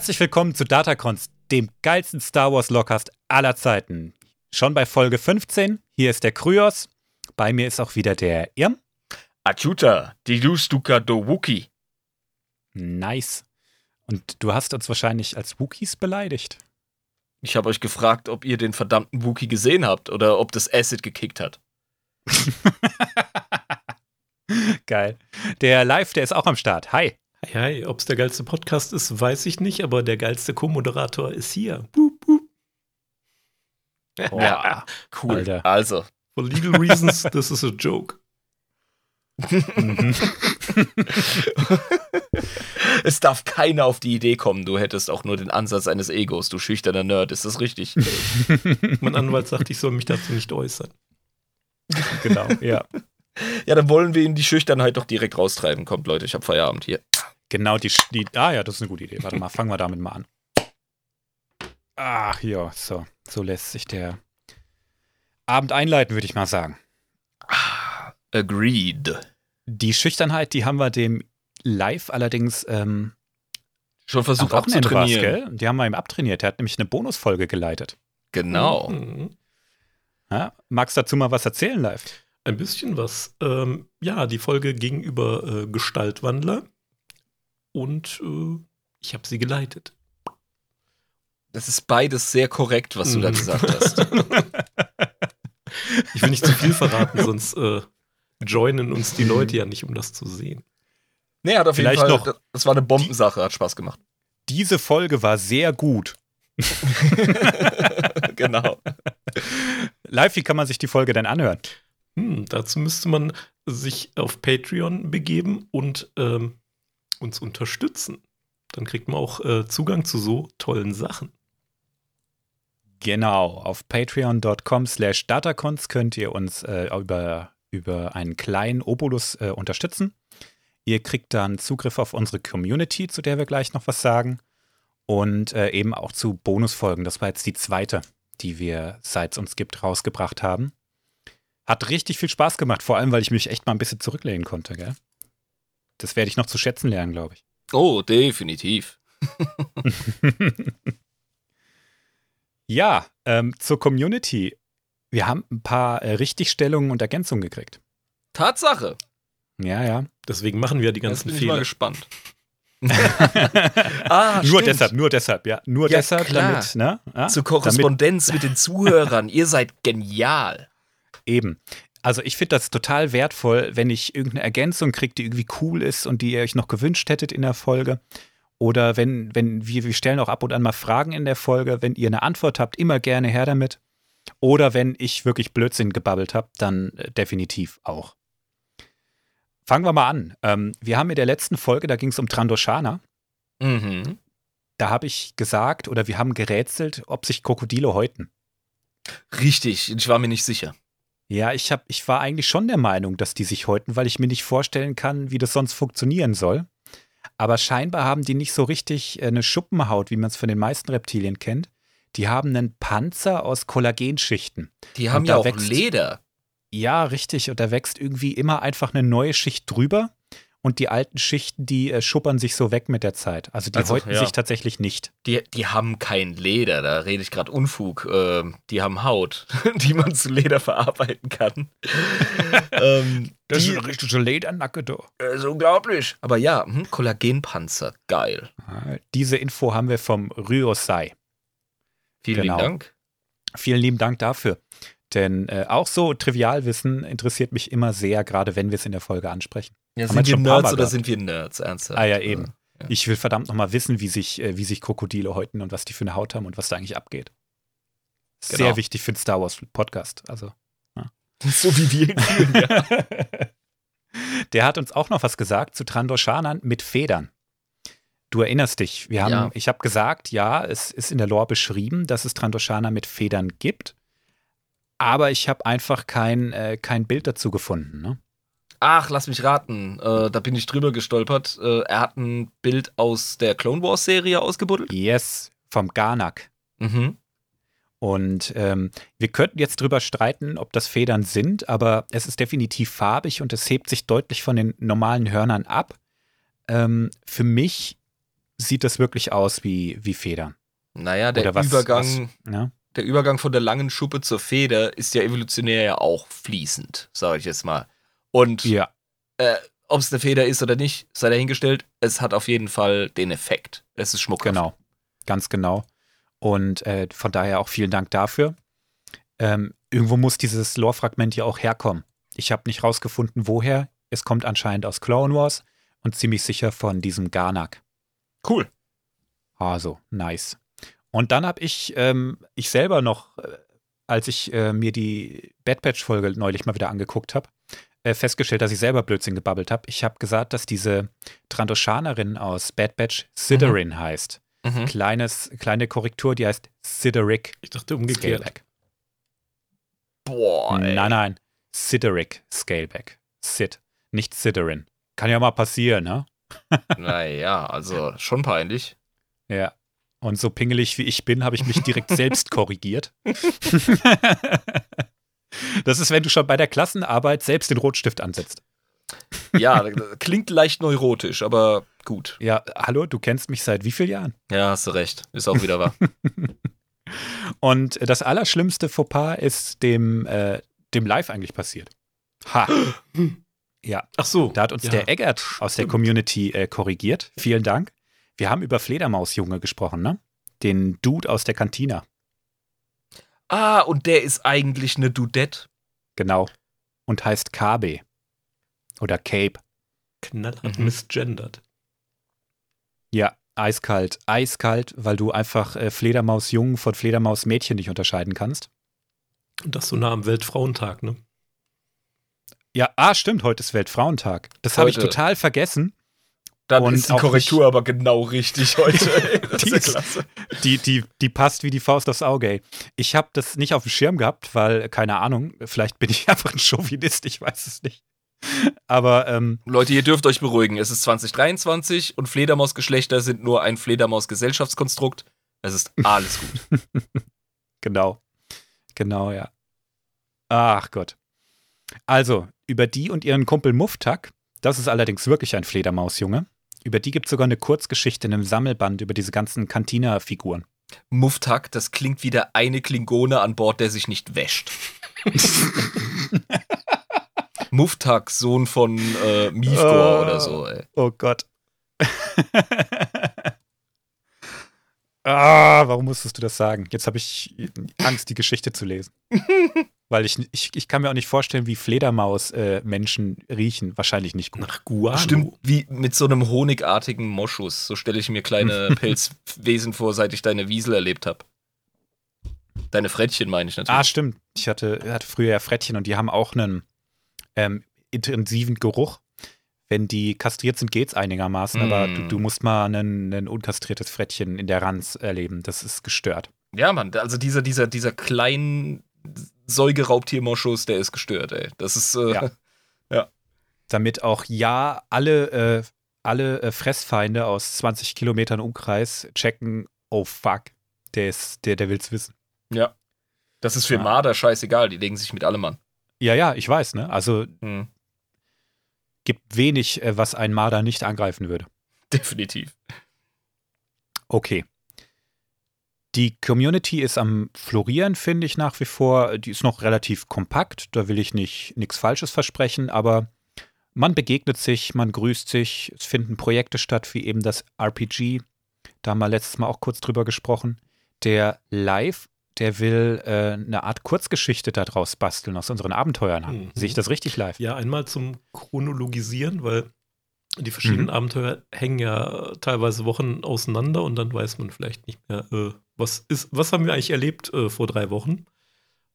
Herzlich willkommen zu Datacons, dem geilsten Star Wars Lockcast aller Zeiten. Schon bei Folge 15. Hier ist der Kryos. Bei mir ist auch wieder der Irm. Achuta, die Lustuka do Wookie. Nice. Und du hast uns wahrscheinlich als Wookies beleidigt. Ich habe euch gefragt, ob ihr den verdammten Wookie gesehen habt oder ob das Acid gekickt hat. Geil. Der Live, der ist auch am Start. Hi. Hi, hi. Ob es der geilste Podcast ist, weiß ich nicht, aber der geilste Co-Moderator ist hier. Boop, boop. Ja, cool. Alter. Also, For legal reasons, this is a joke. Es darf keiner auf die Idee kommen, du hättest auch nur den Ansatz eines Egos, du schüchterner Nerd. Ist das richtig? Mein Anwalt sagt, ich soll mich dazu nicht äußern. genau, ja. ja, dann wollen wir ihn die Schüchternheit doch direkt raustreiben. Kommt, Leute, ich habe Feierabend hier. Genau, die, die. Ah ja, das ist eine gute Idee. Warte mal, fangen wir damit mal an. Ach ja, so. So lässt sich der Abend einleiten, würde ich mal sagen. Agreed. Die Schüchternheit, die haben wir dem live allerdings ähm, Schon versucht abzutrainieren. gell? Die haben wir ihm abtrainiert. Er hat nämlich eine Bonusfolge geleitet. Genau. Mhm. Ja? Magst du dazu mal was erzählen, live? Ein bisschen was. Ähm, ja, die Folge ging über äh, Gestaltwandler und äh, ich habe sie geleitet. Das ist beides sehr korrekt, was du da Mhm. gesagt hast. Ich will nicht zu viel verraten, sonst äh, joinen uns die Leute ja nicht, um das zu sehen. Nee, hat auf jeden Vielleicht Fall, noch- das- das war eine Bombensache, hat Spaß gemacht. Diese Folge war sehr gut. genau. Live, wie kann man sich die Folge denn anhören? Hm, dazu müsste man sich auf Patreon begeben und ähm, uns unterstützen. Dann kriegt man auch äh, Zugang zu so tollen Sachen. Genau, auf patreon.com slash datacons könnt ihr uns äh, über, über einen kleinen Obolus äh, unterstützen. Ihr kriegt dann Zugriff auf unsere Community, zu der wir gleich noch was sagen. Und äh, eben auch zu Bonusfolgen. Das war jetzt die zweite, die wir, seit es uns gibt, rausgebracht haben. Hat richtig viel Spaß gemacht, vor allem, weil ich mich echt mal ein bisschen zurücklehnen konnte, gell? Das werde ich noch zu schätzen lernen, glaube ich. Oh, definitiv. Ja, ähm, zur Community. Wir haben ein paar äh, Richtigstellungen und Ergänzungen gekriegt. Tatsache. Ja, ja. Deswegen machen wir die Jetzt ganzen bin ich mal Fehler. gespannt. ah, nur stimmt. deshalb, nur deshalb, ja. Nur Ja, deshalb, klar. damit, ne? Ja, Zur Korrespondenz mit den Zuhörern. Ihr seid genial. damit, eben. Also ich finde das total wertvoll, wenn ich irgendeine Ergänzung kriege, die irgendwie cool ist und die ihr euch noch gewünscht hättet in der Folge. Oder wenn, wenn wir, wir stellen auch ab und an mal Fragen in der Folge, wenn ihr eine Antwort habt, immer gerne her damit. Oder wenn ich wirklich Blödsinn gebabbelt habe, dann äh, definitiv auch. Fangen wir mal an. Ähm, wir haben in der letzten Folge, da ging es um Trandoshana. Mhm. Da habe ich gesagt oder wir haben gerätselt, ob sich Krokodile häuten. Richtig, ich war mir nicht sicher. Ja, ich, hab, ich war eigentlich schon der Meinung, dass die sich häuten, weil ich mir nicht vorstellen kann, wie das sonst funktionieren soll. Aber scheinbar haben die nicht so richtig äh, eine Schuppenhaut, wie man es von den meisten Reptilien kennt. Die haben einen Panzer aus Kollagenschichten. Die haben ja auch wächst- Leder. Ja, richtig. Und da wächst irgendwie immer einfach eine neue Schicht drüber. Und die alten Schichten, die äh, schuppern sich so weg mit der Zeit. Also die Also, häuten ja. sich tatsächlich nicht. Die, die haben kein Leder, da rede ich gerade Unfug. Ähm, die haben Haut, die man zu Leder verarbeiten kann. ähm, die, richtige Ledernacke äh, ist unglaublich. Aber ja, hm, Kollagenpanzer, geil. Ah, Diese Info haben wir vom Ryosai. Vielen Genau. lieben Dank. Vielen lieben Dank dafür. Denn äh, auch so Trivialwissen interessiert mich immer sehr, gerade wenn wir es in der Folge ansprechen. Ja, sind wir Nerds oder sind wir Nerds? Ernsthaft? Ah ja, eben. Ja. Ich will verdammt nochmal wissen, wie sich, äh, wie sich Krokodile häuten und was die für eine Haut haben und was da eigentlich abgeht. Sehr Genau. wichtig für den Star Wars Podcast. Also. So wie wir ihn fühlen, ja. Der hat uns auch noch was gesagt zu Trandoshanern mit Federn. Du erinnerst dich, wir haben, Ja. ich habe gesagt, ja, es ist in der Lore beschrieben, dass es Trandoshaner mit Federn gibt, aber ich habe einfach kein, äh, kein Bild dazu gefunden. Ne? Ach, lass mich raten. Äh, da bin ich drüber gestolpert. Äh, er hat ein Bild aus der Clone Wars Serie ausgebuddelt. Yes, vom Garnak. Mhm. Und ähm, wir könnten jetzt drüber streiten, ob das Federn sind, aber es ist definitiv farbig und es hebt sich deutlich von den normalen Hörnern ab. Ähm, für mich sieht das wirklich aus wie, wie Federn? Naja, der was- Übergang, was- ja? der Übergang von der langen Schuppe zur Feder ist ja evolutionär ja auch fließend, sage ich jetzt mal. Und Ja, ob es eine Feder ist oder nicht, sei dahingestellt. Es hat auf jeden Fall den Effekt. Es ist Schmuck. genau. Ganz genau. Und äh, von daher auch vielen Dank dafür. Ähm, irgendwo muss dieses Lore-Fragment ja auch herkommen. Ich habe nicht rausgefunden, woher. Es kommt anscheinend aus Clone Wars und ziemlich sicher von diesem Garnak. Cool. Also, nice. Und dann habe ich, ähm, ich selber noch, äh, als ich äh, mir die Bad Batch-Folge neulich mal wieder angeguckt habe, äh, festgestellt, dass ich selber Blödsinn gebabbelt habe. Ich habe gesagt, dass diese Trandoshanerin aus Bad Batch Sidorin heißt. Mhm. Kleines, kleine Korrektur, die heißt Sideric Ich dachte umgekehrt. Scaleback. Boah, ey. Nein, nein. Sideric Scaleback. Sid, nicht Sidorin. Kann ja mal passieren, ne? Naja, also schon peinlich. Ja. Und so pingelig wie ich bin, habe ich mich direkt selbst korrigiert. das ist, wenn du schon bei der Klassenarbeit selbst den Rotstift ansetzt. Ja, klingt leicht neurotisch, aber gut. Ja, hallo, du kennst mich seit wie vielen Jahren? Ja, hast du recht. Ist auch wieder wahr. Und das allerschlimmste Fauxpas ist dem, äh, dem Live eigentlich passiert. Ha. Ja, Ach so. da hat uns ja. der Eggert aus der. Community äh, korrigiert. Vielen Dank. Wir haben über Fledermausjunge gesprochen, ne? Den Dude aus der Kantina. Ah, und der ist eigentlich eine Dudette. Genau. Und heißt KB. Oder Cape. knallhart Mhm. misgendert. Ja, eiskalt. Eiskalt, weil du einfach äh, Fledermausjungen von Fledermausmädchen nicht unterscheiden kannst. Und das so nah am Weltfrauentag, ne? Ja, ah, stimmt, heute ist Weltfrauentag. Das habe ich total vergessen. Dann Und ist die Korrektur aber genau richtig heute. Die ist- klasse. Die, die, die passt wie die Faust aufs Auge. Ey. Ich habe das nicht auf dem Schirm gehabt, weil, keine Ahnung, vielleicht bin ich einfach ein Chauvinist, ich weiß es nicht. Aber ähm, Leute, ihr dürft euch beruhigen. Es ist 2023 und Fledermausgeschlechter sind nur ein Fledermausgesellschaftskonstrukt. Es ist alles gut. genau. Genau, ja. Ach Gott. Also, über die und ihren Kumpel Muftak, das ist allerdings wirklich ein Fledermausjunge. Über die gibt es sogar eine Kurzgeschichte in einem Sammelband über diese ganzen Cantina-Figuren. Muftak, das klingt wie der eine Klingone an Bord, der sich nicht wäscht. Muftak, Sohn von äh, Mifgor Oh. oder so, ey. Oh Gott. ah, warum musstest du das sagen? Jetzt habe ich Angst, die Geschichte zu lesen. Weil ich, ich, ich kann mir auch nicht vorstellen, wie Fledermaus-Menschen riechen. Wahrscheinlich nicht gut. Nach Guano. Stimmt, wie mit so einem honigartigen Moschus. So stelle ich mir kleine Pelzwesen vor, seit ich deine Wiesel erlebt habe. Deine Frettchen meine ich Ah, natürlich. stimmt. Ich hatte, hatte früher ja Frettchen und die haben auch einen ähm, intensiven Geruch. Wenn die kastriert sind, geht's einigermaßen, aber Mm. du, du musst mal ein, ein unkastriertes Frettchen in der Ranz erleben. Das ist gestört. Ja, Mann, also dieser, dieser, dieser kleinen Säugeraubtiermoschus, der ist gestört, ey. Das ist, äh, Ja. damit auch ja alle, äh, alle äh, Fressfeinde aus 20 Kilometern Umkreis checken, oh fuck, der ist, der, der will's wissen. ja. Das ist für Ja. Marder scheißegal, die legen sich mit allem an. Ja, ja, ich weiß, ne? Also Hm. gibt wenig, äh, was ein Marder nicht angreifen würde. Definitiv. Okay. Die Community ist am Florieren, finde ich nach wie vor. Die ist noch relativ kompakt. Da will ich nicht nichts Falsches versprechen, aber man begegnet sich, man grüßt sich. Es finden Projekte statt, wie eben das RPG. Da haben wir letztes Mal auch kurz drüber gesprochen. Der Live, der will äh, eine Art Kurzgeschichte daraus basteln aus unseren Abenteuern. Mhm. Sehe ich das richtig live? Ja, einmal zum Chronologisieren, weil die verschiedenen Mhm. Abenteuer hängen ja teilweise Wochen auseinander und dann weiß man vielleicht nicht mehr, äh, was ist, was haben wir eigentlich erlebt äh, vor drei Wochen?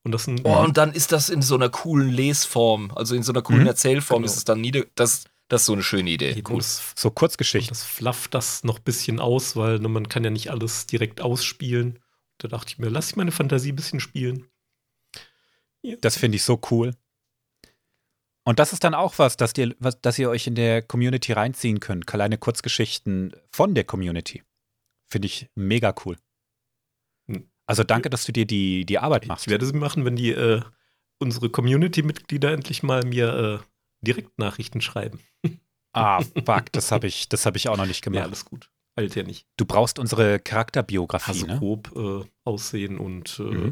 Und das sind Oh, und dann ist das in so einer coolen Lesform, also in so einer coolen Mhm. Erzählform Genau. ist es dann nieder. Das, das ist so eine schöne Idee. eben Cool. das, So und Kurzgeschichten. das flufft das noch ein bisschen aus, weil ne, man kann ja nicht alles direkt ausspielen. Da dachte ich mir, lass ich meine Fantasie ein bisschen spielen. Ja. Das finde ich so cool. Und das ist dann auch was, dass ihr, was, dass ihr euch in der Community reinziehen könnt. Kleine Kurzgeschichten von der Community. Finde ich mega cool. Also danke, dass du dir die, die Arbeit machst. Ich werde sie machen, wenn die äh, unsere Community-Mitglieder endlich mal mir äh, Direktnachrichten schreiben. Ah, fuck, das habe ich, das hab ich auch noch nicht Ja, gemacht. alles gut. Eilt ja nicht. Du brauchst unsere Charakterbiografie, Also ne? grob äh, Aussehen und äh, Mhm.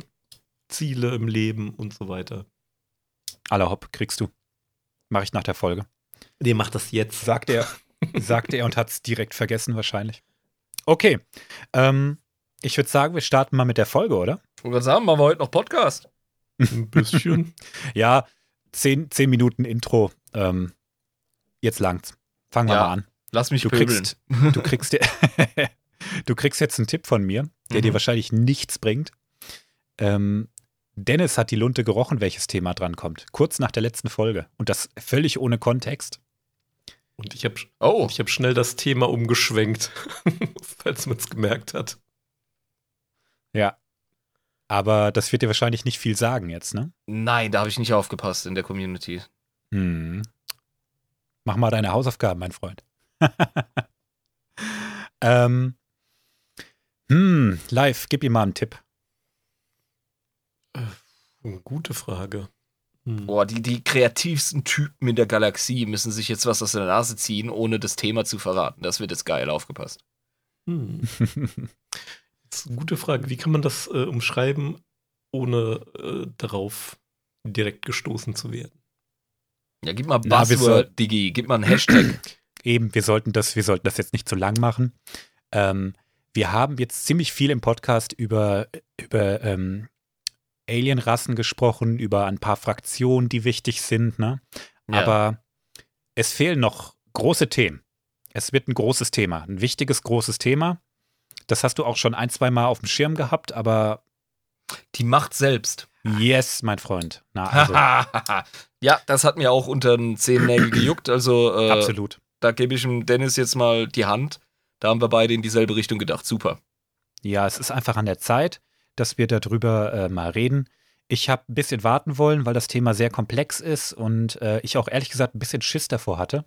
Ziele im Leben und so weiter. Aller Hopp, kriegst du. Mache ich nach der Folge. Nee, mach das jetzt. Sagt er, sagte er und hat es direkt vergessen wahrscheinlich. Okay. Ähm, ich würde sagen, wir starten mal mit der Folge, oder? Ich gerade sagen, machen wir heute noch Podcast. Ein bisschen. Ja, zehn, zehn Minuten Intro. Ähm, jetzt langt's. Fangen wir Ja, mal an. Lass mich Du pöbeln. kriegst, du kriegst, du kriegst jetzt einen Tipp von mir, der dir Mhm. wahrscheinlich nichts bringt. Ähm, Dennis hat die Lunte gerochen, welches Thema drankommt. Kurz nach der letzten Folge. Und das völlig ohne Kontext. Und ich habe Oh, ich hab schnell das Thema umgeschwenkt, falls man es gemerkt hat. Ja. Aber das wird dir wahrscheinlich nicht viel sagen jetzt, ne? nein, da habe ich nicht aufgepasst in der Community. Hm. Mach mal deine Hausaufgaben, mein Freund. ähm. Hm, live, gib ihm mal einen Tipp. Eine gute Frage. Hm. Boah, die, die kreativsten Typen in der Galaxie müssen sich jetzt was aus der Nase ziehen, ohne das Thema zu verraten. Das wird jetzt geil aufgepasst. Hm. Das ist eine gute Frage. Wie kann man das äh, umschreiben, ohne äh, darauf direkt gestoßen zu werden? Ja, gib mal Na, Buzzword, Digi, gib mal einen Hashtag. Eben, wir sollten das, wir sollten das jetzt nicht zu lang machen. Ähm, wir haben jetzt ziemlich viel im Podcast über, über ähm, Alienrassen gesprochen, über ein paar Fraktionen, die wichtig sind, ne? Ja. Aber es fehlen noch große Themen. Es wird ein großes Thema, ein wichtiges, großes Thema. Das hast du auch schon ein, zwei Mal auf dem Schirm gehabt, aber die Macht selbst. yes, mein Freund. Na, also, ja, das hat mir auch unter den Zehennägel gejuckt. Also äh, absolut. da gebe ich dem Dennis jetzt mal die Hand. Da haben wir beide in dieselbe Richtung gedacht. Super. Ja, es ist einfach an der Zeit, dass wir darüber äh, mal reden. Ich habe ein bisschen warten wollen, weil das Thema sehr komplex ist und äh, ich auch ehrlich gesagt ein bisschen Schiss davor hatte.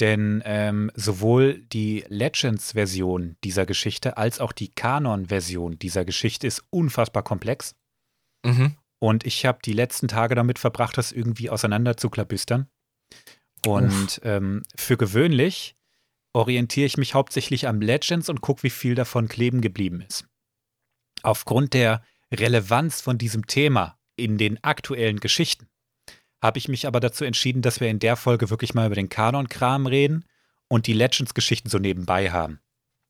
Denn ähm, sowohl die Legends-Version dieser Geschichte als auch die Kanon-Version dieser Geschichte ist unfassbar komplex. Mhm. Und ich habe die letzten Tage damit verbracht, das irgendwie auseinander zu klabüstern. Und ähm, für gewöhnlich orientiere ich mich hauptsächlich am Legends und gucke, wie viel davon kleben geblieben ist. Aufgrund der Relevanz von diesem Thema in den aktuellen Geschichten habe ich mich aber dazu entschieden, dass wir in der Folge wirklich mal über den Kanon-Kram reden und die Legends-Geschichten so nebenbei haben.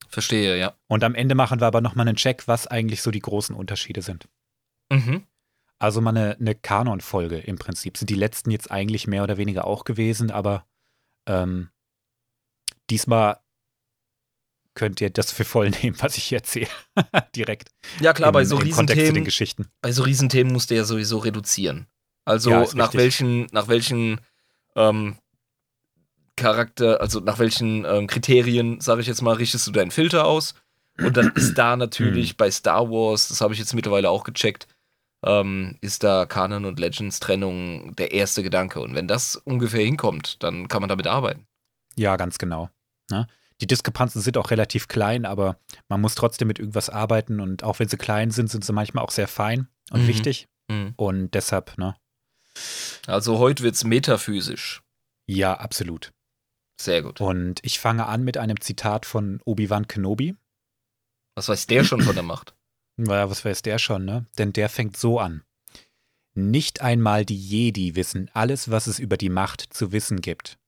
Verstehe, ja. Und am Ende machen wir aber nochmal einen Check, was eigentlich so die großen Unterschiede sind. Mhm. Also mal eine, eine Kanon-Folge im Prinzip. Sind die letzten jetzt eigentlich mehr oder weniger auch gewesen, aber ähm, diesmal könnt ihr das für voll nehmen, was ich hier erzähle. Direkt. Ja, klar, im, bei so Riesenthemen, bei so Riesenthemen musst du ja sowieso reduzieren. Also Ja, nach richtig. welchen, nach welchen ähm, Charakter, also nach welchen ähm, Kriterien, sage ich jetzt mal, richtest du deinen Filter aus? Und dann ist da Hm. natürlich bei Star Wars, das habe ich jetzt mittlerweile auch gecheckt, ähm, ist da Kanon und Legends Trennung der erste Gedanke. Und wenn das ungefähr hinkommt, dann kann man damit arbeiten. Ja, ganz genau. Ne? Die Diskrepanzen sind auch relativ klein, aber man muss trotzdem mit irgendwas arbeiten und auch wenn sie klein sind, sind sie manchmal auch sehr fein und Mhm. wichtig. Und deshalb, ne? Also heute wird's metaphysisch. Ja, absolut. Sehr gut. Und ich fange an mit einem Zitat von Obi-Wan Kenobi. Was weiß der schon von der Macht? Naja, was weiß der schon, ne? Denn der fängt so an. Nicht einmal die Jedi wissen alles, was es über die Macht zu wissen gibt.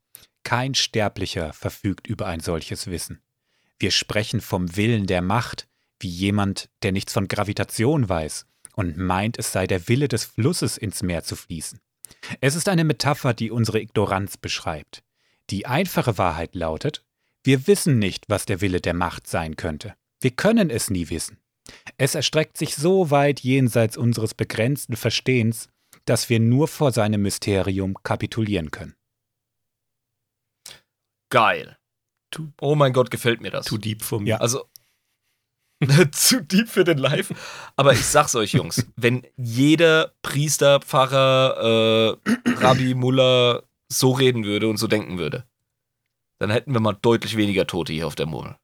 Kein Sterblicher verfügt über ein solches Wissen. Wir sprechen vom Willen der Macht, wie jemand, der nichts von Gravitation weiß und meint, es sei der Wille des Flusses ins Meer zu fließen. Es ist eine Metapher, die unsere Ignoranz beschreibt. Die einfache Wahrheit lautet, wir wissen nicht, was der Wille der Macht sein könnte. Wir können es nie wissen. Es erstreckt sich so weit jenseits unseres begrenzten Verstehens, dass wir nur vor seinem Mysterium kapitulieren können. Geil. Oh mein Gott, gefällt mir das. too deep for me. Ja. Also zu deep für den Live. Aber ich sag's euch, Jungs, wenn jeder Priester, Pfarrer, äh, Rabbi, Mullah so reden würde und so denken würde, dann hätten wir mal deutlich weniger Tote hier auf der Murmel.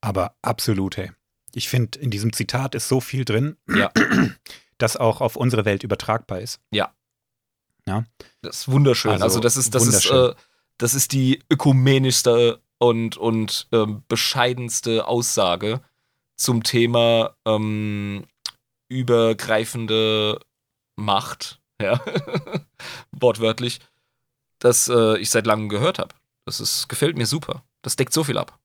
Aber absolut, hey. Ich finde, in diesem Zitat ist so viel drin, Ja. das auch auf unsere Welt übertragbar ist. Das ist wunderschön. Also, Also, das ist, das ist, äh, das ist die ökumenischste und, und ähm, bescheidenste Aussage zum Thema ähm, übergreifende Macht, ja, wortwörtlich, das äh, ich seit langem gehört habe. Das ist, gefällt mir super. Das deckt so viel ab.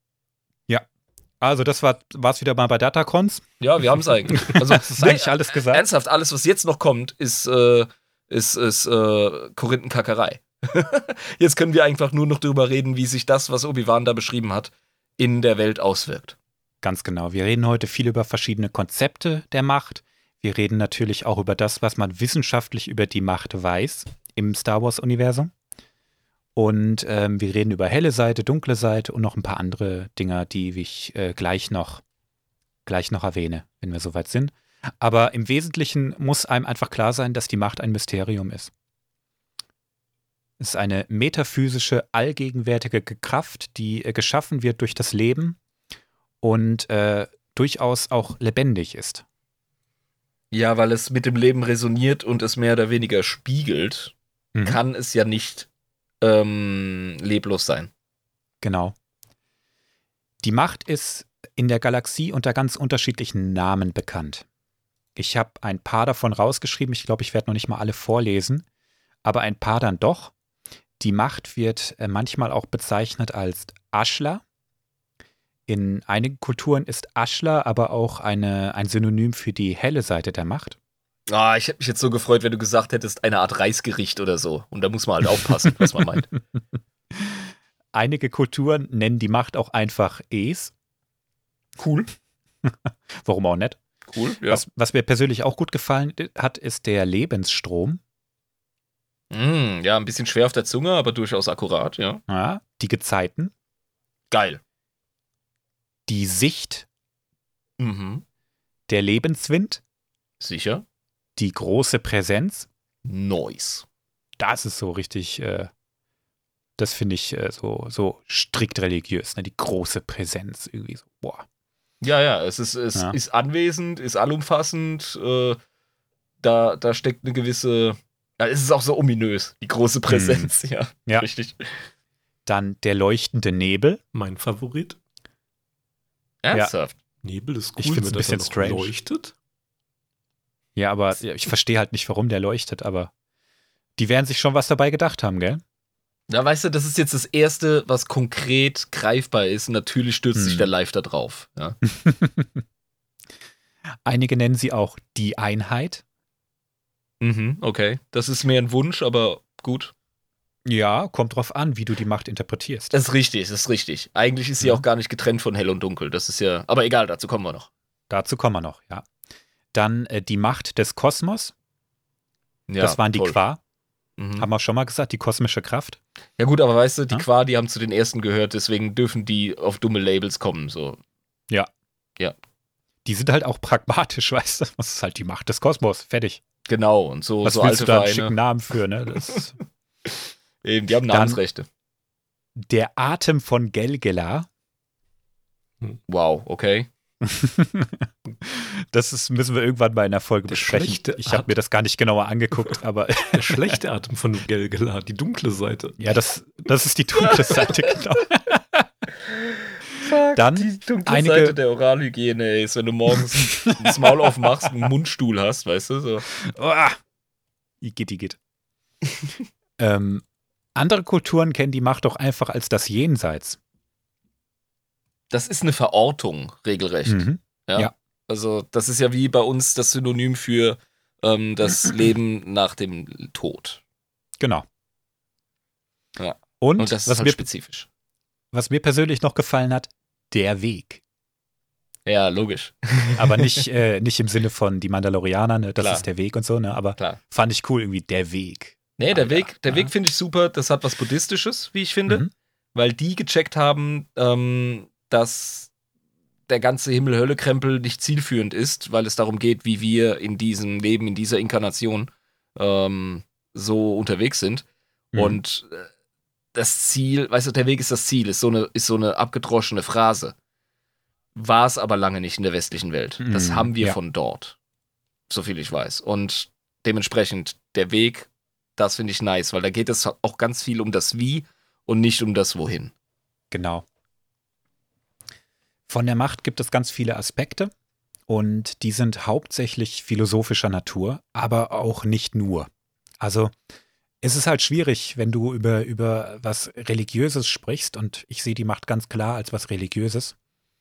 Also, das war es wieder mal bei Datacons. Ja, wir haben es eigentlich. Also, Das ist eigentlich alles gesagt. ernsthaft, alles, was jetzt noch kommt, ist, äh, ist, ist äh, Korinthenkackerei. jetzt können wir einfach nur noch darüber reden, wie sich das, was Obi-Wan da beschrieben hat, in der Welt auswirkt. Ganz genau. Wir reden heute viel über verschiedene Konzepte der Macht. Wir reden natürlich auch über das, was man wissenschaftlich über die Macht weiß im Star Wars-Universum. Und ähm, wir reden über helle Seite, dunkle Seite und noch ein paar andere Dinger, die ich äh, gleich noch gleich noch erwähne, wenn wir soweit sind. Aber im Wesentlichen muss einem einfach klar sein, dass die Macht ein Mysterium ist. Es ist eine metaphysische, allgegenwärtige Kraft, die äh, geschaffen wird durch das Leben und äh, durchaus auch lebendig ist. Ja, weil es mit dem Leben resoniert und es mehr oder weniger spiegelt, Mhm. kann es ja nicht ähm, leblos sein. Genau. Die Macht ist in der Galaxie unter ganz unterschiedlichen Namen bekannt. Ich habe ein paar davon rausgeschrieben. Ich glaube, ich werde noch nicht mal alle vorlesen, aber ein paar dann doch. Die Macht wird äh, manchmal auch bezeichnet als Ashla. In einigen Kulturen ist Ashla aber auch eine, ein Synonym für die helle Seite der Macht. Ah, ich hätte mich jetzt so gefreut, wenn du gesagt hättest, eine Art Reisgericht oder so. Und da muss man halt aufpassen, was man meint. Einige Kulturen nennen die Macht auch einfach Es. Cool. Warum auch nicht? Cool, ja. Was, was mir persönlich auch gut gefallen hat, ist der Lebensstrom. Mm, ja, ein bisschen schwer auf der Zunge, aber durchaus akkurat, ja. Ja, die Gezeiten, Geil. Die Sicht, Mhm. der Lebenswind, Sicher. die große Präsenz. Noise. Das ist so richtig, äh, das finde ich äh, so, so strikt religiös, ne? die große Präsenz irgendwie so. Boah. Ja, ja, es ist, es Ja. ist anwesend, ist allumfassend. Äh, da, da steckt eine gewisse. Es ist auch so ominös, die große Präsenz, ja. Ja. Richtig. Dann der leuchtende Nebel. Mein Favorit. Ernsthaft. Nebel ist cool, Ich wenn ein das bisschen strange. leuchtet. Ja, aber ja, ich verstehe halt nicht, warum der leuchtet, aber die werden sich schon was dabei gedacht haben, gell? Ja, weißt du, das ist jetzt das Erste, was konkret greifbar ist. Und natürlich stürzt sich Hm. der Live da drauf. Ja. Einige nennen sie auch die Einheit. Mhm, okay. Das ist mehr ein Wunsch, aber gut. Ja, kommt drauf an, wie du die Macht interpretierst. Das ist richtig, das ist richtig. Eigentlich ist sie Ja. auch gar nicht getrennt von hell und dunkel. Das ist ja. Aber egal, dazu kommen wir noch. Dazu kommen wir noch, ja. Dann äh, die Macht des Kosmos. Ja, das waren die toll. Qua. Mhm. Haben wir schon mal gesagt, die kosmische Kraft. Ja, gut, aber weißt du, die Ja? Qua, die haben zu den ersten gehört, deswegen dürfen die auf dumme Labels kommen. So. Die sind halt auch pragmatisch, weißt du? Das ist halt die Macht des Kosmos. Fertig. Genau, und so, Was so willst alte du da einen schicken. Namen für, ne? Das, Eben, die haben Dann- Namensrechte. der Atem von Gelgela. Wow, okay. Das ist, müssen wir irgendwann mal in der Folge Der besprechen. Ich habe mir das gar nicht genauer angeguckt, aber Der schlechte Atem von Gelgela, die dunkle Seite. ja, das, das ist die dunkle Seite, genau. Dann die dunkle einige- Seite der Oralhygiene ey, ist, wenn du morgens das Maul aufmachst und einen Mundstuhl hast, weißt du? So. Oh, Igitt, igitt. ähm, andere Kulturen kennen die Macht doch einfach als das Jenseits. Das ist eine Verortung, regelrecht. Mhm. Also, das ist ja wie bei uns das Synonym für ähm, das Leben nach dem Tod. Genau. Ja. Und, Und das ist was, halt mir, spezifisch. was mir persönlich noch gefallen hat, der Weg. Ja, logisch. Aber nicht, äh, nicht im Sinne von die Mandalorianer, ne? das Klar. ist der Weg und so, ne? aber Klar. fand ich cool irgendwie, der Weg. Nee, der Alter, Weg, der ja. Weg finde ich super. Das hat was Buddhistisches, wie ich finde. Mhm. weil die gecheckt haben, ähm, dass der ganze Himmel-Hölle-Krempel nicht zielführend ist, weil es darum geht, wie wir in diesem Leben, in dieser Inkarnation ähm, so unterwegs sind. Mhm. Und äh, das Ziel, weißt du, der Weg ist das Ziel, ist so eine, ist so eine abgedroschene Phrase. War es aber lange nicht in der westlichen Welt. Das Mhm, haben wir ja. von dort, so viel ich weiß. Und dementsprechend der Weg, das finde ich nice, weil da geht es auch ganz viel um das Wie und nicht um das Wohin. Genau. Von der Macht gibt es ganz viele Aspekte und die sind hauptsächlich philosophischer Natur, aber auch nicht nur. Also es ist halt schwierig, wenn du über, über was Religiöses sprichst und ich sehe die Macht ganz klar als was Religiöses.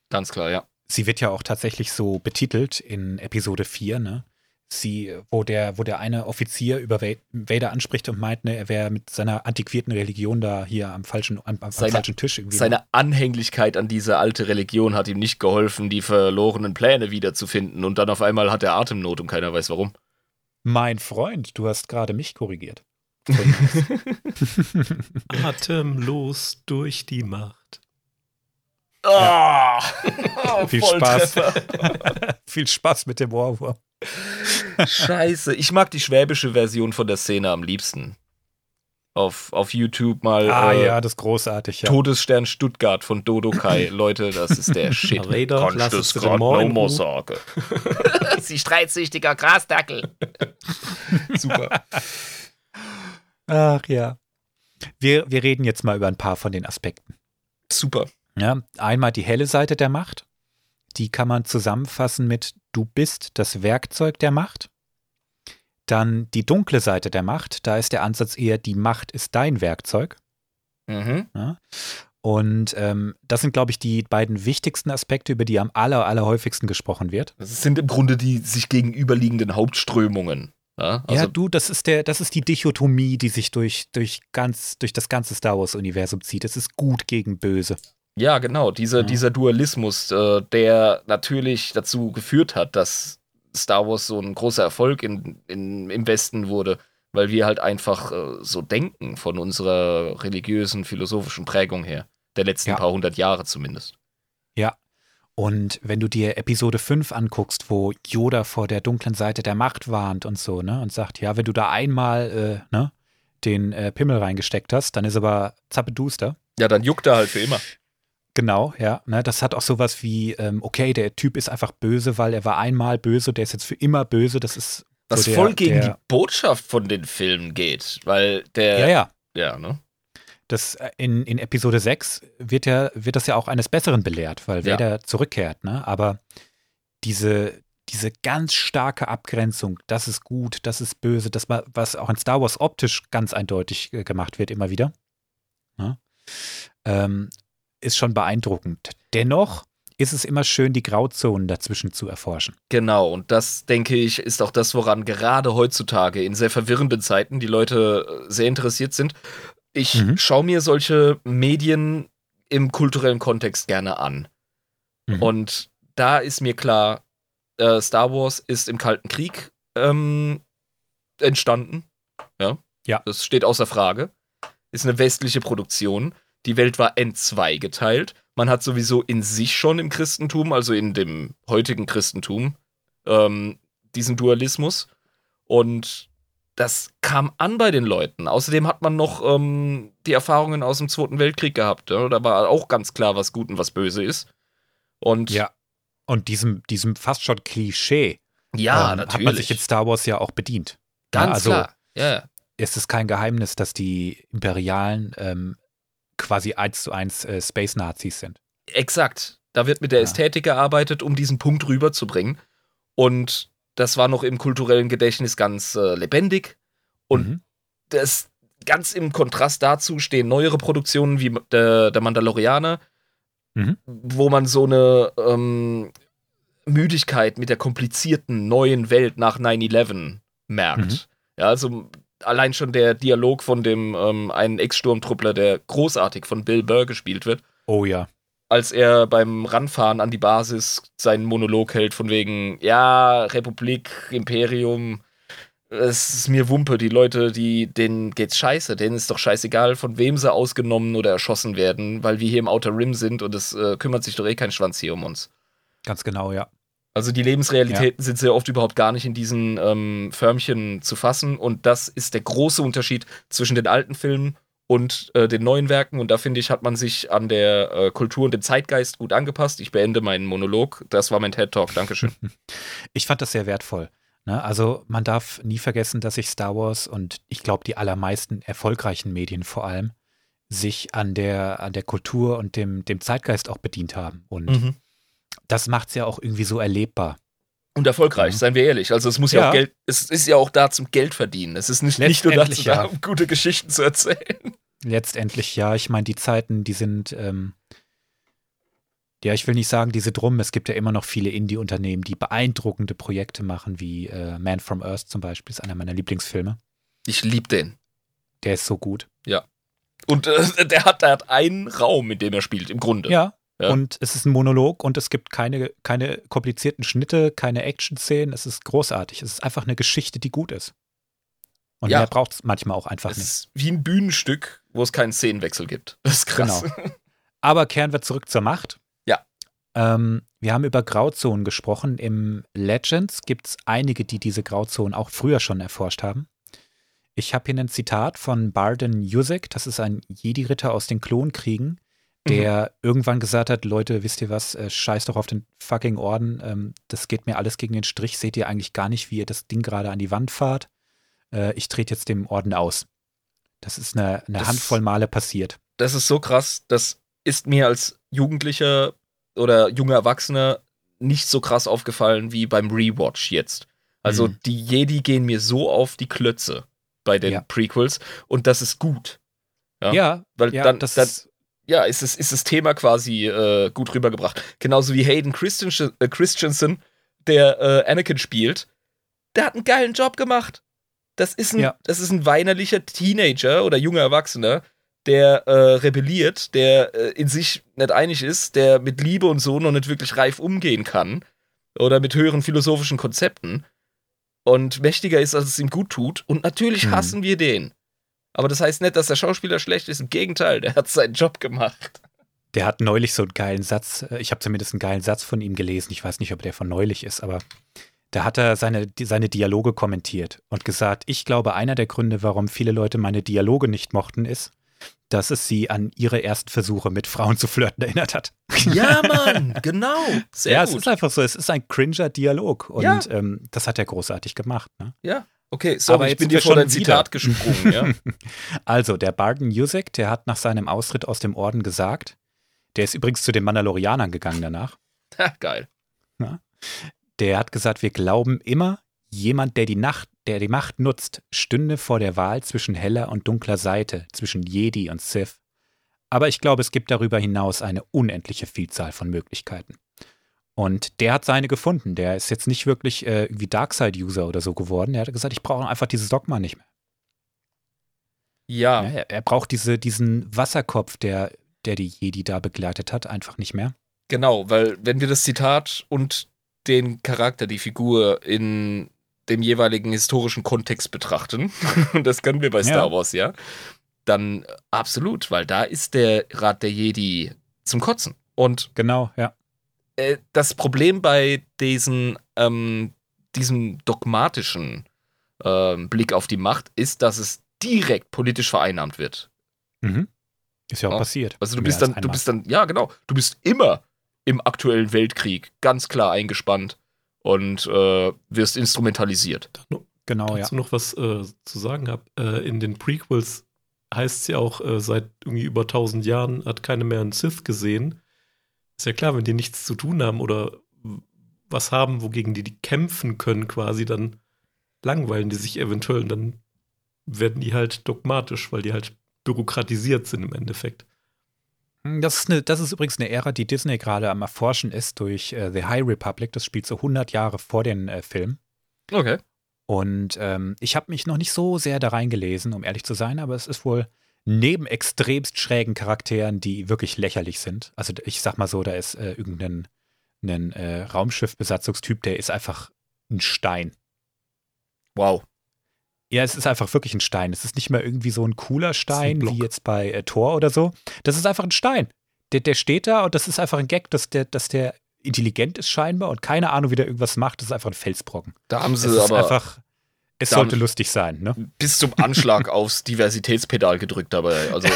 Ganz klar, ja. Sie wird ja auch tatsächlich so betitelt in Episode 4, ne? Sie, wo der, wo der eine Offizier über Vader anspricht und meint, ne, er wäre mit seiner antiquierten Religion da hier am falschen, am, am seine, falschen Tisch irgendwie. Seine Anhänglichkeit an diese alte Religion hat ihm nicht geholfen, die verlorenen Pläne wiederzufinden und dann auf einmal hat er Atemnot und keiner weiß warum. Mein Freund, du hast gerade mich korrigiert. Atemlos durch die Macht. Oh, ja. Viel Spaß. Viel Spaß mit dem Ohrwurm. Scheiße. Ich mag die schwäbische Version von der Szene am liebsten. Auf, auf YouTube mal. Ah äh, ja, das ist großartig. Ja. Todesstern Stuttgart von Dodo Kai. Leute, das ist der Shit. Raider, Kannst es gerade no more sagen. Sie streitsüchtiger Grasdackel. Super. Ach ja. Wir, wir reden jetzt mal über ein paar von den Aspekten. Super. Ja, einmal die helle Seite der Macht. Die kann man zusammenfassen mit Du bist das Werkzeug der Macht. Dann die dunkle Seite der Macht. Da ist der Ansatz eher Die Macht ist dein Werkzeug. Mhm. Ja. Und ähm, das sind, glaube ich, die beiden wichtigsten Aspekte, über die am aller, allerhäufigsten gesprochen wird. Das sind im Grunde die sich gegenüberliegenden Hauptströmungen. Ja, also ja, du, das ist der, das ist die Dichotomie, die sich durch, durch, ganz, durch das ganze Star Wars-Universum zieht. Es ist gut gegen böse. Ja, genau, diese, ja. dieser Dualismus, äh, der natürlich dazu geführt hat, dass Star Wars so ein großer Erfolg in, in, im Westen wurde, weil wir halt einfach äh, so denken von unserer religiösen, philosophischen Prägung her, der letzten ja. paar hundert Jahre zumindest. Ja, und wenn du dir Episode 5 anguckst, wo Yoda vor der dunklen Seite der Macht warnt und so, ne, und sagt, ja, wenn du da einmal, äh, ne, den äh, Pimmel reingesteckt hast, dann ist aber zappeduster. Ja, dann juckt er halt für immer. Genau, ja. Ne, das hat auch sowas wie, ähm, okay, der Typ ist einfach böse, weil er war einmal böse, der ist jetzt für immer böse. Das ist. Was so der, voll gegen der, die Botschaft von den Filmen geht, weil der. Ja, ja. Ja, ne? das äh, in, in Episode 6 wird ja, wird das ja auch eines Besseren belehrt, weil ja. Vader zurückkehrt, ne? Aber diese, diese ganz starke Abgrenzung, das ist gut, das ist böse, das was auch in Star Wars optisch ganz eindeutig äh, gemacht wird, immer wieder, ne? ähm, ist schon beeindruckend. Dennoch ist es immer schön, die Grauzonen dazwischen zu erforschen. Genau, und das, denke ich, ist auch das, woran gerade heutzutage in sehr verwirrenden Zeiten die Leute äh, sehr interessiert sind. Ich mhm. schaue mir solche Medien im kulturellen Kontext gerne an. Mhm. Und da ist mir klar, äh, Star Wars ist im Kalten Krieg ähm, entstanden. Ja. ja. Das steht außer Frage. Ist eine westliche Produktion. Die Welt war N2 geteilt. Man hat sowieso in sich schon im Christentum, also in dem heutigen Christentum, ähm, diesen Dualismus. Und das kam an bei den Leuten. Außerdem hat man noch ähm, die Erfahrungen aus dem Zweiten Weltkrieg gehabt. Ja? Da war auch ganz klar, was gut und was böse ist. Und ja. Und diesem, diesem fast schon Klischee ja, ähm, natürlich. hat man sich in Star Wars ja auch bedient. Ganz ja, also klar. Ja. Es ist kein Geheimnis, dass die Imperialen ähm, quasi eins zu eins äh, Space-Nazis sind. Exakt. Da wird mit der ja. Ästhetik gearbeitet, um diesen Punkt rüberzubringen. Und das war noch im kulturellen Gedächtnis ganz äh, lebendig. Und mhm. das ganz im Kontrast dazu stehen neuere Produktionen wie der, der Mandalorianer, mhm. wo man so eine ähm, Müdigkeit mit der komplizierten neuen Welt nach 9-11 merkt. Mhm. Ja, also allein schon der Dialog von dem ähm, einen Ex-Sturmtruppler, der großartig von Bill Burr gespielt wird. Oh ja als er beim Ranfahren an die Basis seinen Monolog hält, von wegen, ja, Republik, Imperium, es ist mir Wumpe, die Leute, die, denen geht's scheiße, denen ist doch scheißegal, von wem sie ausgenommen oder erschossen werden, weil wir hier im Outer Rim sind und es äh, kümmert sich doch eh kein Schwanz hier um uns. Ganz genau, ja. Also die Lebensrealitäten ja. sind sehr oft überhaupt gar nicht in diesen ähm, Förmchen zu fassen und das ist der große Unterschied zwischen den alten Filmen und äh, den neuen Werken. Und da finde ich, hat man sich an der äh, Kultur und dem Zeitgeist gut angepasst. Ich beende meinen Monolog. Das war mein TED Talk. Dankeschön. Ich fand das sehr wertvoll. Ne? Also man darf nie vergessen, dass sich Star Wars und ich glaube die allermeisten erfolgreichen Medien vor allem sich an der, an der Kultur und dem, dem Zeitgeist auch bedient haben. Und mhm. Das macht es ja auch irgendwie so erlebbar. Und erfolgreich, Ja. seien wir ehrlich. Also es muss ja, Ja. auch Geld, es ist ja auch da zum Geld verdienen. Es ist nicht, nicht nur dazu Letztendlich, da, ja. um gute Geschichten zu erzählen. Letztendlich ja. Ich meine, die Zeiten, die sind, ähm, ja, ich will nicht sagen, die sind rum. Es gibt ja immer noch viele Indie-Unternehmen, die beeindruckende Projekte machen, wie äh, Man from Earth zum Beispiel, ist einer meiner Lieblingsfilme. Ich liebe den. Der ist so gut. Und äh, der, hat, der hat einen Raum, in dem er spielt, im Grunde. Ja. Ja. Und es ist ein Monolog und es gibt keine, keine komplizierten Schnitte, keine Action-Szenen. Es ist großartig. Es ist einfach eine Geschichte, die gut ist. Und Ja. mehr braucht es manchmal auch einfach Es nicht. ist wie ein Bühnenstück, wo es keinen Szenenwechsel gibt. Das ist krass. Aber kehren wir zurück zur Macht. Ja. Ähm, wir haben über Grauzonen gesprochen. Im Legends gibt es einige, die diese Grauzonen auch früher schon erforscht haben. Ich habe hier ein Zitat von Barden Yusek, das ist ein Jedi-Ritter aus den Klonkriegen, der irgendwann gesagt hat, Leute, wisst ihr was, äh, scheiß doch auf den fucking Orden, ähm, das geht mir alles gegen den Strich, seht ihr eigentlich gar nicht, wie ihr das Ding gerade an die Wand fahrt. Äh, ich trete jetzt dem Orden aus. Das ist eine, eine Das- Handvoll Male passiert. Das ist so krass. Das ist mir als Jugendlicher oder junger Erwachsener nicht so krass aufgefallen wie beim Rewatch jetzt. Also Mhm. die Jedi gehen mir so auf die Klötze bei den Ja. Prequels und das ist gut. Ja. Ja, Weil ja, dann, das dann ist, ja, ist, es, ist das Thema quasi äh, gut rübergebracht. Genauso wie Hayden Christensen, äh, Christensen der äh, Anakin spielt, der hat einen geilen Job gemacht. Das ist ein, Ja. das ist ein weinerlicher Teenager oder junger Erwachsener, der äh, rebelliert, der äh, in sich nicht einig ist, der mit Liebe und so noch nicht wirklich reif umgehen kann oder mit höheren philosophischen Konzepten und mächtiger ist, als es ihm gut tut. Und natürlich Mhm. hassen wir den. Aber das heißt nicht, dass der Schauspieler schlecht ist. Im Gegenteil, der hat seinen Job gemacht. Der hat neulich so einen geilen Satz, äh, ich habe zumindest einen geilen Satz von ihm gelesen, ich weiß nicht, ob der von neulich ist, aber da hat er seine, seine Dialoge kommentiert und gesagt, ich glaube, einer der Gründe, warum viele Leute meine Dialoge nicht mochten, ist, dass es sie an ihre ersten Versuche mit Frauen zu flirten erinnert hat. Ja, Mann, genau. Sehr ja, es gut. ist einfach so, es ist ein cringer Dialog und Ja. ähm, das hat er großartig gemacht. Ne? ja, okay, sorry, Aber ich jetzt bin dir vor schon dein Zitat gesprungen, ja. Also, der Barden Yusek, der hat nach seinem Austritt aus dem Orden gesagt, der ist übrigens zu den Mandalorianern gegangen danach. Ha, Geil. Der hat gesagt, wir glauben immer, jemand, der die Nacht, der die Macht nutzt, stünde vor der Wahl zwischen heller und dunkler Seite, zwischen Jedi und Sith. Aber ich glaube, es gibt darüber hinaus eine unendliche Vielzahl von Möglichkeiten. Und der hat seine gefunden. Der ist jetzt nicht wirklich äh, wie Darkseid-User oder so geworden. Der hat gesagt, ich brauche einfach dieses Dogma nicht mehr. Ja, Ja, er, er braucht diese, diesen Wasserkopf, der, der die Jedi da begleitet hat, einfach nicht mehr. genau, weil wenn wir das Zitat und den Charakter, die Figur in dem jeweiligen historischen Kontext betrachten, und das können wir bei Star Ja. Wars, ja, dann absolut, weil da ist der Rat der Jedi zum Kotzen. Und Genau, ja. Äh, das Problem bei diesen, ähm, diesem dogmatischen ähm, Blick auf die Macht ist, dass es direkt politisch vereinnahmt wird. Mhm. Ist ja auch Ja. passiert. Also du bist dann, du bist dann, ja genau, du bist immer im aktuellen Weltkrieg ganz klar eingespannt und äh, wirst instrumentalisiert. Genau, ja. dazu noch was äh, zu sagen habe. Äh, in den Prequels heißt es ja auch, äh, seit irgendwie über 1000 Jahren hat keiner mehr einen Sith gesehen. Ist ja klar, wenn die nichts zu tun haben oder was haben, wogegen die, die kämpfen können, quasi, dann langweilen die sich eventuell und dann werden die halt dogmatisch, weil die halt bürokratisiert sind im Endeffekt. Hm, Das ist, eine, das ist übrigens eine Ära, die Disney gerade am Erforschen ist durch äh, The High Republic. Das spielt so 100 Jahre vor den äh, Film. Okay. Und ähm, ich habe mich noch nicht so sehr da reingelesen, um ehrlich zu sein, aber es ist wohl neben extremst schrägen Charakteren, die wirklich lächerlich sind. Also ich sag mal so, da ist äh, irgendein ein, äh, Raumschiffbesatzungstyp, der ist einfach ein Stein. Wow. Ja, es ist einfach wirklich ein Stein. Es ist nicht mal irgendwie so ein cooler Stein Block. wie jetzt bei äh, Thor oder so. Das ist einfach ein Stein. Der, der steht da und das ist einfach ein Gag, dass der, dass der intelligent ist scheinbar und keine Ahnung, wie der irgendwas macht. Das ist einfach ein Felsbrocken. Da haben Es sie ist aber einfach, es sollte lustig sein, ne? bis zum Anschlag aufs Diversitätspedal gedrückt dabei. Also,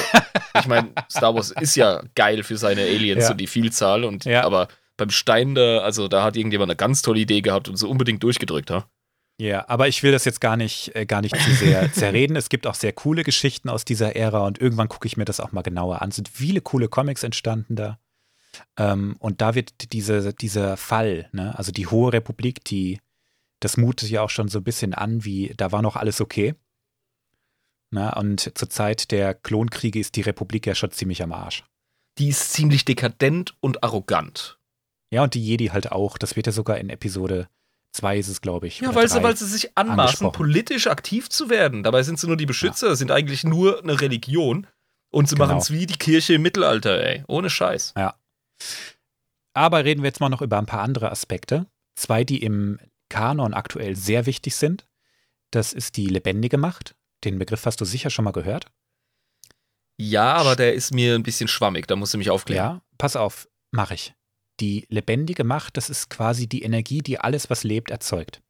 ich meine, Star Wars ist ja geil für seine Aliens Ja. und die Vielzahl. Und, Ja. Aber beim Stein da, also da hat irgendjemand eine ganz tolle Idee gehabt und so unbedingt durchgedrückt, ha? Ja, aber ich will das jetzt gar nicht, äh, gar nicht zu sehr zerreden. Es gibt auch sehr coole Geschichten aus dieser Ära und irgendwann gucke ich mir das auch mal genauer an. Es sind viele coole Comics entstanden da. Ähm, und da wird diese, dieser Fall, ne, also die Hohe Republik, die, das mutet ja auch schon so ein bisschen an, wie da war noch alles okay. Na, und zur Zeit der Klonkriege ist die Republik ja schon ziemlich am Arsch. Die ist ziemlich dekadent und arrogant. Ja, und die Jedi halt auch. Das wird ja sogar in Episode 2 ist es, glaube ich. Ja, weil sie, weil sie sich anmaßen, politisch aktiv zu werden. Dabei sind sie nur die Beschützer, sind eigentlich nur eine Religion. Und sie Genau. machen es wie die Kirche im Mittelalter, ey. Ohne Scheiß. Aber reden wir jetzt mal noch über ein paar andere Aspekte. Zwei, die im Kanon aktuell sehr wichtig sind. Das ist die lebendige Macht. Den Begriff hast du sicher schon mal gehört. Ja, aber der ist mir ein bisschen schwammig, da musst du mich aufklären. Ja, pass auf, mache ich. Die lebendige Macht, das ist quasi die Energie, die alles, was lebt, erzeugt.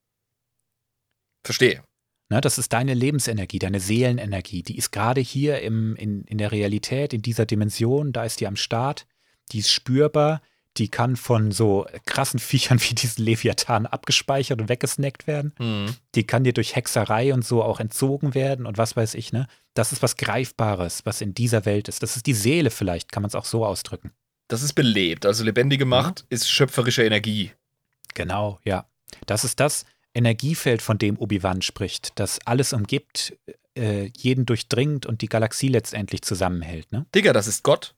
Verstehe. Ne, das ist deine Lebensenergie, deine Seelenenergie. Die ist gerade hier im, in, in der Realität, in dieser Dimension, da ist die am Start. Die ist spürbar. Die kann von so krassen Viechern wie diesen Leviathan abgespeichert und weggesnackt werden. Hm. Die kann dir durch Hexerei und so auch entzogen werden und was weiß ich, ne? Das ist was Greifbares, was in dieser Welt ist. Das ist die Seele vielleicht, kann man es auch so ausdrücken. Das ist belebt. Also lebendige Macht ist schöpferische Energie. Genau, ja. Das ist das Energiefeld, von dem Obi-Wan spricht, das alles umgibt, äh, jeden durchdringt und die Galaxie letztendlich zusammenhält, ne? Digga, das ist Gott.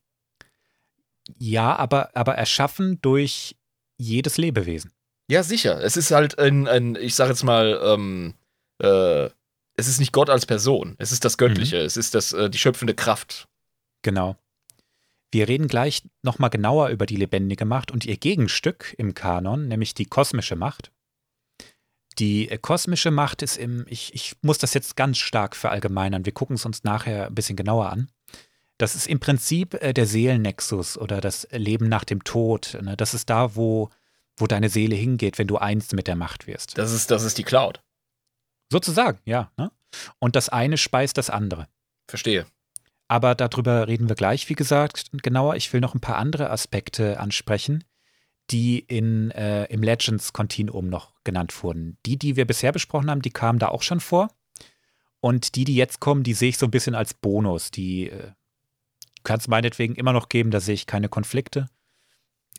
Ja, aber, aber erschaffen durch jedes Lebewesen. Ja, sicher. Es ist halt ein, ein ich sag jetzt mal, ähm, äh, es ist nicht Gott als Person. Es ist das Göttliche. Es ist das, äh, die schöpfende Kraft. Genau. Wir reden gleich nochmal genauer über die lebendige Macht und ihr Gegenstück im Kanon, nämlich die kosmische Macht. Die äh, kosmische Macht ist im, ich, ich muss das jetzt ganz stark verallgemeinern, wir gucken es uns nachher ein bisschen genauer an. Das ist im Prinzip äh, der Seelennexus oder das Leben nach dem Tod. Ne? Das ist da, wo, wo deine Seele hingeht, wenn du eins mit der Macht wirst. Das ist, das ist die Cloud. Sozusagen, ja. Ne? Und das eine speist das andere. Verstehe. Aber darüber reden wir gleich, wie gesagt, genauer. Ich will noch ein paar andere Aspekte ansprechen, die in, äh, im Legends-Kontinuum noch genannt wurden. Die, die wir bisher besprochen haben, die kamen da auch schon vor. Und die, die jetzt kommen, die sehe ich so ein bisschen als Bonus. Die äh, kann es meinetwegen immer noch geben, da sehe ich keine Konflikte.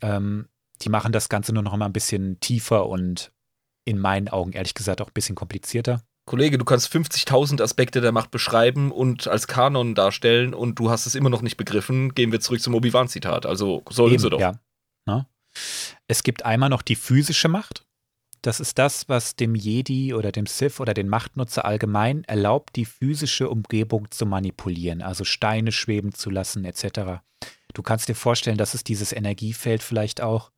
Ähm, die machen das Ganze nur noch mal ein bisschen tiefer und in meinen Augen ehrlich gesagt auch ein bisschen komplizierter. Kollege, du kannst 50.000 Aspekte der Macht beschreiben und als Kanon darstellen und du hast es immer noch nicht begriffen. Gehen wir zurück zum Obi-Wan-Zitat. Also sollen Eben, sie doch. Ja. Ne? Es gibt einmal noch die physische Macht. Das ist das, was dem Jedi oder dem Sith oder den Machtnutzer allgemein erlaubt, die physische Umgebung zu manipulieren, also Steine schweben zu lassen, etc. Du kannst dir vorstellen, das ist dieses Energiefeld vielleicht auch,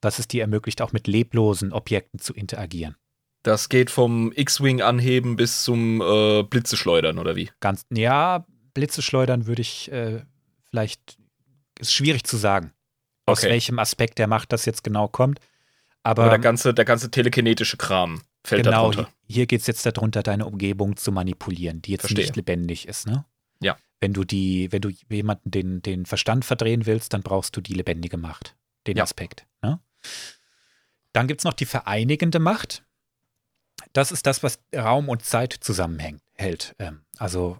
was es dir ermöglicht, auch mit leblosen Objekten zu interagieren. Das geht vom X-Wing anheben bis zum äh, Blitze schleudern, oder wie? Ganz, ja, Blitze schleudern würde ich äh, vielleicht, ist schwierig zu sagen, aus Okay. welchem Aspekt der Macht das jetzt genau kommt. Aber, Aber der ganze, der ganze telekinetische Kram fällt genau, da drunter. hier geht es jetzt darunter, deine Umgebung zu manipulieren, die jetzt Verstehe. nicht lebendig ist, ne? Ja. Wenn du die, wenn du jemanden den, den Verstand verdrehen willst, dann brauchst du die lebendige Macht, den Ja. Aspekt. Ne? Dann gibt es noch die vereinigende Macht. Das ist das, was Raum und Zeit zusammenhängt, hält. Ähm, also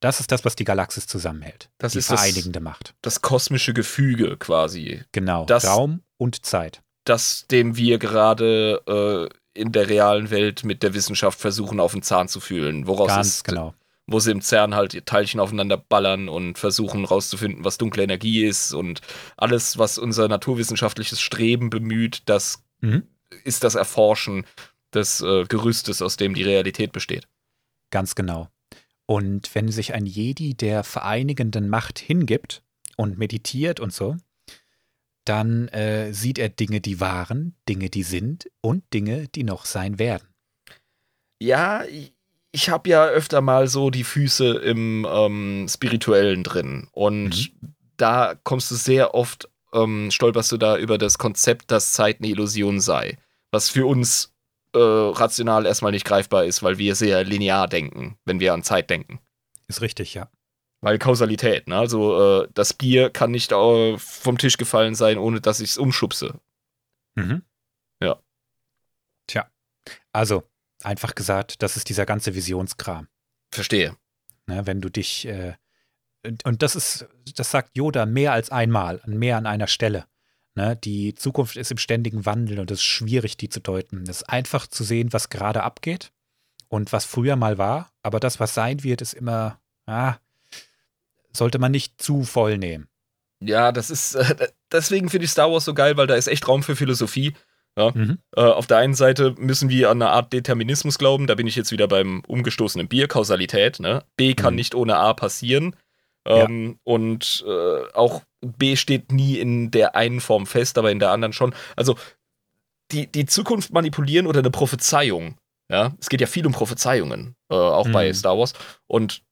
das ist das, was die Galaxis zusammenhält. Das die ist das- vereinigende Macht. Das kosmische Gefüge quasi. Genau. das- Raum und Zeit. Das, dem wir gerade äh, in der realen Welt mit der Wissenschaft versuchen, auf den Zahn zu fühlen. Woraus Ganz ist, genau. wo sie im CERN halt ihr Teilchen aufeinander ballern und versuchen rauszufinden, was dunkle Energie ist und alles, was unser naturwissenschaftliches Streben bemüht, das Mhm. ist das Erforschen des äh, Gerüstes, aus dem die Realität besteht. Ganz genau. Und wenn sich ein Jedi der vereinigenden Macht hingibt und meditiert und so, dann äh, sieht er Dinge, die waren, Dinge, die sind und Dinge, die noch sein werden. Ja, ich- ich habe ja öfter mal so die Füße im ähm, Spirituellen drin. Und da kommst du sehr oft, ähm, stolperst du da über das Konzept, dass Zeit eine Illusion sei. Was für uns äh, rational erstmal nicht greifbar ist, weil wir sehr linear denken, wenn wir an Zeit denken. Ist richtig, ja. Weil Kausalität, ne? Also äh, das Bier kann nicht äh, vom Tisch gefallen sein, ohne dass ich es umschubse. Mhm. Ja. Tja, also einfach gesagt, das ist dieser ganze Visionskram. Verstehe. Ne, wenn du dich äh, und, und das ist, das sagt Yoda mehr als einmal, mehr an einer Stelle. Ne, die Zukunft ist im ständigen Wandel und es ist schwierig, die zu deuten. Es ist einfach zu sehen, was gerade abgeht und was früher mal war, aber das, was sein wird, ist immer, ah, sollte man nicht zu voll nehmen. Ja, das ist, äh, deswegen finde ich Star Wars so geil, weil da ist echt Raum für Philosophie. Ja? Mhm. Äh, auf der einen Seite müssen wir an eine Art Determinismus glauben, da bin ich jetzt wieder beim umgestoßenen Bier, Kausalität. Ne? B kann mhm. nicht ohne A passieren. Ähm, ja. Und äh, auch B steht nie in der einen Form fest, aber in der anderen schon. Also die, die Zukunft manipulieren oder eine Prophezeiung. Ja, es geht ja viel um Prophezeiungen, äh, auch mhm. bei Star Wars. Und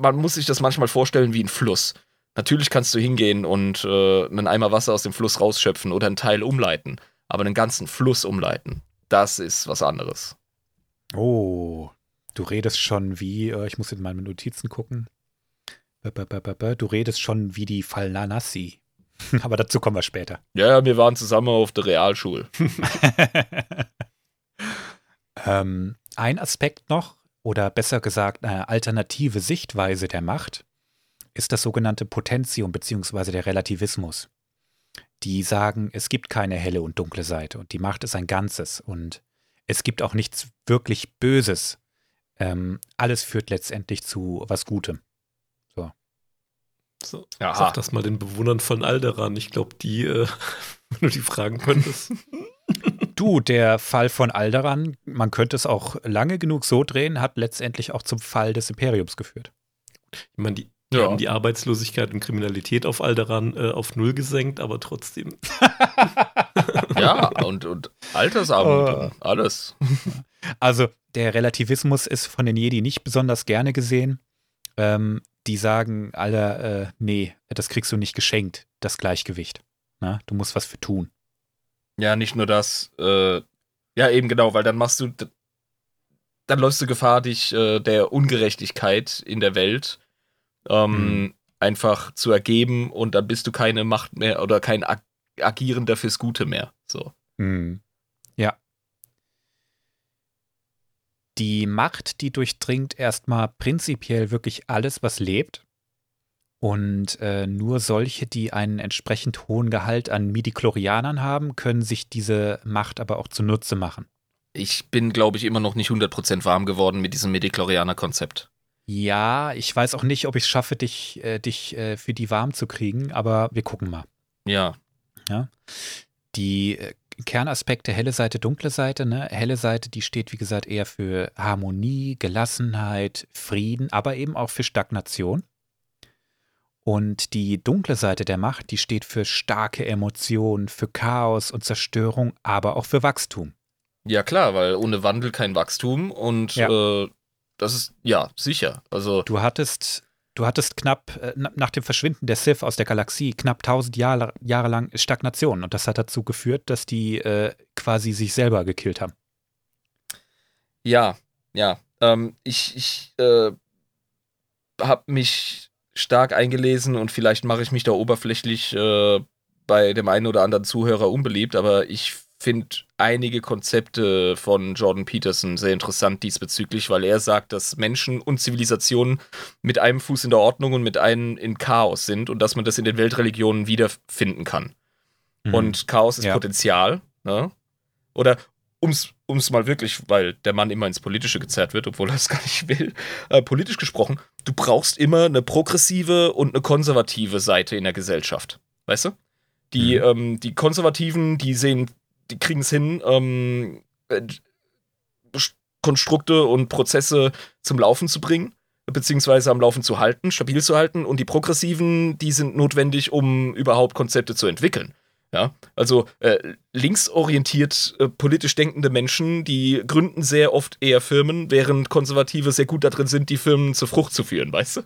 man muss sich das manchmal vorstellen wie ein Fluss. Natürlich kannst du hingehen und äh, einen Eimer Wasser aus dem Fluss rausschöpfen oder einen Teil umleiten, aber einen ganzen Fluss umleiten, das ist was anderes. Oh, du redest schon wie, äh, ich muss in meine Notizen gucken. Du redest schon wie die Falnanassi. Aber dazu kommen wir später. Ja, wir waren zusammen auf der Realschule. ähm, ein Aspekt noch, oder besser gesagt eine alternative Sichtweise der Macht, ist das sogenannte Potentium bzw. der Relativismus. Die sagen, es gibt keine helle und dunkle Seite und die Macht ist ein Ganzes und es gibt auch nichts wirklich Böses. Ähm, alles führt letztendlich zu was Gutem. So, sag das mal den Bewohnern von Alderan. Ich glaube, die, äh, wenn du die fragen könntest. Du, der Fall von Alderan, man könnte es auch lange genug so drehen, hat letztendlich auch zum Fall des Imperiums geführt. Ich meine, die, die ja. haben die Arbeitslosigkeit und Kriminalität auf Alderan äh, auf Null gesenkt, aber trotzdem. ja, und, und Altersarmut oh. alles. Also, der Relativismus ist von den Jedi nicht besonders gerne gesehen. Ähm, die sagen alle, äh, nee, das kriegst du nicht geschenkt, das Gleichgewicht. Na, du musst was für tun. Ja, nicht nur das. Äh, ja, eben genau, weil dann machst du, dann läufst du Gefahr, dich äh, der Ungerechtigkeit in der Welt ähm, mhm. einfach zu ergeben und dann bist du keine Macht mehr oder kein Ag Agierender fürs Gute mehr. So. Mhm. Ja. Die Macht, die durchdringt erstmal prinzipiell wirklich alles, was lebt. Und äh, nur solche, die einen entsprechend hohen Gehalt an Midichlorianern haben, können sich diese Macht aber auch zunutze machen. Ich bin, glaube ich, immer noch nicht 100% warm geworden mit diesem Midichlorianer-Konzept. Ja, ich weiß auch nicht, ob ich es schaffe, dich, äh, dich äh, für die warm zu kriegen, aber wir gucken mal. Ja. ja? Die äh, Kernaspekte helle Seite, dunkle Seite. Ne? Helle Seite, die steht, wie gesagt, eher für Harmonie, Gelassenheit, Frieden, aber eben auch für Stagnation. Und die dunkle Seite der Macht, die steht für starke Emotionen, für Chaos und Zerstörung, aber auch für Wachstum. Ja, klar, weil ohne Wandel kein Wachstum und ja. äh, das ist, ja, sicher. Also. Du hattest Du hattest knapp äh, nach dem Verschwinden der Sith aus der Galaxie knapp 1000 Jahre, Jahre lang Stagnation und das hat dazu geführt, dass die äh, quasi sich selber gekillt haben. Ja, ja. Ähm, ich ich äh, habe mich stark eingelesen und vielleicht mache ich mich da oberflächlich äh, bei dem einen oder anderen Zuhörer unbeliebt, aber ich finde einige Konzepte von Jordan Peterson sehr interessant diesbezüglich, weil er sagt, dass Menschen und Zivilisationen mit einem Fuß in der Ordnung und mit einem in Chaos sind und dass man das in den Weltreligionen wiederfinden kann. Mhm. Und Chaos ist ja. Potenzial. Ne? Oder um es mal wirklich, weil der Mann immer ins Politische gezerrt wird, obwohl er es gar nicht will, äh, politisch gesprochen, du brauchst immer eine progressive und eine konservative Seite in der Gesellschaft. Weißt du? Die, mhm. ähm, die Konservativen, die sehen die kriegen es hin, ähm, äh, Konstrukte und Prozesse zum Laufen zu bringen, beziehungsweise am Laufen zu halten, stabil zu halten. Und die Progressiven, die sind notwendig, um überhaupt Konzepte zu entwickeln. Ja, also äh, linksorientiert äh, politisch denkende Menschen, die gründen sehr oft eher Firmen, während Konservative sehr gut darin sind, die Firmen zur Frucht zu führen, weißt du?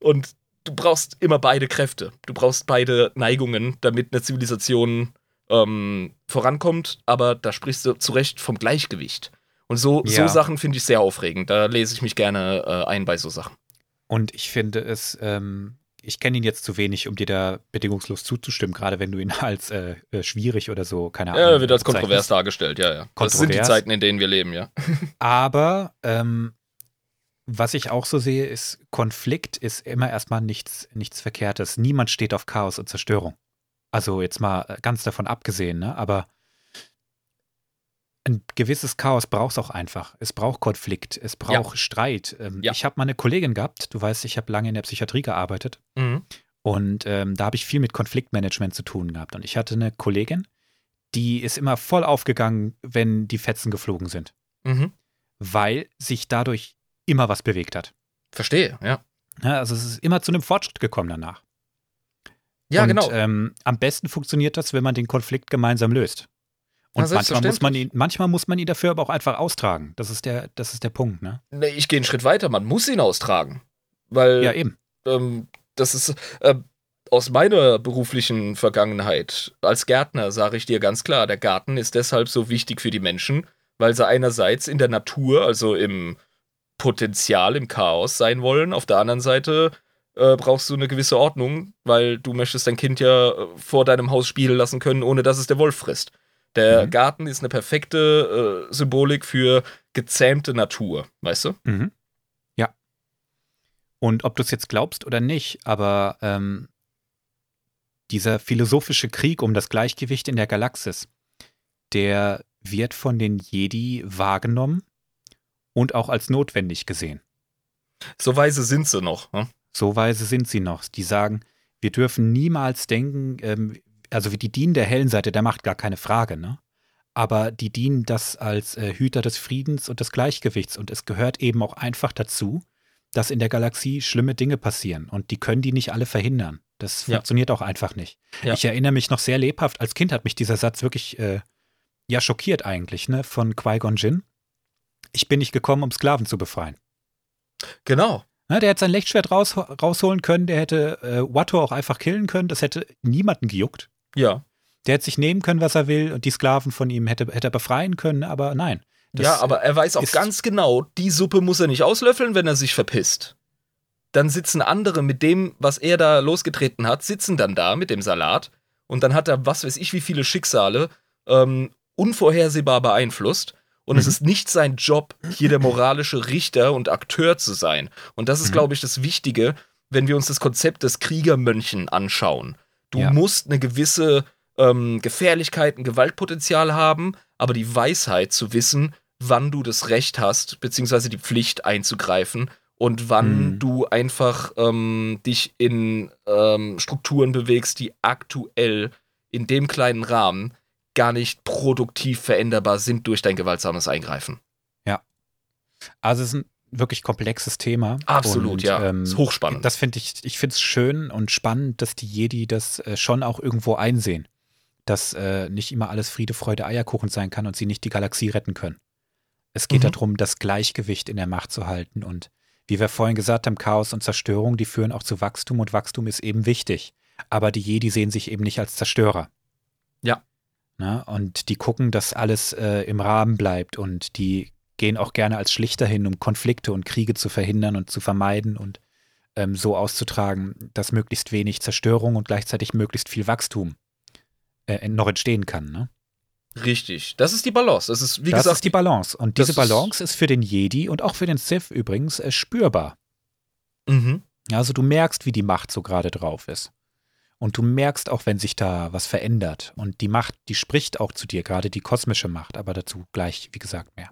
Und du brauchst immer beide Kräfte. Du brauchst beide Neigungen, damit eine Zivilisation ähm, vorankommt, aber da sprichst du zu Recht vom Gleichgewicht. Und so, ja. so Sachen finde ich sehr aufregend. Da lese ich mich gerne äh, ein bei so Sachen. Und ich finde es, ähm, ich kenne ihn jetzt zu wenig, um dir da bedingungslos zuzustimmen, gerade wenn du ihn als äh, äh, schwierig oder so, keine Ahnung. Ja, wird als kontrovers dargestellt, ja, ja. Das sind die Zeiten, in denen wir leben, ja. Aber ähm, was ich auch so sehe, ist, Konflikt ist immer erstmal nichts, nichts Verkehrtes. Niemand steht auf Chaos und Zerstörung. Also jetzt mal äh, ganz davon abgesehen, ne? aber ein gewisses Chaos braucht es auch einfach. Es braucht Konflikt, es braucht ja. Streit. Ähm, ja. Ich habe mal eine Kollegin gehabt, du weißt, ich habe lange in der Psychiatrie gearbeitet mhm. und ähm, da habe ich viel mit Konfliktmanagement zu tun gehabt. Und ich hatte eine Kollegin, die ist immer voll aufgegangen, wenn die Fetzen geflogen sind. Mhm. Weil sich dadurch immer was bewegt hat. Verstehe, ja. ja. Also es ist immer zu einem Fortschritt gekommen danach. Ja, und, genau. Ähm, am besten funktioniert das, wenn man den Konflikt gemeinsam löst. Und Na, manchmal, muss man ihn, manchmal muss man ihn dafür aber auch einfach austragen. Das ist der, das ist der Punkt, ne? Nee, ich gehe einen Schritt weiter, man muss ihn austragen. Weil. Ja, eben. Ähm, das ist. Äh, aus meiner beruflichen Vergangenheit als Gärtner sage ich dir ganz klar, der Garten ist deshalb so wichtig für die Menschen, weil sie einerseits in der Natur, also im Potenzial, im Chaos sein wollen, auf der anderen Seite äh, brauchst du eine gewisse Ordnung, weil du möchtest dein Kind ja äh, vor deinem Haus spielen lassen können, ohne dass es der Wolf frisst. Der mhm. Garten ist eine perfekte äh, Symbolik für gezähmte Natur, weißt du? Mhm. Ja. Und ob du es jetzt glaubst oder nicht, aber ähm, dieser philosophische Krieg um das Gleichgewicht in der Galaxis, der wird von den Jedi wahrgenommen und auch als notwendig gesehen. So weise sind sie noch. Hm? So weise sind sie noch. Die sagen, wir dürfen niemals denken, ähm, also die dienen der hellen Seite der Macht, gar keine Frage, ne? Aber die dienen das als äh, Hüter des Friedens und des Gleichgewichts. Und es gehört eben auch einfach dazu, dass in der Galaxie schlimme Dinge passieren. Und die können die nicht alle verhindern. Das ja. funktioniert auch einfach nicht. Ja. Ich erinnere mich noch sehr lebhaft, als Kind hat mich dieser Satz wirklich äh, ja schockiert eigentlich, ne, von Qui-Gon Jinn. Ich bin nicht gekommen, um Sklaven zu befreien. Genau. Ne, der hätte sein Lichtschwert raus, rausholen können, der hätte äh, Watto auch einfach killen können, das hätte niemanden gejuckt. Ja. Der hätte sich nehmen können, was er will, und die Sklaven von ihm hätte, hätte er befreien können, aber nein. ja, aber er weiß auch ganz genau, die Suppe muss er nicht auslöffeln, wenn er sich verpisst. Dann sitzen andere mit dem, was er da losgetreten hat, sitzen dann da mit dem Salat und dann hat er, was weiß ich, wie viele Schicksale ähm, unvorhersehbar beeinflusst. Und mhm. es ist nicht sein Job, hier der moralische Richter und Akteur zu sein. Und das ist, mhm. glaube ich, das Wichtige, wenn wir uns das Konzept des Kriegermönchen anschauen. Du ja. musst eine gewisse ähm, Gefährlichkeit, ein Gewaltpotenzial haben, aber die Weisheit zu wissen, wann du das Recht hast, beziehungsweise die Pflicht einzugreifen und wann mhm. du einfach ähm, dich in ähm, Strukturen bewegst, die aktuell in dem kleinen Rahmen gar nicht produktiv veränderbar sind durch dein gewaltsames Eingreifen. Ja. Also es ist ein wirklich komplexes Thema. Absolut, und, ja. Ähm, ist hochspannend. Das finde ich, ich finde es schön und spannend, dass die Jedi das äh, schon auch irgendwo einsehen. Dass äh, nicht immer alles Friede, Freude, Eierkuchen sein kann und sie nicht die Galaxie retten können. Es geht mhm. darum, das Gleichgewicht in der Macht zu halten. Und wie wir vorhin gesagt haben, Chaos und Zerstörung, die führen auch zu Wachstum und Wachstum ist eben wichtig. Aber die Jedi sehen sich eben nicht als Zerstörer. Ja. Na, und die gucken, dass alles äh, im Rahmen bleibt und die gehen auch gerne als Schlichter hin, um Konflikte und Kriege zu verhindern und zu vermeiden und ähm, so auszutragen, dass möglichst wenig Zerstörung und gleichzeitig möglichst viel Wachstum äh, noch entstehen kann. Ne? Richtig. Das ist die Balance. Das ist, wie das gesagt. ist die Balance. Und diese Balance ist für den Jedi und auch für den Sith übrigens äh, spürbar. Mhm. Also du merkst, wie die Macht so gerade drauf ist. Und du merkst auch, wenn sich da was verändert. Und die Macht, die spricht auch zu dir, gerade die kosmische Macht, aber dazu gleich, wie gesagt, mehr.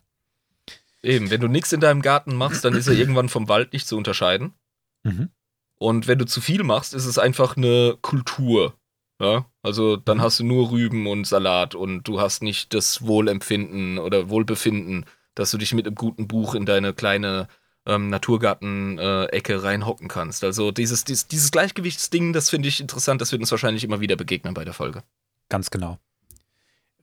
Eben, wenn du nichts in deinem Garten machst, dann ist er irgendwann vom Wald nicht zu unterscheiden. Mhm. Und wenn du zu viel machst, ist es einfach eine Kultur. Ja, also dann mhm. hast du nur Rüben und Salat und du hast nicht das Wohlempfinden oder Wohlbefinden, dass du dich mit einem guten Buch in deine kleine ähm, Naturgarten-Ecke reinhocken kannst. Also dieses, dieses, dieses Gleichgewichtsding, das finde ich interessant, das wird uns wahrscheinlich immer wieder begegnen bei der Folge. Ganz genau.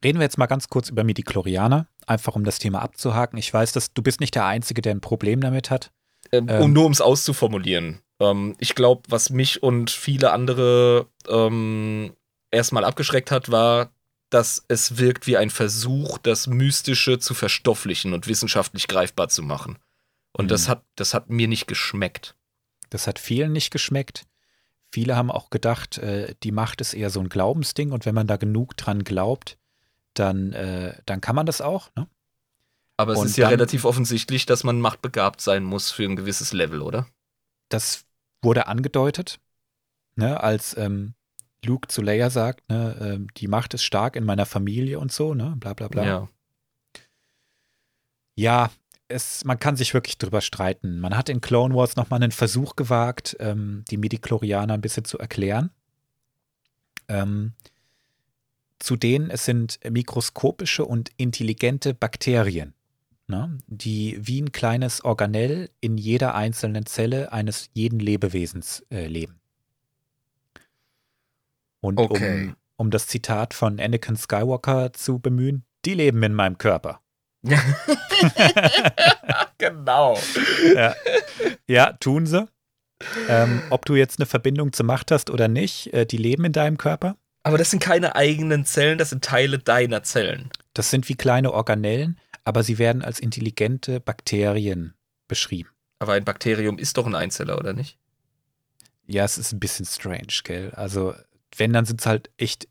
Reden wir jetzt mal ganz kurz über Midi-Chlorianer, einfach um das Thema abzuhaken. Ich weiß, dass du bist nicht der Einzige, der ein Problem damit hat. Ähm, ähm, und nur um es auszuformulieren. Ähm, ich glaube, was mich und viele andere ähm, erstmal abgeschreckt hat, war, dass es wirkt wie ein Versuch, das Mystische zu verstofflichen und wissenschaftlich greifbar zu machen. Und mhm. das, hat, das hat mir nicht geschmeckt. Das hat vielen nicht geschmeckt. Viele haben auch gedacht, äh, die Macht ist eher so ein Glaubensding und wenn man da genug dran glaubt, dann, äh, dann kann man das auch. Ne? Aber es Und ist ja dann- relativ offensichtlich, dass man machtbegabt sein muss für ein gewisses Level, oder? Das wurde angedeutet, ne, als ähm, Luke zu Leia sagt, ne, ähm, die Macht ist stark in meiner Familie und so, ne, bla bla bla. Ja. Ja, es, man kann sich wirklich drüber streiten. Man hat in Clone Wars nochmal einen Versuch gewagt, ähm, die Midichlorianer ein bisschen zu erklären. Ähm, zu denen es sind mikroskopische und intelligente Bakterien, ne, die wie ein kleines Organell in jeder einzelnen Zelle eines jeden Lebewesens äh, leben. Und Okay. um, um das Zitat von Anakin Skywalker zu bemühen, die leben in meinem Körper. genau. ja. ja, tun sie. Ähm, ob du jetzt eine Verbindung zur Macht hast oder nicht, äh, die leben in deinem Körper. Aber das sind keine eigenen Zellen, das sind Teile deiner Zellen. Das sind wie kleine Organellen, aber sie werden als intelligente Bakterien beschrieben. Aber ein Bakterium ist doch ein Einzeller, oder nicht? Ja, es ist ein bisschen strange, gell? Also, wenn, dann sind es halt echt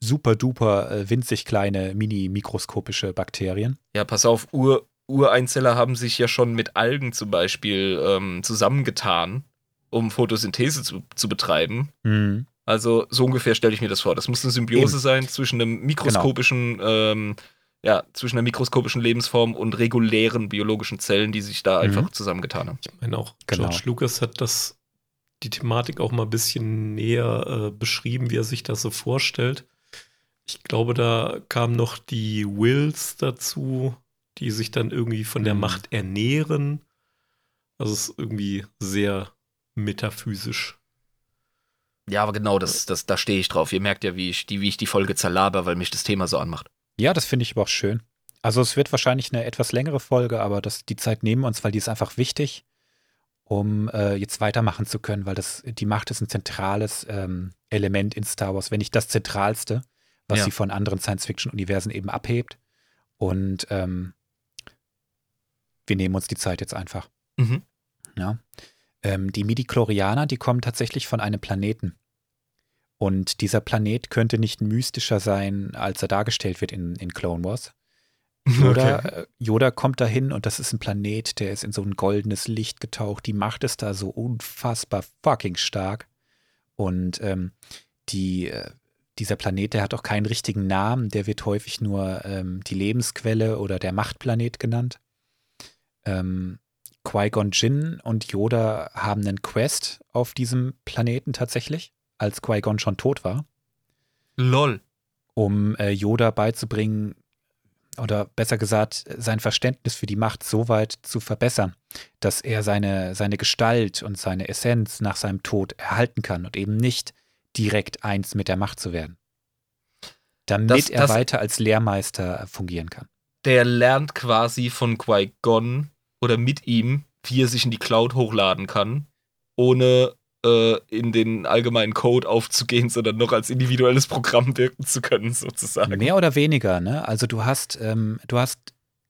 super duper äh, winzig kleine, mini-mikroskopische Bakterien. Ja, pass auf, Ur Ureinzeller haben sich ja schon mit Algen zum Beispiel ähm, zusammengetan, um Photosynthese zu, zu betreiben. Mhm. Also so ungefähr stelle ich mir das vor. Das muss eine Symbiose Eben. sein zwischen einem mikroskopischen, ähm, ja, zwischen einer mikroskopischen Lebensform und regulären biologischen Zellen, die sich da Mhm. einfach zusammengetan haben. Ich meine auch, Genau. George Lucas hat das, die Thematik auch mal ein bisschen näher äh, beschrieben, wie er sich das so vorstellt. Ich glaube, da kamen noch die Wills dazu, die sich dann irgendwie von der Mhm. Macht ernähren. Also es ist irgendwie sehr metaphysisch. Ja, aber genau, das, das, da stehe ich drauf. Ihr merkt ja, wie ich, die, wie ich die Folge zerlaber, weil mich das Thema so anmacht. Ja, das finde ich aber auch schön. Also es wird wahrscheinlich eine etwas längere Folge, aber das, die Zeit nehmen wir uns, weil die ist einfach wichtig, um äh, jetzt weitermachen zu können, weil das, die Macht ist ein zentrales ähm, Element in Star Wars, wenn nicht das zentralste, was Ja. sie von anderen Science-Fiction-Universen eben abhebt. Und ähm, wir nehmen uns die Zeit jetzt einfach. Mhm. Ja. Ähm, die Midichlorianer, die kommen tatsächlich von einem Planeten. Und dieser Planet könnte nicht mystischer sein, als er dargestellt wird in, in Clone Wars. Yoda, äh, Yoda kommt dahin und das ist ein Planet, der ist in so ein goldenes Licht getaucht. Die Macht ist da so unfassbar fucking stark. Und ähm, die, äh, dieser Planet, der hat auch keinen richtigen Namen, der wird häufig nur ähm, die Lebensquelle oder der Machtplanet genannt. Ähm, Qui-Gon Jinn und Yoda haben einen Quest auf diesem Planeten tatsächlich, als Qui-Gon schon tot war Lol. um äh, Yoda beizubringen, oder besser gesagt, sein Verständnis für die Macht so weit zu verbessern, dass er seine, seine Gestalt und seine Essenz nach seinem Tod erhalten kann und eben nicht direkt eins mit der Macht zu werden. Damit Das- er das- weiter als Lehrmeister fungieren kann. Der lernt quasi von Qui-Gon oder mit ihm, wie er sich in die Cloud hochladen kann, ohne äh, in den allgemeinen Code aufzugehen, sondern noch als individuelles Programm wirken zu können, sozusagen. Mehr oder weniger, ne? Also du hast, ähm, du hast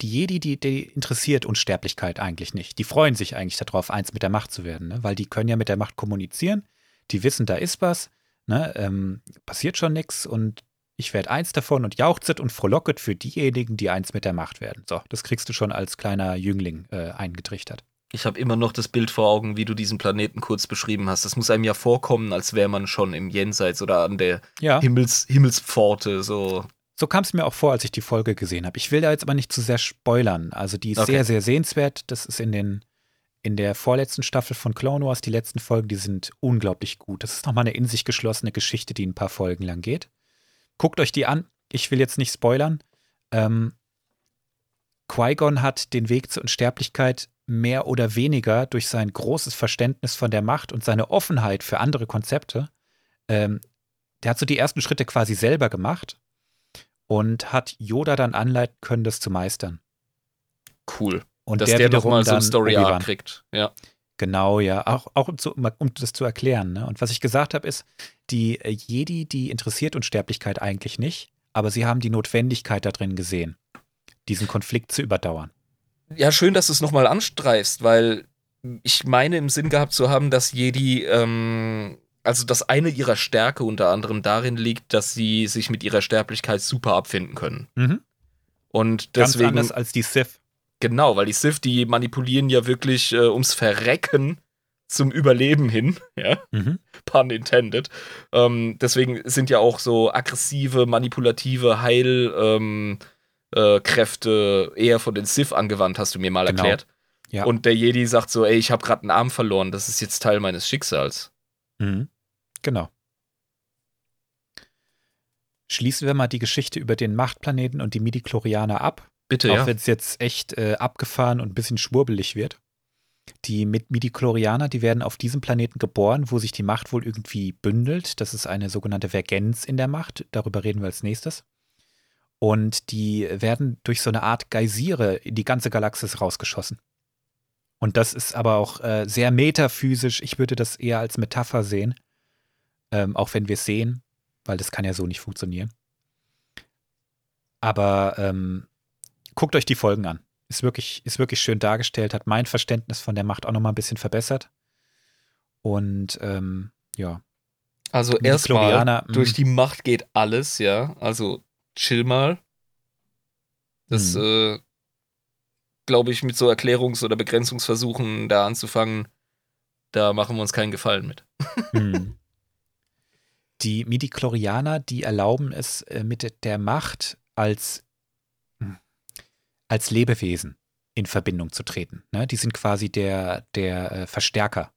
die Jedi, die, die interessiert Unsterblichkeit eigentlich nicht. Die freuen sich eigentlich darauf, eins mit der Macht zu werden, ne? Weil die können ja mit der Macht kommunizieren, die wissen, da ist was, ne? Ähm, passiert schon nichts und ich werde eins davon und jauchzet und frohlocket für diejenigen, die eins mit der Macht werden. So, das kriegst du schon als kleiner Jüngling äh, eingetrichtert. Ich habe immer noch das Bild vor Augen, wie du diesen Planeten kurz beschrieben hast. Das muss einem ja vorkommen, als wäre man schon im Jenseits oder an der Ja, Himmels Himmelspforte. So. so kam es mir auch vor, als ich die Folge gesehen habe. Ich will da jetzt aber nicht zu sehr spoilern. Also die ist Okay. sehr, sehr sehenswert. Das ist in den in der vorletzten Staffel von Clone Wars, die letzten Folgen, die sind unglaublich gut. Das ist nochmal eine in sich geschlossene Geschichte, die ein paar Folgen lang geht. Guckt euch die an. Ich will jetzt nicht spoilern. Ähm, Qui-Gon hat den Weg zur Unsterblichkeit mehr oder weniger durch sein großes Verständnis von der Macht und seine Offenheit für andere Konzepte. Ähm, der hat so die ersten Schritte quasi selber gemacht und hat Yoda dann anleiten können, das zu meistern. Cool. Und Dass der, der, wiederum nochmal so ein Story Obi-Wan. Arc kriegt. Ja. Genau, ja. Auch, auch um, zu, um das zu erklären. Ne? Und was ich gesagt habe, ist, die äh, Jedi, die interessiert Unsterblichkeit eigentlich nicht, aber sie haben die Notwendigkeit da drin gesehen, diesen Konflikt zu überdauern. Ja, schön, dass du es nochmal anstreifst, weil ich meine im Sinn gehabt zu haben, dass Jedi, ähm, also dass eine ihrer Stärke unter anderem darin liegt, dass sie sich mit ihrer Sterblichkeit super abfinden können. Mhm. Und Ganz deswegen, anders als die Sith. Genau, weil die Sith, die manipulieren ja wirklich äh, ums Verrecken zum Überleben hin, ja, Mhm. pun intended. Ähm, deswegen sind ja auch so aggressive, manipulative Heilkräfte ähm, äh, eher von den Sith angewandt, hast du mir mal Genau. erklärt. Ja. Und der Jedi sagt so, ey, ich habe gerade einen Arm verloren, das ist jetzt Teil meines Schicksals. Mhm. Genau. Schließen wir mal die Geschichte über den Machtplaneten und die Midichlorianer ab. Bitte, Auch ja. wenn es jetzt echt äh, abgefahren und ein bisschen schwurbelig wird. Die Mid- Midichlorianer, die werden auf diesem Planeten geboren, wo sich die Macht wohl irgendwie bündelt. Das ist eine sogenannte Vergenz in der Macht. Darüber reden wir als nächstes. Und die werden durch so eine Art Geysire in die ganze Galaxis rausgeschossen. Und das ist aber auch äh, sehr metaphysisch. Ich würde das eher als Metapher sehen. Ähm, auch wenn wir es sehen, weil das kann ja so nicht funktionieren. Aber ähm, guckt euch die Folgen an. Ist wirklich, ist wirklich schön dargestellt, hat mein Verständnis von der Macht auch nochmal ein bisschen verbessert. Und ähm, ja, Also erstmal, mm. durch die Macht geht alles, ja. Also chill mal. Das, Mhm. äh, glaube ich, mit so Erklärungs- oder Begrenzungsversuchen da anzufangen, da machen wir uns keinen Gefallen mit. Hm. Die Midichlorianer, die erlauben es äh, mit der Macht als, hm, als Lebewesen in Verbindung zu treten. Ne? Die sind quasi der, der äh, Verstärker.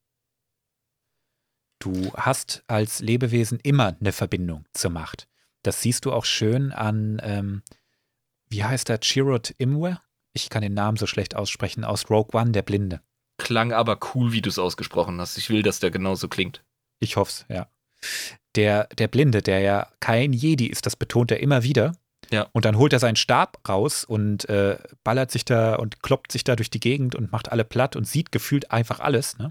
Du hast als Lebewesen immer eine Verbindung zur Macht. Das siehst du auch schön an, ähm, wie heißt der, Chirrut Imwe? Ich kann den Namen so schlecht aussprechen, aus Rogue One, der Blinde. Klang aber cool, wie du es ausgesprochen hast. Ich will, dass der genauso klingt. Ich hoff's, ja. Der, der Blinde, der ja kein Jedi ist, das betont er immer wieder. Ja. Und dann holt er seinen Stab raus und äh, ballert sich da und kloppt sich da durch die Gegend und macht alle platt und sieht gefühlt einfach alles, ne?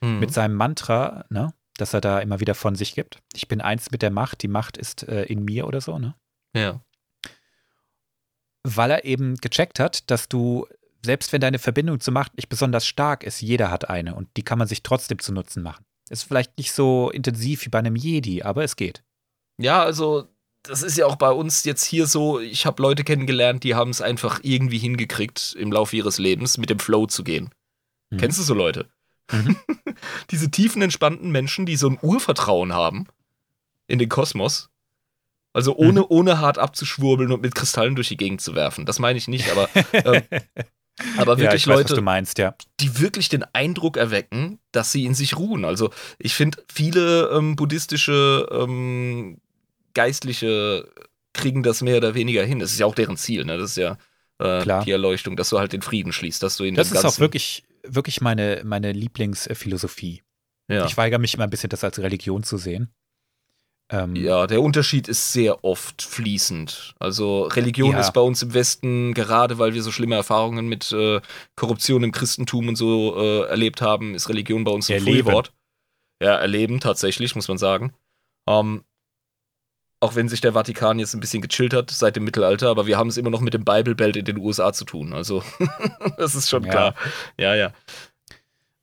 Mhm. Mit seinem Mantra, ne? Das er da immer wieder von sich gibt. Ich bin eins mit der Macht, die Macht ist äh, in mir oder so, ne? ja. Weil er eben gecheckt hat, dass du, selbst wenn deine Verbindung zur Macht nicht besonders stark ist, jeder hat eine und die kann man sich trotzdem zu Nutzen machen. Ist vielleicht nicht so intensiv wie bei einem Jedi, aber es geht. Ja, also das ist ja auch bei uns jetzt hier so, ich habe Leute kennengelernt, die haben es einfach irgendwie hingekriegt, im Laufe ihres Lebens mit dem Flow zu gehen. Mhm. Kennst du so Leute? Mhm. Diese tiefen, entspannten Menschen, die so ein Urvertrauen haben in den Kosmos. Also ohne, ohne hart abzuschwurbeln und mit Kristallen durch die Gegend zu werfen. Das meine ich nicht, aber, ähm, aber ja, wirklich ich weiß, Leute, du meinst, ja. die wirklich den Eindruck erwecken, dass sie in sich ruhen. Also ich finde, viele ähm, buddhistische ähm, Geistliche kriegen das mehr oder weniger hin. Das ist ja auch deren Ziel, ne? Das ist ja äh, Klar. die Erleuchtung, dass du halt den Frieden schließt, dass du in Das ist auch wirklich, wirklich meine, meine Lieblingsphilosophie. ja. Ich weigere mich immer ein bisschen, das als Religion zu sehen. Ähm, Ja, der Unterschied ist sehr oft fließend. Also Religion Ja. ist bei uns im Westen, gerade weil wir so schlimme Erfahrungen mit äh, Korruption im Christentum und so äh, erlebt haben, ist Religion bei uns ein Erleben. Ja, erleben tatsächlich, muss man sagen. Ähm, auch wenn sich der Vatikan jetzt ein bisschen gechillt hat seit dem Mittelalter, aber wir haben es immer noch mit dem Bible Belt in den USA zu tun. Also, das ist schon Ja. klar. Ja, ja.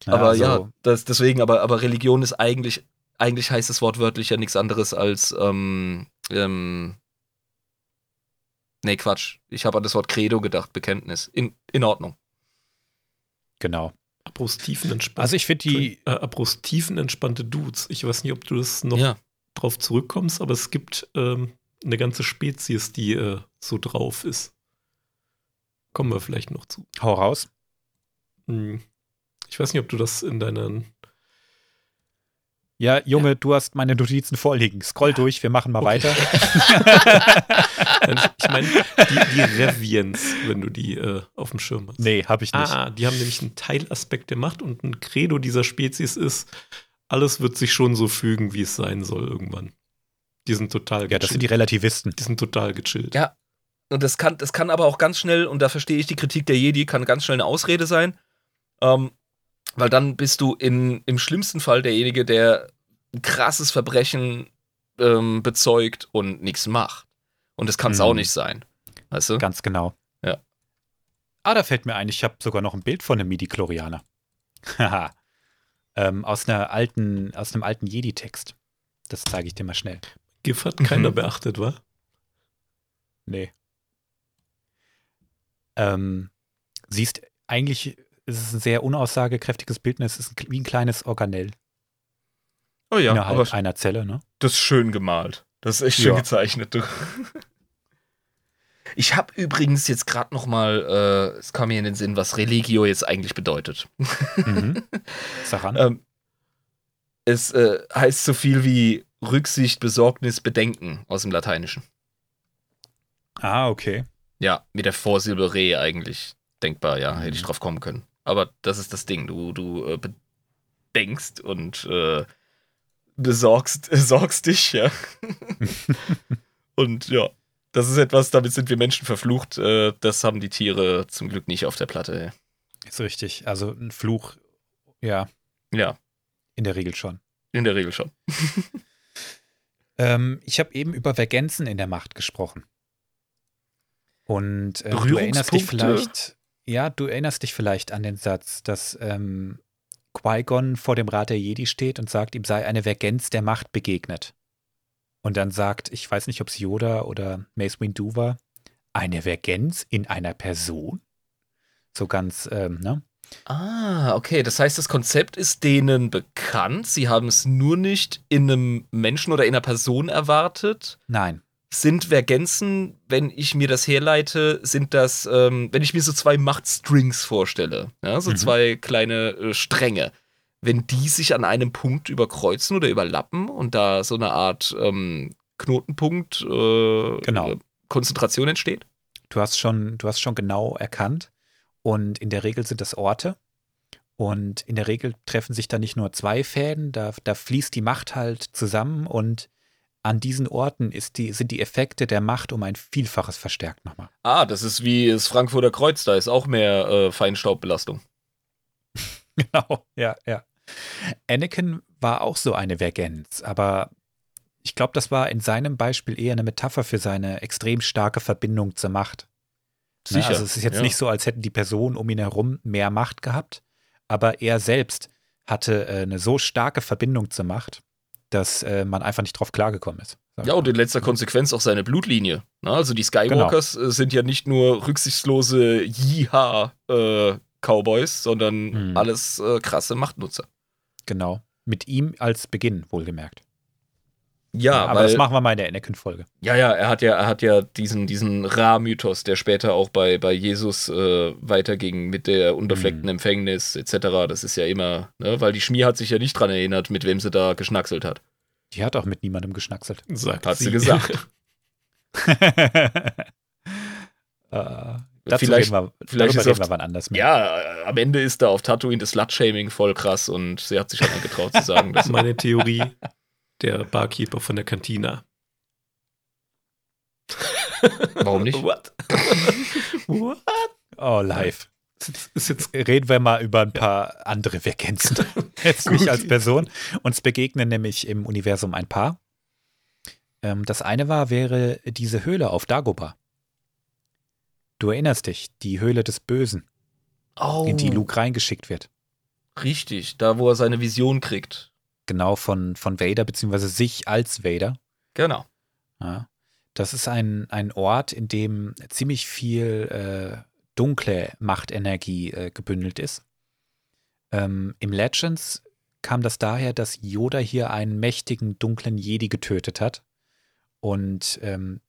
ja, Aber also, ja, das, deswegen, aber, aber Religion ist eigentlich, eigentlich heißt es wortwörtlich ja nichts anderes als, ähm, ähm, nee, Quatsch. Ich habe an das Wort Credo gedacht, Bekenntnis. In, in Ordnung. Genau. Apros tiefenentspannte, Also ich finde die, äh, Apros tiefenentspannte Dudes. Ich weiß nicht, ob du das noch Ja. Drauf zurückkommst, aber es gibt ähm, eine ganze Spezies, die äh, so drauf ist. Kommen wir vielleicht noch zu. hau raus. Hm. Ich weiß nicht, ob du das in deinen. Ja, Junge, du hast meine Notizen vorliegen. Scroll durch, wir machen mal Okay. weiter. Ich meine, die, die Reviens, wenn du die äh, auf dem Schirm hast. Nee, habe ich nicht. Ah, die haben nämlich einen Teilaspekt der Macht und ein Credo dieser Spezies ist, alles wird sich schon so fügen, wie es sein soll irgendwann. Die sind total ja, das sind gechillt. die Relativisten. die sind total gechillt. Ja. Und das kann, das kann aber auch ganz schnell, und da verstehe ich die Kritik der Jedi, kann ganz schnell eine Ausrede sein. Ähm, weil dann bist du in, im schlimmsten Fall derjenige, der ein krasses Verbrechen ähm, bezeugt und nichts macht. Und das kann es Mhm. auch nicht sein. Weißt du? Ganz genau. Ja. Ah, da fällt mir ein, ich habe sogar noch ein Bild von einem Midi-Chlorianer. Haha. Ähm, aus, einer alten, aus einem alten Jedi-Text. Das zeige ich dir mal schnell. GIF hat keiner Mhm. beachtet, wa? Nee. Ähm, siehst, eigentlich ist es ein sehr unaussagekräftiges Bildnis, es ist wie ein kleines Organell Oh ja, innerhalb aber einer Zelle, ne? das ist schön gemalt. Das ist echt schön Ja. gezeichnet. Du. Ich habe übrigens jetzt gerade noch mal, äh, es kam mir in den Sinn, was Religio jetzt eigentlich bedeutet. Mhm. Sag an. Ähm, es äh, heißt so viel wie Rücksicht, Besorgnis, Bedenken aus dem Lateinischen. ah, okay. Ja, mit der Vorsilbe Re eigentlich denkbar, ja, hätte ich Mhm. drauf kommen können. Aber das ist das Ding, du, du äh, bedenkst und äh, besorgst sorgst dich, ja. und ja, das ist etwas, damit sind wir Menschen verflucht. Äh, das haben die Tiere zum Glück nicht auf der Platte. Ist richtig. Also ein Fluch, ja, Ja, in der Regel schon. in der Regel schon. Ähm, ich habe eben über Vergenzen in der Macht gesprochen. Und äh, du erinnerst dich vielleicht, ja, du erinnerst dich vielleicht an den Satz, dass ähm, Qui-Gon vor dem Rat der Jedi steht und sagt, ihm sei eine Vergenz der Macht begegnet. Und dann sagt, ich weiß nicht, ob es Yoda oder Mace Windu war, eine Vergenz in einer Person? So ganz, ähm, ne? Ah, okay. Das heißt, das Konzept ist denen bekannt. Sie haben es nur nicht in einem Menschen oder in einer Person erwartet. Nein. Sind Vergenzen, wenn ich mir das herleite, sind das, ähm, wenn ich mir so zwei Machtstrings vorstelle, ja, so Mhm. zwei kleine äh, Stränge, wenn die sich an einem Punkt überkreuzen oder überlappen und da so eine Art ähm, Knotenpunkt, äh, Genau. Konzentration entsteht? Du hast schon, du hast schon genau erkannt. Und in der Regel sind das Orte. Und in der Regel treffen sich da nicht nur zwei Fäden, da, da fließt die Macht halt zusammen und an diesen Orten ist die, sind die Effekte der Macht um ein Vielfaches verstärkt nochmal. Ah, das ist wie das Frankfurter Kreuz, da ist auch mehr äh, Feinstaubbelastung. Genau, ja, ja. Anakin war auch so eine Vergenz, aber ich glaube, das war in seinem Beispiel eher eine Metapher für seine extrem starke Verbindung zur Macht. Ne, Sicher. Also es ist jetzt ja. nicht so, als hätten die Personen um ihn herum mehr Macht gehabt, aber er selbst hatte äh, eine so starke Verbindung zur Macht, dass äh, man einfach nicht drauf klargekommen ist. Ja, und in letzter Konsequenz auch seine Blutlinie. Na, also die Skywalkers Genau. äh, sind ja nicht nur rücksichtslose Jiha-Cowboys, sondern Mhm. alles äh, krasse Machtnutzer. Genau. Mit ihm als Beginn, wohlgemerkt. Ja, aber weil, das machen wir mal in der Anakin-Folge. ja, ja, er hat ja, er hat ja diesen, diesen Ra-Mythos, der später auch bei, bei Jesus äh, weiterging mit der unbefleckten Mhm. Empfängnis etc. Das ist ja immer, ne, weil die Schmier hat sich ja nicht dran erinnert, mit wem sie da geschnackselt hat. Die hat auch mit niemandem geschnackselt. Sagt Hat sie gesagt. äh, dazu Vielleicht- reden wir, vielleicht ist reden wir wann anders mehr. Ja, am Ende ist da auf Tatooine das Slut-Shaming voll krass und sie hat sich halt getraut zu sagen, dass Meine Theorie, der Barkeeper von der Kantina. Warum nicht? What? What? Oh, live. Jetzt Reden wir mal über ein paar andere Vergenzen. Jetzt nicht als Person. Uns begegnen nämlich im Universum ein paar. Ähm, das eine war, wäre diese Höhle auf Dagobah. Du erinnerst dich, die Höhle des Bösen, Oh, in die Luke reingeschickt wird. richtig, da wo er seine Vision kriegt. Genau von, von Vader, beziehungsweise sich als Vader. Genau. Ja. Das ist ein, ein Ort, in dem ziemlich viel äh, dunkle Machtenergie äh, gebündelt ist. Ähm, Im Legends kam das daher, dass Yoda hier einen mächtigen dunklen Jedi getötet hat und ähm,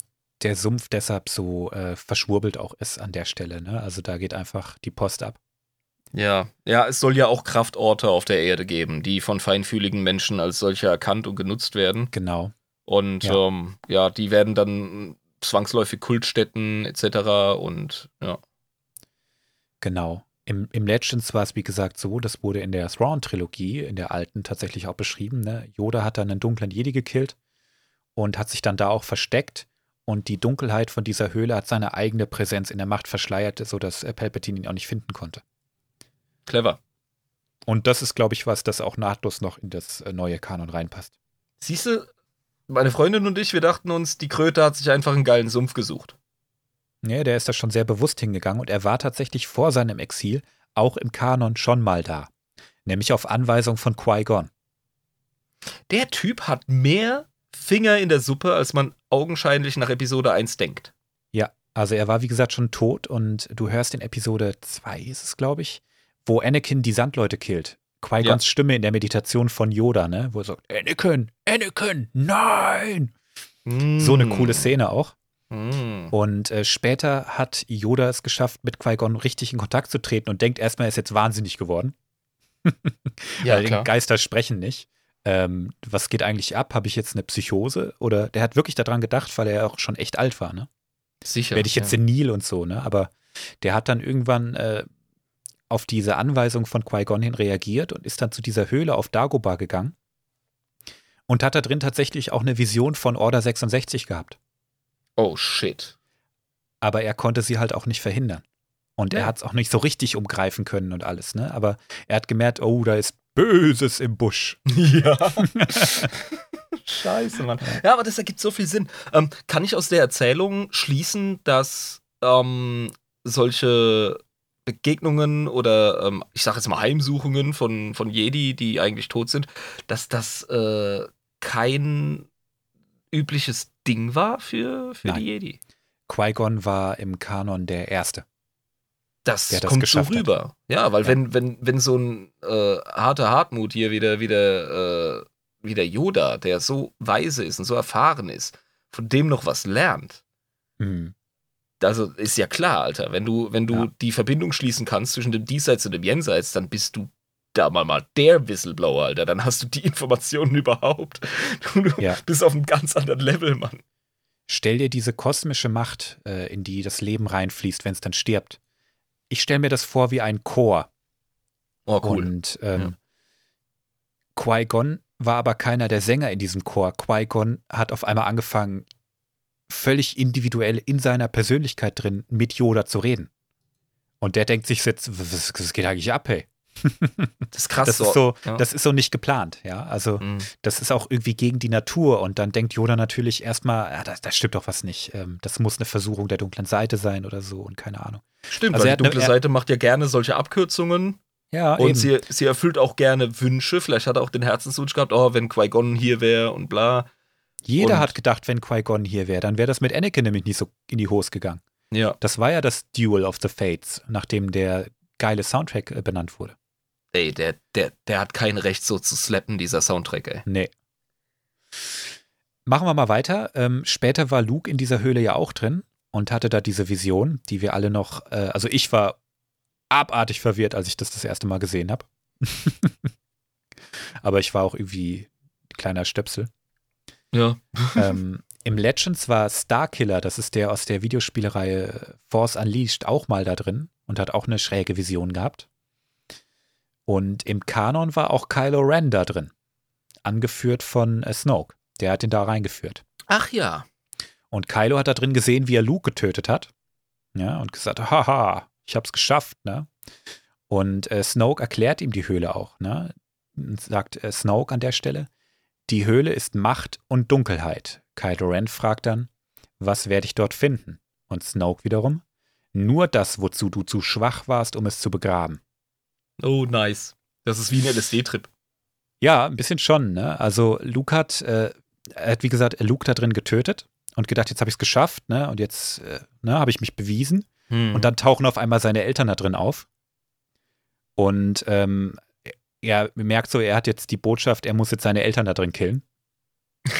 der Sumpf deshalb so äh, verschwurbelt auch ist an der Stelle. Ne? Also da geht einfach die Post ab. Ja, ja, es soll ja auch Kraftorte auf der Erde geben, die von feinfühligen Menschen als solche erkannt und genutzt werden. Genau. Und Ja. ähm, ja die werden dann zwangsläufig Kultstätten etc. Und ja. Genau. Im, Im Legends war es, wie gesagt, so, das wurde in der Thrawn-Trilogie, in der alten, tatsächlich auch beschrieben. Ne? Yoda hat dann einen dunklen Jedi gekillt und hat sich dann da auch versteckt. Und die Dunkelheit von dieser Höhle hat seine eigene Präsenz in der Macht verschleiert, sodass äh, Palpatine ihn auch nicht finden konnte. Clever. Und das ist, glaube ich, was, das auch nahtlos noch in das äh, neue Kanon reinpasst. Siehst du, meine Freundin und ich, wir dachten uns, die Kröte hat sich einfach einen geilen Sumpf gesucht. Ja, der ist da schon sehr bewusst hingegangen und er war tatsächlich vor seinem Exil auch im Kanon schon mal da. Nämlich auf Anweisung von Qui-Gon. Der Typ hat mehr Finger in der Suppe, als man augenscheinlich nach Episode 1 denkt. Also er war, wie gesagt, schon tot und du hörst in Episode 2, ist es, glaube ich, wo Anakin die Sandleute killt. Qui-Gons Ja. Stimme in der Meditation von Yoda, ne? Wo er sagt, Anakin, Anakin, nein! So eine coole Szene auch. Mm. Und äh, später hat Yoda es geschafft, mit Qui-Gon richtig in Kontakt zu treten und denkt erstmal, er ist jetzt wahnsinnig geworden. Ja, Weil klar. Geister sprechen nicht. Ähm, was geht eigentlich ab? Habe ich jetzt eine Psychose? Oder der hat wirklich daran gedacht, weil er auch schon echt alt war, ne? Sicher. Werde ich jetzt ja. senil und so, ne? Aber der hat dann irgendwann äh, auf diese Anweisung von Qui-Gon hin reagiert und ist dann zu dieser Höhle auf Dagobah gegangen und hat da drin tatsächlich auch eine Vision von Order 66 gehabt. Oh, shit. aber er konnte sie halt auch nicht verhindern. Und er Ja. hat es auch nicht so richtig umgreifen können und alles, ne? Aber er hat gemerkt, oh, da ist Böses im Busch. Ja. Scheiße, Mann. Ja, aber das ergibt so viel Sinn. Ähm, kann ich aus der Erzählung schließen, dass ähm, solche Begegnungen oder ähm, ich sage jetzt mal Heimsuchungen von, von Jedi, die eigentlich tot sind, dass das äh, kein übliches Ding war für, für Nein. die Jedi? Qui-Gon war im Kanon der Erste. Das das kommt so geschafft hat. rüber. Ja, weil Ja. wenn, wenn, wenn so ein äh, harter Hartmut hier wieder, wieder, äh, wieder Yoda, der so weise ist und so erfahren ist, von dem noch was lernt, Hm. also ist ja klar, Alter, wenn du, wenn du Ja. die Verbindung schließen kannst zwischen dem Diesseits und dem Jenseits, dann bist du da mal mal der Whistleblower, Alter. Dann hast du die Informationen überhaupt. Du, du Ja. bist auf einem ganz anderen Level, Mann. Stell dir diese kosmische Macht, äh, in die das Leben reinfließt, wenn es dann stirbt. Ich stelle mir das vor wie ein Chor. Oh, cool. Und ähm, Qui-Gon war aber keiner der Sänger in diesem Chor. Qui-Gon hat auf einmal angefangen, völlig individuell in seiner Persönlichkeit drin mit Yoda zu reden. Und der denkt sich jetzt, was, was geht eigentlich ab, hey? Das ist krass. Das ist so, ja. das ist so nicht geplant, ja. Also Mhm. das ist auch irgendwie gegen die Natur und dann denkt Yoda natürlich erstmal, ja, da, da stimmt doch was nicht. Ähm, das muss eine Versuchung der dunklen Seite sein oder so und keine Ahnung. Stimmt, Also weil die dunkle er- Seite macht ja gerne solche Abkürzungen Ja, und eben. sie, sie erfüllt auch gerne Wünsche. Vielleicht hat er auch den Herzenswunsch gehabt, oh, wenn Qui-Gon hier wäre und bla. Jeder und- hat gedacht, wenn Qui-Gon hier wäre, dann wäre das mit Anakin nämlich nicht so in die Hose gegangen. Ja. Das war ja das Duel of the Fates, nachdem der geile Soundtrack äh, benannt wurde. Ey, der, der, der hat kein Recht, so zu slappen, dieser Soundtrack, ey. Nee. Machen wir mal weiter. Ähm, später war Luke in dieser Höhle ja auch drin und hatte da diese Vision, die wir alle noch, äh, also ich war abartig verwirrt, als ich das das erste Mal gesehen habe. Aber ich war auch irgendwie ein kleiner Stöpsel. Ja. ähm, Im Legends war Starkiller, das ist der aus der Videospielereihe Force Unleashed, auch mal da drin und hat auch eine schräge Vision gehabt. Und im Kanon war auch Kylo Ren da drin, angeführt von äh, Snoke. Der hat ihn da reingeführt. Ach ja. Und Kylo hat da drin gesehen, wie er Luke getötet hat. Ja, und gesagt, haha, ich hab's geschafft, ne? Und äh, Snoke erklärt ihm die Höhle auch, ne? Sagt äh, Snoke an der Stelle, die Höhle ist Macht und Dunkelheit. Kylo Ren fragt dann, was werde ich dort finden? Und Snoke wiederum, nur das, wozu du zu schwach warst, um es zu begraben. Oh, nice. Das ist wie ein LSD-Trip. Ja, ein bisschen schon, ne? Also Luke hat, äh, er hat wie gesagt, Luke da drin getötet und gedacht, jetzt habe ich es geschafft, ne? Und jetzt, äh, ne, habe ich mich bewiesen. Hm. Und dann tauchen auf einmal seine Eltern da drin auf. Und ähm, er merkt so, er hat jetzt die Botschaft, er muss jetzt seine Eltern da drin killen.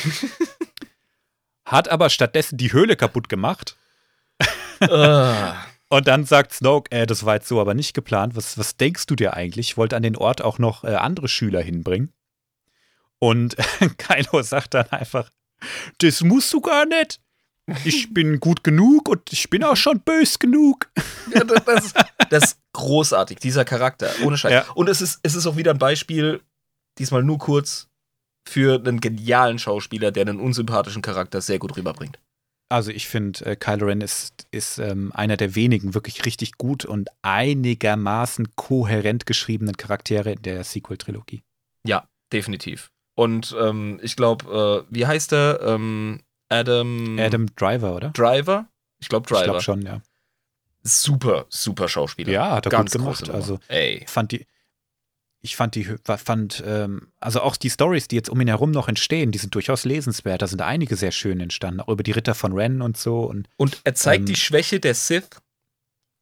hat aber stattdessen die Höhle kaputt gemacht. Ah. Und dann sagt Snoke, äh, das war jetzt so aber nicht geplant. Was, was denkst du dir eigentlich? Ich wollte an den Ort auch noch äh, andere Schüler hinbringen. Und Kylo sagt dann einfach, das musst du gar nicht. Ich bin gut genug und ich bin auch schon bös genug. Ja, das, das, ist, großartig, dieser Charakter. Ohne Scheiß. Ja. Und es ist, es ist auch wieder ein Beispiel, diesmal nur kurz, für einen genialen Schauspieler, der einen unsympathischen Charakter sehr gut rüberbringt. Also ich finde, äh, Kylo Ren ist, ist ähm, einer der wenigen wirklich richtig gut und einigermaßen kohärent geschriebenen Charaktere in der Sequel-Trilogie. Ja, definitiv. Und ähm, ich glaube, äh, wie heißt er? Ähm, Adam, Adam Driver, oder? Driver? Ich glaube Ich Driver. glaube schon, ja. Super, super Schauspieler. Ja, hat er Ganz gut gemacht. Also Ey. fand die, ich fand die, fand, ähm, also auch die Stories, die jetzt um ihn herum noch entstehen, die sind durchaus lesenswert. Da sind einige sehr schön entstanden, auch über die Ritter von Ren und so. Und, Und er zeigt Ähm, die Schwäche der Sith.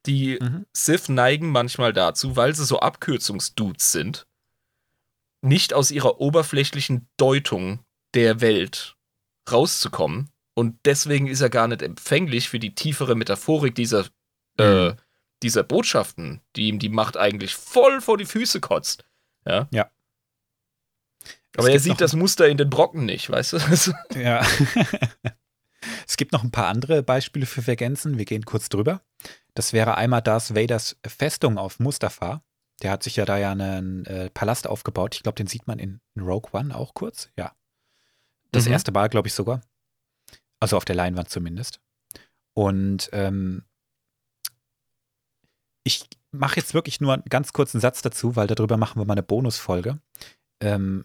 Die Mhm. Sith neigen manchmal dazu, weil sie so Abkürzungsdudes sind, nicht aus ihrer oberflächlichen Deutung der Welt rauszukommen. Und deswegen ist er gar nicht empfänglich für die tiefere Metaphorik dieser, äh, Mhm. Dieser Botschaften, die ihm die Macht eigentlich voll vor die Füße kotzt. Ja. Ja. Aber er sieht das Muster in den Brocken nicht, weißt du? Ja. es gibt noch ein paar andere Beispiele für Vergänzen. Wir gehen kurz drüber. Das wäre einmal Darth Vaders Festung auf Mustafa. Der hat sich ja da ja einen äh, Palast aufgebaut. Ich glaube, den sieht man in, in Rogue One auch kurz. Ja. Das Mhm. erste Mal, glaube ich, sogar. Also auf der Leinwand zumindest. Und ähm, ich mache jetzt wirklich nur einen ganz kurzen Satz dazu, weil darüber machen wir mal eine Bonusfolge. Ähm,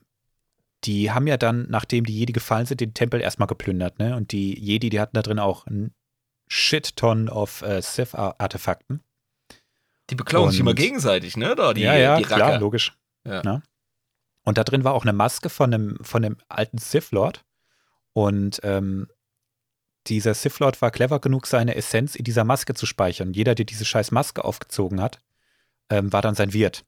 die haben ja dann, nachdem die Jedi gefallen sind, den Tempel erstmal geplündert, ne? Und die Jedi, die hatten da drin auch ein Shit-Ton of äh, Sith-Artefakten. die beklauen sich Und- immer gegenseitig, ne? Da, die, ja, ja, die klar, logisch. Ja. Ne? Und da drin war auch eine Maske von einem, von einem alten Sith-Lord. Und ähm, dieser Sith-Lord war clever genug, seine Essenz in dieser Maske zu speichern. Jeder, der diese scheiß Maske aufgezogen hat, ähm, war dann sein Wirt.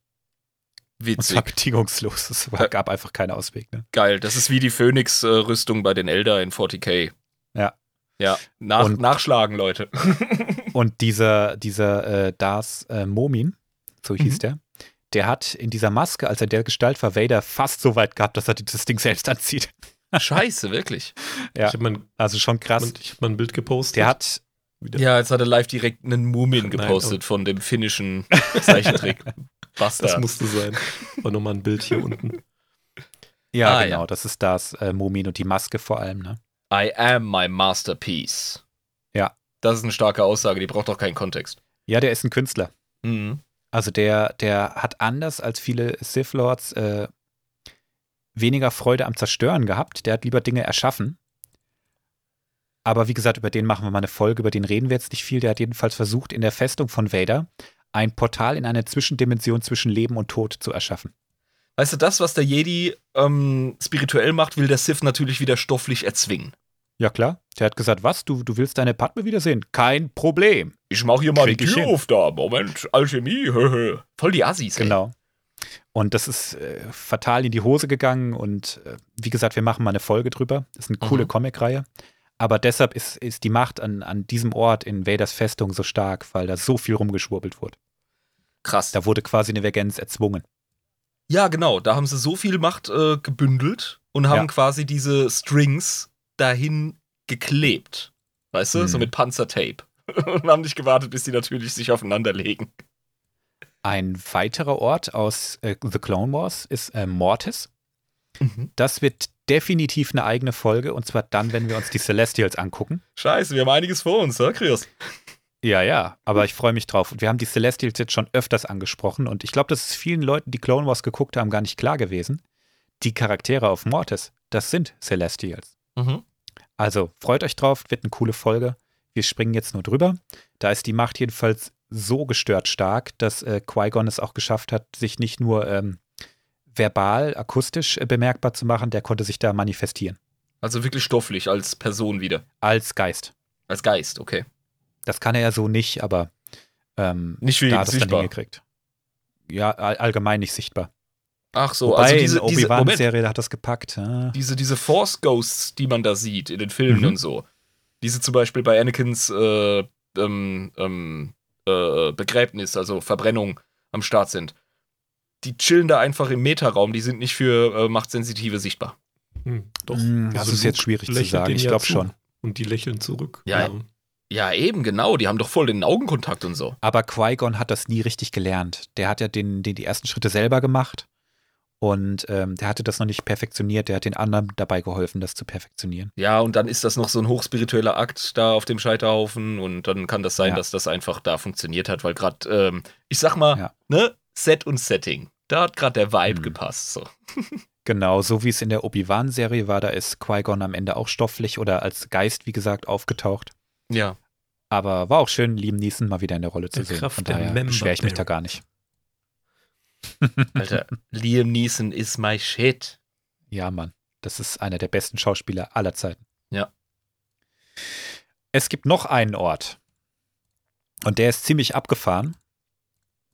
Und Witzig. zwar bedingungslos. Es war, Ja. gab einfach keinen Ausweg. Ne? Geil, das ist wie die Phoenix-Rüstung bei den Elder in 40k. Ja. Ja, nach, Und- nachschlagen, Leute. Und dieser, dieser äh, Darth äh, Momin, so hieß Mhm. der, der hat in dieser Maske, als er der Gestalt war, Vader fast so weit gehabt, dass er das Ding selbst anzieht. Scheiße, wirklich. Ja. Ich habe mein, Also schon krass. ich hab mal ein Bild gepostet. Der hat, Wieder. Ja, jetzt hat er live direkt einen Mumin Nein, gepostet von dem finnischen Zeichentrick. das Bastard. musste sein. Und nochmal ein Bild hier unten. ja Ah, genau, ja. das ist das äh, Momin und die Maske vor allem. Ne? I am my masterpiece. Ja. Das ist eine starke Aussage, die braucht doch keinen Kontext. Ja, der ist ein Künstler. Mhm. Also der, der hat anders als viele Sith Lords äh, weniger Freude am Zerstören gehabt. Der hat lieber Dinge erschaffen. Aber wie gesagt, über den machen wir mal eine Folge, über den reden wir jetzt nicht viel. Der hat jedenfalls versucht, in der Festung von Vader ein Portal in eine Zwischendimension zwischen Leben und Tod zu erschaffen. Weißt du, das, was der Jedi ähm, spirituell macht, will der Sith natürlich wieder stofflich erzwingen. Ja, klar. Der hat gesagt, was? Du, du willst deine Padme wiedersehen? Kein Problem. Ich mach hier mal Krieg die Tür hin. auf da. Moment, Alchemie. Voll die Assis. ey. Und das ist äh, fatal in die Hose gegangen. Und äh, wie gesagt, wir machen mal eine Folge drüber. Das ist eine coole Mhm. Comicreihe. Aber deshalb ist, ist die Macht an, an diesem Ort in Vaders Festung so stark, weil da so viel rumgeschwurbelt wurde. Krass. Da wurde quasi eine Vergenz erzwungen. Ja, genau. Da haben sie so viel Macht äh, gebündelt und haben Ja. quasi diese Strings dahin geklebt. Weißt du? So Mhm. mit Panzertape. und haben nicht gewartet, bis die natürlich sich aufeinander legen. Ein weiterer Ort aus äh, The Clone Wars ist äh, Mortis. Das wird definitiv eine eigene Folge und zwar dann, wenn wir uns die Celestials angucken. Scheiße, wir haben einiges vor uns, ne, Krios? Ja, ja, aber ich freue mich drauf. Und wir haben die Celestials jetzt schon öfters angesprochen und ich glaube, das ist vielen Leuten, die Clone Wars geguckt haben, gar nicht klar gewesen. Die Charaktere auf Mortis, das sind Celestials. Mhm. Also freut euch drauf, wird eine coole Folge. Wir springen jetzt nur drüber. Da ist die Macht jedenfalls so gestört stark, dass äh, Qui-Gon es auch geschafft hat, sich nicht nur ähm, verbal, akustisch äh, bemerkbar zu machen, der konnte sich da manifestieren. Also wirklich stofflich als Person wieder. Als Geist. Als Geist, okay. Das kann er ja so nicht, aber ähm, Nicht wie da hat es dann hingekriegt. Ja, all, allgemein nicht sichtbar. Ach so, Wobei also diese, in Obi-Wan-Serie, hat das gepackt. Ja. diese, diese Force Ghosts, die man da sieht in den Filmen Mhm. und so, diese zum Beispiel bei Anakins äh, ähm, ähm, äh, Begräbnis, also Verbrennung am Start sind, die chillen da einfach im Metaraum, die sind nicht für äh, Machtsensitive sichtbar. Hm, doch. Hm, das ist jetzt schwierig zu sagen. Ich ja glaube schon. Und die lächeln zurück. Ja, Ja, eben, genau, die haben doch voll den Augenkontakt und so. Aber Qui-Gon hat das nie richtig gelernt. Der hat ja den, den, die ersten Schritte selber gemacht und ähm, der hatte das noch nicht perfektioniert. Der hat den anderen dabei geholfen, das zu perfektionieren. Ja, und dann ist das noch so ein hochspiritueller Akt da auf dem Scheiterhaufen und dann kann das sein, Ja. dass das einfach da funktioniert hat, weil gerade, ähm, ich sag mal, Ja. ne, Set und Setting, da hat gerade der Vibe Hm. gepasst. So. Genau, so wie es in der Obi-Wan-Serie war, da ist Qui-Gon am Ende auch stofflich oder als Geist, wie gesagt, aufgetaucht. Ja. Aber war auch schön, Liam Neeson mal wieder in der Rolle zu Der sehen. Kraft Von daher beschwere ich mich da gar nicht. Alter, Liam Neeson is my shit. Ja, Mann. Das ist einer der besten Schauspieler aller Zeiten. Ja. Es gibt noch einen Ort. Und der ist ziemlich abgefahren.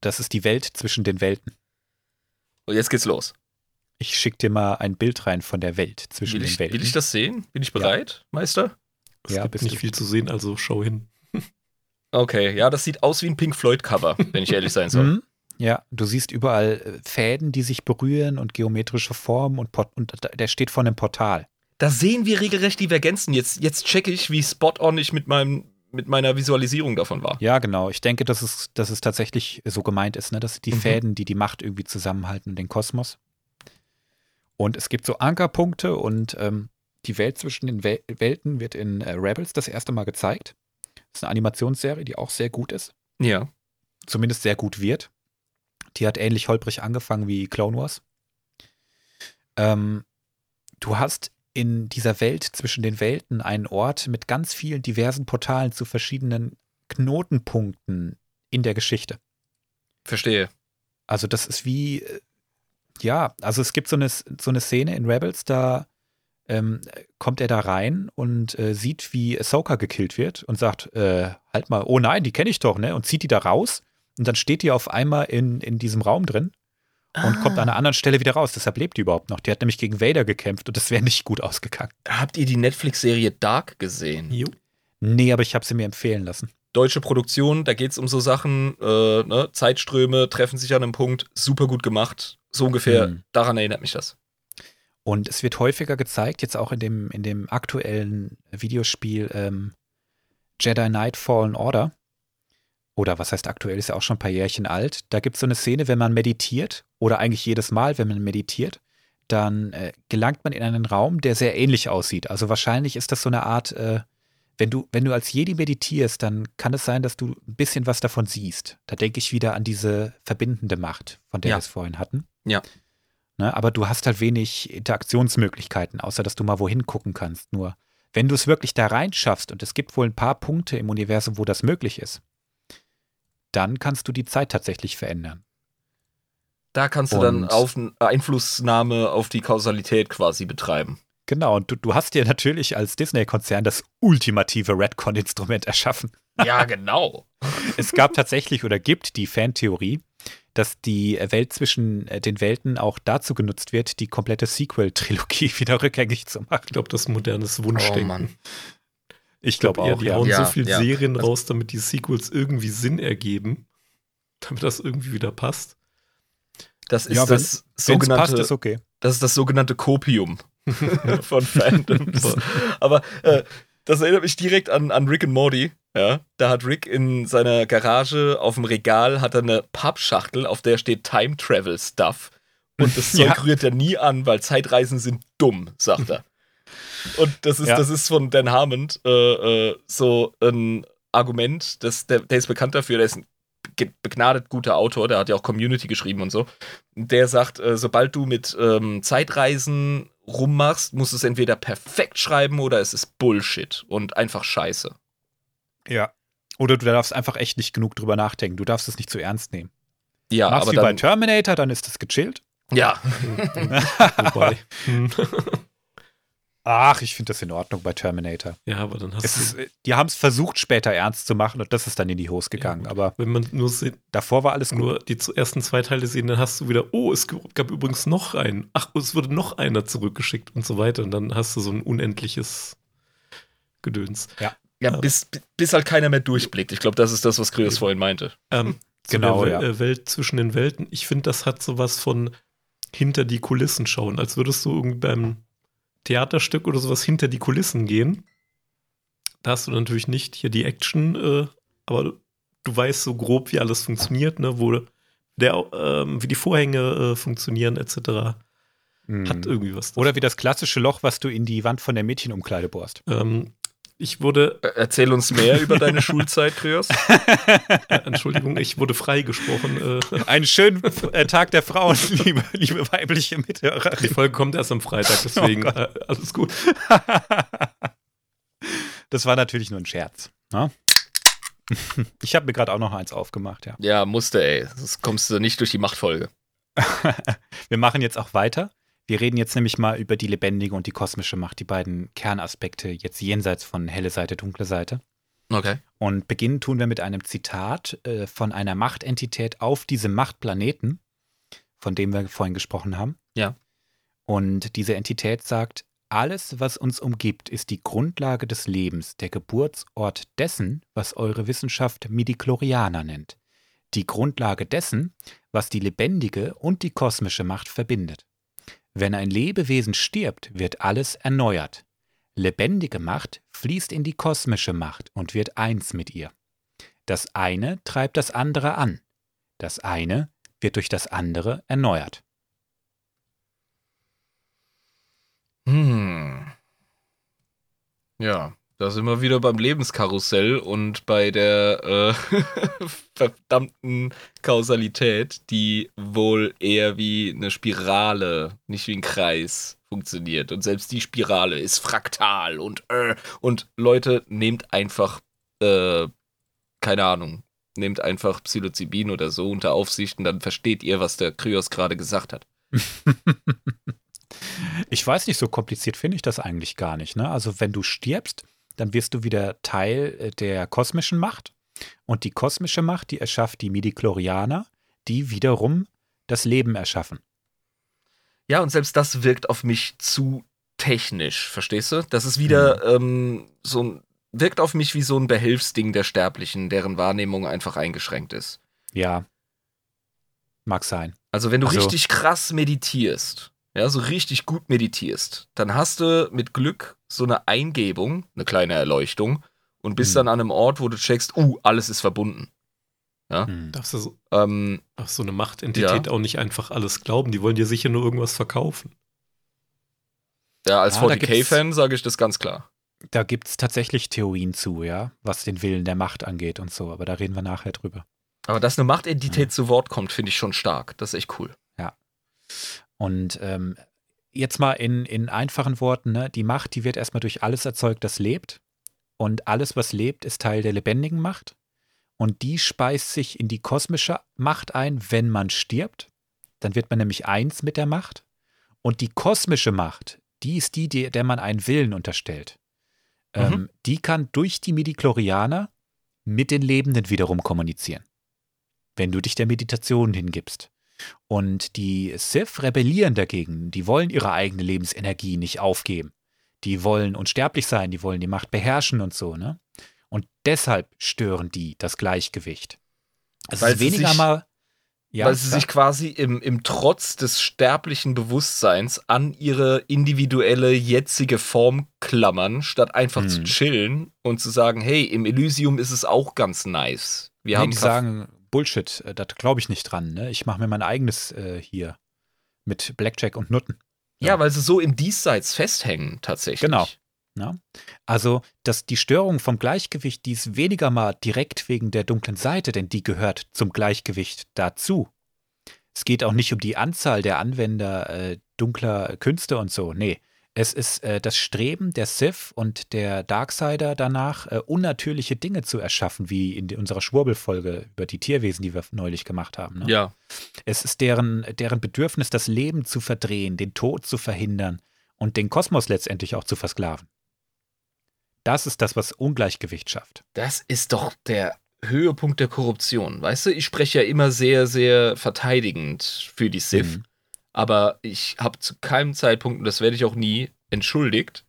Das ist die Welt zwischen den Welten. Und jetzt geht's los. Ich schicke dir mal ein Bild rein von der Welt zwischen Will den ich, Welten. will ich das sehen? Bin ich bereit, Meister? Es Ja, gibt nicht viel zu sehen, also schau hin. Okay, ja, das sieht aus wie ein Pink Floyd-Cover, wenn ich ehrlich sein soll. Ja, du siehst überall äh, Fäden, die sich berühren und geometrische Formen und, Port und der steht vor einem Portal. Da sehen wir regelrecht Divergenzen. Jetzt, jetzt checke ich, wie spot-on ich mit, meinem, mit meiner Visualisierung davon war. Ja, genau. Ich denke, dass es, dass es tatsächlich so gemeint ist, ne? Das sind die Mhm. Fäden, die die Macht irgendwie zusammenhalten und den Kosmos. Und es gibt so Ankerpunkte und ähm, die Welt zwischen den Wel Welten wird in äh, Rebels das erste Mal gezeigt. Das ist eine Animationsserie, die auch sehr gut ist. Ja. Zumindest sehr gut wird. Die hat ähnlich holprig angefangen wie Clone Wars. Ähm, du hast in dieser Welt zwischen den Welten einen Ort mit ganz vielen diversen Portalen zu verschiedenen Knotenpunkten in der Geschichte. Verstehe. Also das ist wie, äh, ja, also es gibt so eine, so eine Szene in Rebels, da ähm, kommt er da rein und äh, sieht, wie Ahsoka gekillt wird und sagt, äh, halt mal, oh nein, die kenne ich doch, ne? Und zieht die da raus und dann steht die auf einmal in, in diesem Raum drin und kommt an einer anderen Stelle wieder raus. Deshalb lebt die überhaupt noch. Die hat nämlich gegen Vader gekämpft und das wäre nicht gut ausgegangen. Habt ihr die Netflix-Serie Dark gesehen? Jo. Nee, aber ich habe sie mir empfehlen lassen. Deutsche Produktion, da geht es um so Sachen, äh, ne? Zeitströme treffen sich an einem Punkt, super gut gemacht. So ungefähr, Mhm. daran erinnert mich das. Und es wird häufiger gezeigt, jetzt auch in dem, in dem aktuellen Videospiel ähm, Jedi Knight Fallen Order. Oder was heißt aktuell, ist ja auch schon ein paar Jährchen alt. Da gibt es so eine Szene, wenn man meditiert, oder eigentlich jedes Mal, wenn man meditiert, dann äh, gelangt man in einen Raum, der sehr ähnlich aussieht. Also wahrscheinlich ist das so eine Art, äh, wenn du, wenn du als Jedi meditierst, dann kann es sein, dass du ein bisschen was davon siehst. Da denke ich wieder an diese verbindende Macht, von der Ja. wir es vorhin hatten. Ja. Ne, aber du hast halt wenig Interaktionsmöglichkeiten, außer dass du mal wohin gucken kannst. Nur, wenn du es wirklich da reinschaffst, und es gibt wohl ein paar Punkte im Universum, wo das möglich ist, dann kannst du die Zeit tatsächlich verändern. Da kannst du dann Und- auf, Einflussnahme auf die Kausalität quasi betreiben. Genau, und du, du hast dir natürlich als Disney-Konzern das ultimative Redcon-Instrument erschaffen. Ja, genau. Es gab tatsächlich oder gibt die Fantheorie, dass die Welt zwischen äh, den Welten auch dazu genutzt wird, die komplette Sequel-Trilogie wieder rückgängig zu machen. Ich glaube, das ist modernes Wunschdenken. Oh Mann. Ich glaube eher, auch, die ja. hauen Ja, so viel ja. Serien Also- raus, damit die Sequels irgendwie Sinn ergeben, damit das irgendwie wieder passt. Das ist das sogenannte, passt, ist okay. das ist das sogenannte Kopium von Fandoms. Aber äh, das erinnert mich direkt an, an Rick and Morty. Ja, da hat Rick in seiner Garage auf dem Regal hat er eine Pappschachtel, auf der steht Time Travel Stuff. Und das Zeug Ja. rührt er nie an, weil Zeitreisen sind dumm, sagt er. Und das ist, Ja. das ist von Dan Harmon äh, äh, so ein Argument, das, der, der ist bekannt dafür, der ist ein begnadet guter Autor, der hat ja auch Community geschrieben und so. Der sagt, äh, sobald du mit ähm, Zeitreisen rummachst, musst du es entweder perfekt schreiben oder es ist Bullshit und einfach scheiße. Ja. Oder du darfst einfach echt nicht genug drüber nachdenken. Du darfst es nicht zu ernst nehmen. Ja, Machst aber wie bei dann, Terminator, dann ist es gechillt. ja, Wobei. hm. Ach, ich finde das in Ordnung bei Terminator. ja, aber dann hast Es du, ist, äh, die haben es versucht, später ernst zu machen und das ist dann in die Hose gegangen. Ja, aber wenn man nur, se- davor war alles gut. nur die ersten zwei Teile sehen, dann hast du wieder, oh, es gab übrigens noch einen. Ach, es wurde noch einer zurückgeschickt und so weiter. Und dann hast du so ein unendliches Gedöns. ja bis, bis halt keiner mehr durchblickt. Ich glaube, das ist das, was Krios Eben. vorhin meinte. Ähm, zu Genau, der ja. Äh, Welt zwischen den Welten. Ich finde, das hat sowas von hinter die Kulissen schauen, als würdest du irgendwie beim Theaterstück oder sowas hinter die Kulissen gehen. Da hast du natürlich nicht hier die Action, äh, aber du, du weißt so grob, wie alles funktioniert, ne, wo der, ähm, wie die Vorhänge äh, funktionieren, etc. Mhm. Hat irgendwie was. Oder wie das klassische Loch, was du in die Wand von der Mädchenumkleide bohrst. ähm, ich wurde, Äh, Erzähl uns mehr über deine Schulzeit, Krios. äh, Entschuldigung, ich wurde freigesprochen. Äh, Einen schönen äh, Tag der Frauen, liebe, liebe weibliche die Mithörerin. Folge kommt erst am Freitag, deswegen Oh äh, alles gut. Das war natürlich nur ein Scherz. Ne? Ich habe mir gerade auch noch eins aufgemacht, ja. Ja, musste, ey. Sonst kommst du nicht durch die Machtfolge. wir machen jetzt auch weiter. Wir reden jetzt nämlich mal über die lebendige und die kosmische Macht, die beiden Kernaspekte jetzt jenseits von helle Seite, dunkle Seite. Okay. Und beginnen tun wir mit einem Zitat äh, von einer Machtentität auf diesem Machtplaneten, von dem wir vorhin gesprochen haben. Ja. Und diese Entität sagt, alles, was uns umgibt, ist die Grundlage des Lebens, der Geburtsort dessen, was eure Wissenschaft Midichlorianer nennt. Die Grundlage dessen, was die lebendige und die kosmische Macht verbindet. Wenn ein Lebewesen stirbt, wird alles erneuert. Lebendige Macht fließt in die kosmische Macht und wird eins mit ihr. Das eine treibt das andere an. Das eine wird durch das andere erneuert. Hm. Ja, da sind wir wieder beim Lebenskarussell und bei der äh, verdammten Kausalität, die wohl eher wie eine Spirale, nicht wie ein Kreis funktioniert. Und selbst die Spirale ist fraktal und äh, und Leute, nehmt einfach, äh, keine Ahnung, nehmt einfach Psilocybin oder so unter Aufsicht und dann versteht ihr, was der Kryos gerade gesagt hat. Ich weiß nicht, so kompliziert finde ich das eigentlich gar nicht. Ne? Also wenn du stirbst, dann wirst du wieder Teil äh, der kosmischen Macht. Und die kosmische Macht, die erschafft die Midichlorianer, die wiederum das Leben erschaffen. Ja, und selbst das wirkt auf mich zu technisch, verstehst du? Das ist wieder ähm, so ein, wirkt auf mich wie so ein Behelfsding der Sterblichen, deren Wahrnehmung einfach eingeschränkt ist. Ja. Mag sein. Also wenn du Also- richtig krass meditierst, ja, so richtig gut meditierst, dann hast du mit Glück so eine Eingebung, eine kleine Erleuchtung und bist Hm. dann an einem Ort, wo du checkst, uh, alles ist verbunden. Hm. Darfst du so, Ähm, ach, so eine Machtentität auch nicht einfach alles glauben. Die wollen dir sicher nur irgendwas verkaufen. ja, als Ja, da 40k-Fan sage ich das ganz klar. Da gibt es tatsächlich Theorien zu, ja, was den Willen der Macht angeht und so, aber da reden wir nachher drüber. Aber dass eine Machtentität zu Wort kommt, finde ich schon stark. Das ist echt cool. Und ähm, jetzt mal in, in einfachen Worten, ne, die Macht, die wird erstmal durch alles erzeugt, das lebt. Und alles, was lebt, ist Teil der lebendigen Macht. Und die speist sich in die kosmische Macht ein, wenn man stirbt. Dann wird man nämlich eins mit der Macht. Und die kosmische Macht, die ist die, die der man einen Willen unterstellt. Ähm, die kann durch die Midichlorianer mit den Lebenden wiederum kommunizieren. Wenn du dich der Meditation hingibst. Und die Sith rebellieren dagegen. Die wollen ihre eigene Lebensenergie nicht aufgeben. Die wollen unsterblich sein, die wollen die Macht beherrschen und so, ne? Und deshalb stören die das Gleichgewicht. Es Weil ist sie weniger sich- mal. Ja, weil sie sich quasi im, im Trotz des sterblichen Bewusstseins an ihre individuelle jetzige Form klammern, statt einfach Hm. zu chillen und zu sagen, hey, im Elysium ist es auch ganz nice. Wir nee, haben die sagen, Bullshit, äh, da glaube ich nicht dran. Ne? Ich mache mir mein eigenes äh, hier mit Blackjack und Nutten. ja, weil sie so im Diesseits festhängen, tatsächlich. Genau. Ja? Also, dass die Störung vom Gleichgewicht, die ist weniger mal direkt wegen der dunklen Seite, denn die gehört zum Gleichgewicht dazu. Es geht auch nicht um die Anzahl der Anwender äh, dunkler Künste und so. Nee. Es ist äh, das Streben der Sith und der Darksider danach, äh, unnatürliche Dinge zu erschaffen, wie in unserer Schwurbelfolge über die Tierwesen, die wir neulich gemacht haben. Ne? Ja. Es ist deren, deren Bedürfnis, das Leben zu verdrehen, den Tod zu verhindern und den Kosmos letztendlich auch zu versklaven. Das ist das, was Ungleichgewicht schafft. Das ist doch der Höhepunkt der Korruption. Weißt du, ich spreche ja immer sehr, sehr verteidigend für die Sith. Mhm. Aber ich habe zu keinem Zeitpunkt, und das werde ich auch nie, entschuldigt,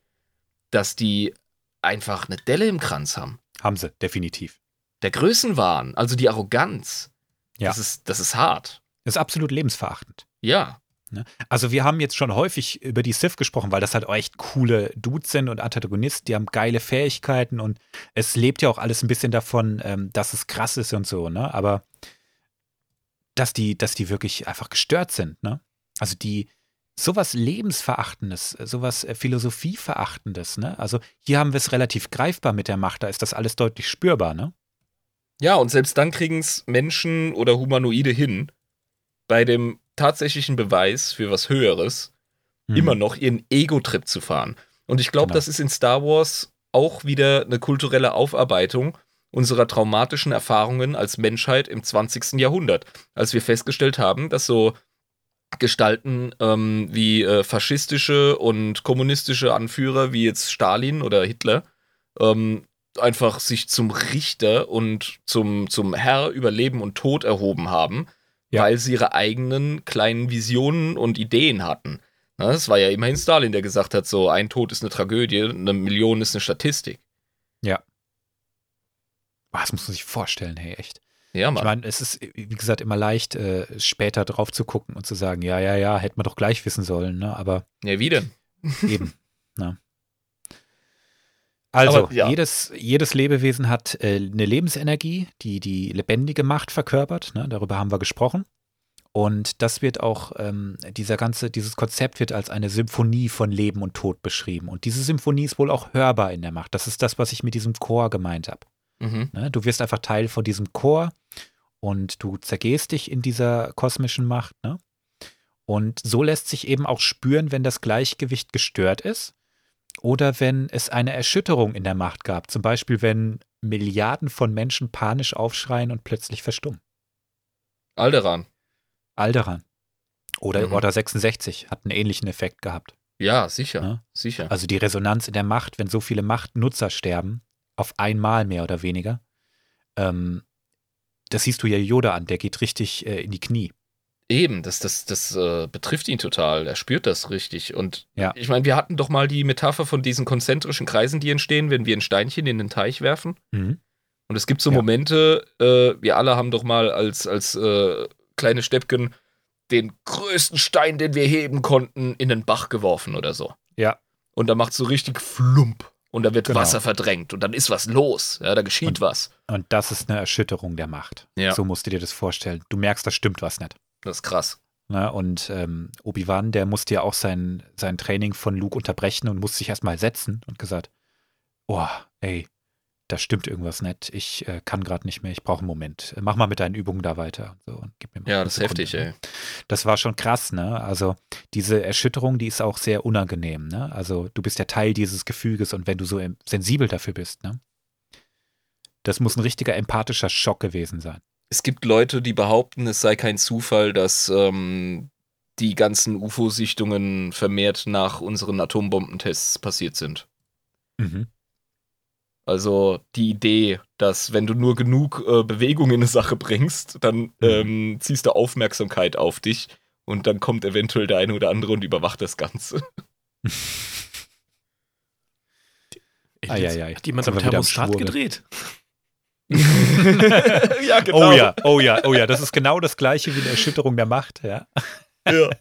dass die einfach eine Delle im Kranz haben. Haben sie, definitiv. Der Größenwahn, also die Arroganz, Ja. das, ist, das ist hart. Ist absolut lebensverachtend. Ja, Also wir haben jetzt schon häufig über die Sith gesprochen, weil das halt auch echt coole Dudes sind und Antagonisten, die haben geile Fähigkeiten und es lebt ja auch alles ein bisschen davon, ähm, dass es krass ist und so, ne? Aber dass die, dass die wirklich einfach gestört sind, ne? Also die sowas Lebensverachtendes, sowas äh, Philosophieverachtendes, ne? Also hier haben wir es relativ greifbar mit der Macht, da ist das alles deutlich spürbar, ne? Ja, und selbst dann kriegen es Menschen oder Humanoide hin, bei dem tatsächlichen Beweis für was Höheres Hm. immer noch ihren Ego-Trip zu fahren. Und ich glaube, Genau. das ist in Star Wars auch wieder eine kulturelle Aufarbeitung unserer traumatischen Erfahrungen als Menschheit im 20. Jahrhundert, als wir festgestellt haben, dass so Gestalten ähm, wie äh, faschistische und kommunistische Anführer wie jetzt Stalin oder Hitler ähm, einfach sich zum Richter und zum, zum Herr über Leben und Tod erhoben haben, Ja. weil sie ihre eigenen kleinen Visionen und Ideen hatten. Na, Das war ja immerhin Stalin, der gesagt hat, so ein Tod ist eine Tragödie, eine Million ist eine Statistik. Boah, das muss man sich vorstellen, hey, echt. Ja, Ich Mann. meine, es ist, wie gesagt, immer leicht, äh, später drauf zu gucken und zu sagen, ja, ja, ja, hätte man doch gleich wissen sollen, ne? Aber Ja, wie denn? eben. ne? Also, Aber, ja. jedes, jedes Lebewesen hat äh, eine Lebensenergie, die die lebendige Macht verkörpert. Ne? Darüber haben wir gesprochen. Und das wird auch, ähm, dieser ganze, dieses Konzept wird als eine Symphonie von Leben und Tod beschrieben. Und diese Symphonie ist wohl auch hörbar in der Macht. Das ist das, was ich mit diesem Chor gemeint habe. Mhm. Ne? Du wirst einfach Teil von diesem Chor und du zergehst dich in dieser kosmischen Macht. Ne? Und so lässt sich eben auch spüren, wenn das Gleichgewicht gestört ist oder wenn es eine Erschütterung in der Macht gab. Zum Beispiel, wenn Milliarden von Menschen panisch aufschreien und plötzlich verstummen. Alderan. Alderan. Oder Mhm. Order 66 hat einen ähnlichen Effekt gehabt. Ja, sicher. Ja. Sicher. Also die Resonanz in der Macht, wenn so viele Machtnutzer sterben, auf einmal mehr oder weniger. Ähm, das siehst du ja Yoda an, der geht richtig äh, in die Knie. Eben, das, das, das äh, betrifft ihn total. Er spürt das richtig. Und Ja. ich meine, wir hatten doch mal die Metapher von diesen konzentrischen Kreisen, die entstehen, wenn wir ein Steinchen in den Teich werfen. Mhm. Und es gibt so Ja. Momente, äh, wir alle haben doch mal als, als äh, kleine Steppken den größten Stein, den wir heben konnten, in den Bach geworfen oder so. Ja. Und da macht so richtig Flump. Und da wird Genau. Wasser verdrängt. Und dann ist was los. Ja, da geschieht Und- was. Und das ist eine Erschütterung der Macht. Ja. So musst du dir das vorstellen. Du merkst, da stimmt was nicht. Das ist krass. Ne? Und ähm, Obi-Wan, der musste ja auch sein, sein Training von Luke unterbrechen und musste sich erstmal setzen und gesagt, oh, ey, da stimmt irgendwas nicht. Ich äh, kann gerade nicht mehr, ich brauche einen Moment. Mach mal mit deinen Übungen da weiter. So, und gib mir mal Ja, das ist heftig, ne? ey. Das war schon krass, ne? Also diese Erschütterung, die ist auch sehr unangenehm, ne? Also du bist ja Teil dieses Gefüges und wenn du so sensibel dafür bist, ne? Das muss ein richtiger empathischer Schock gewesen sein. Es gibt Leute, die behaupten, es sei kein Zufall, dass ähm, die ganzen UFO-Sichtungen vermehrt nach unseren Atombombentests passiert sind. Mhm. Also die Idee, dass wenn du nur genug äh, Bewegung in eine Sache bringst, dann ähm, ziehst du Aufmerksamkeit auf dich und dann kommt eventuell der eine oder andere und überwacht das Ganze. Eieiei. Hat jemand Jetzt am sind wir wieder am Thermostat gedreht? ja, genau. Oh ja, oh ja, oh ja, das ist genau das gleiche wie eine Erschütterung der Macht, ja. ja.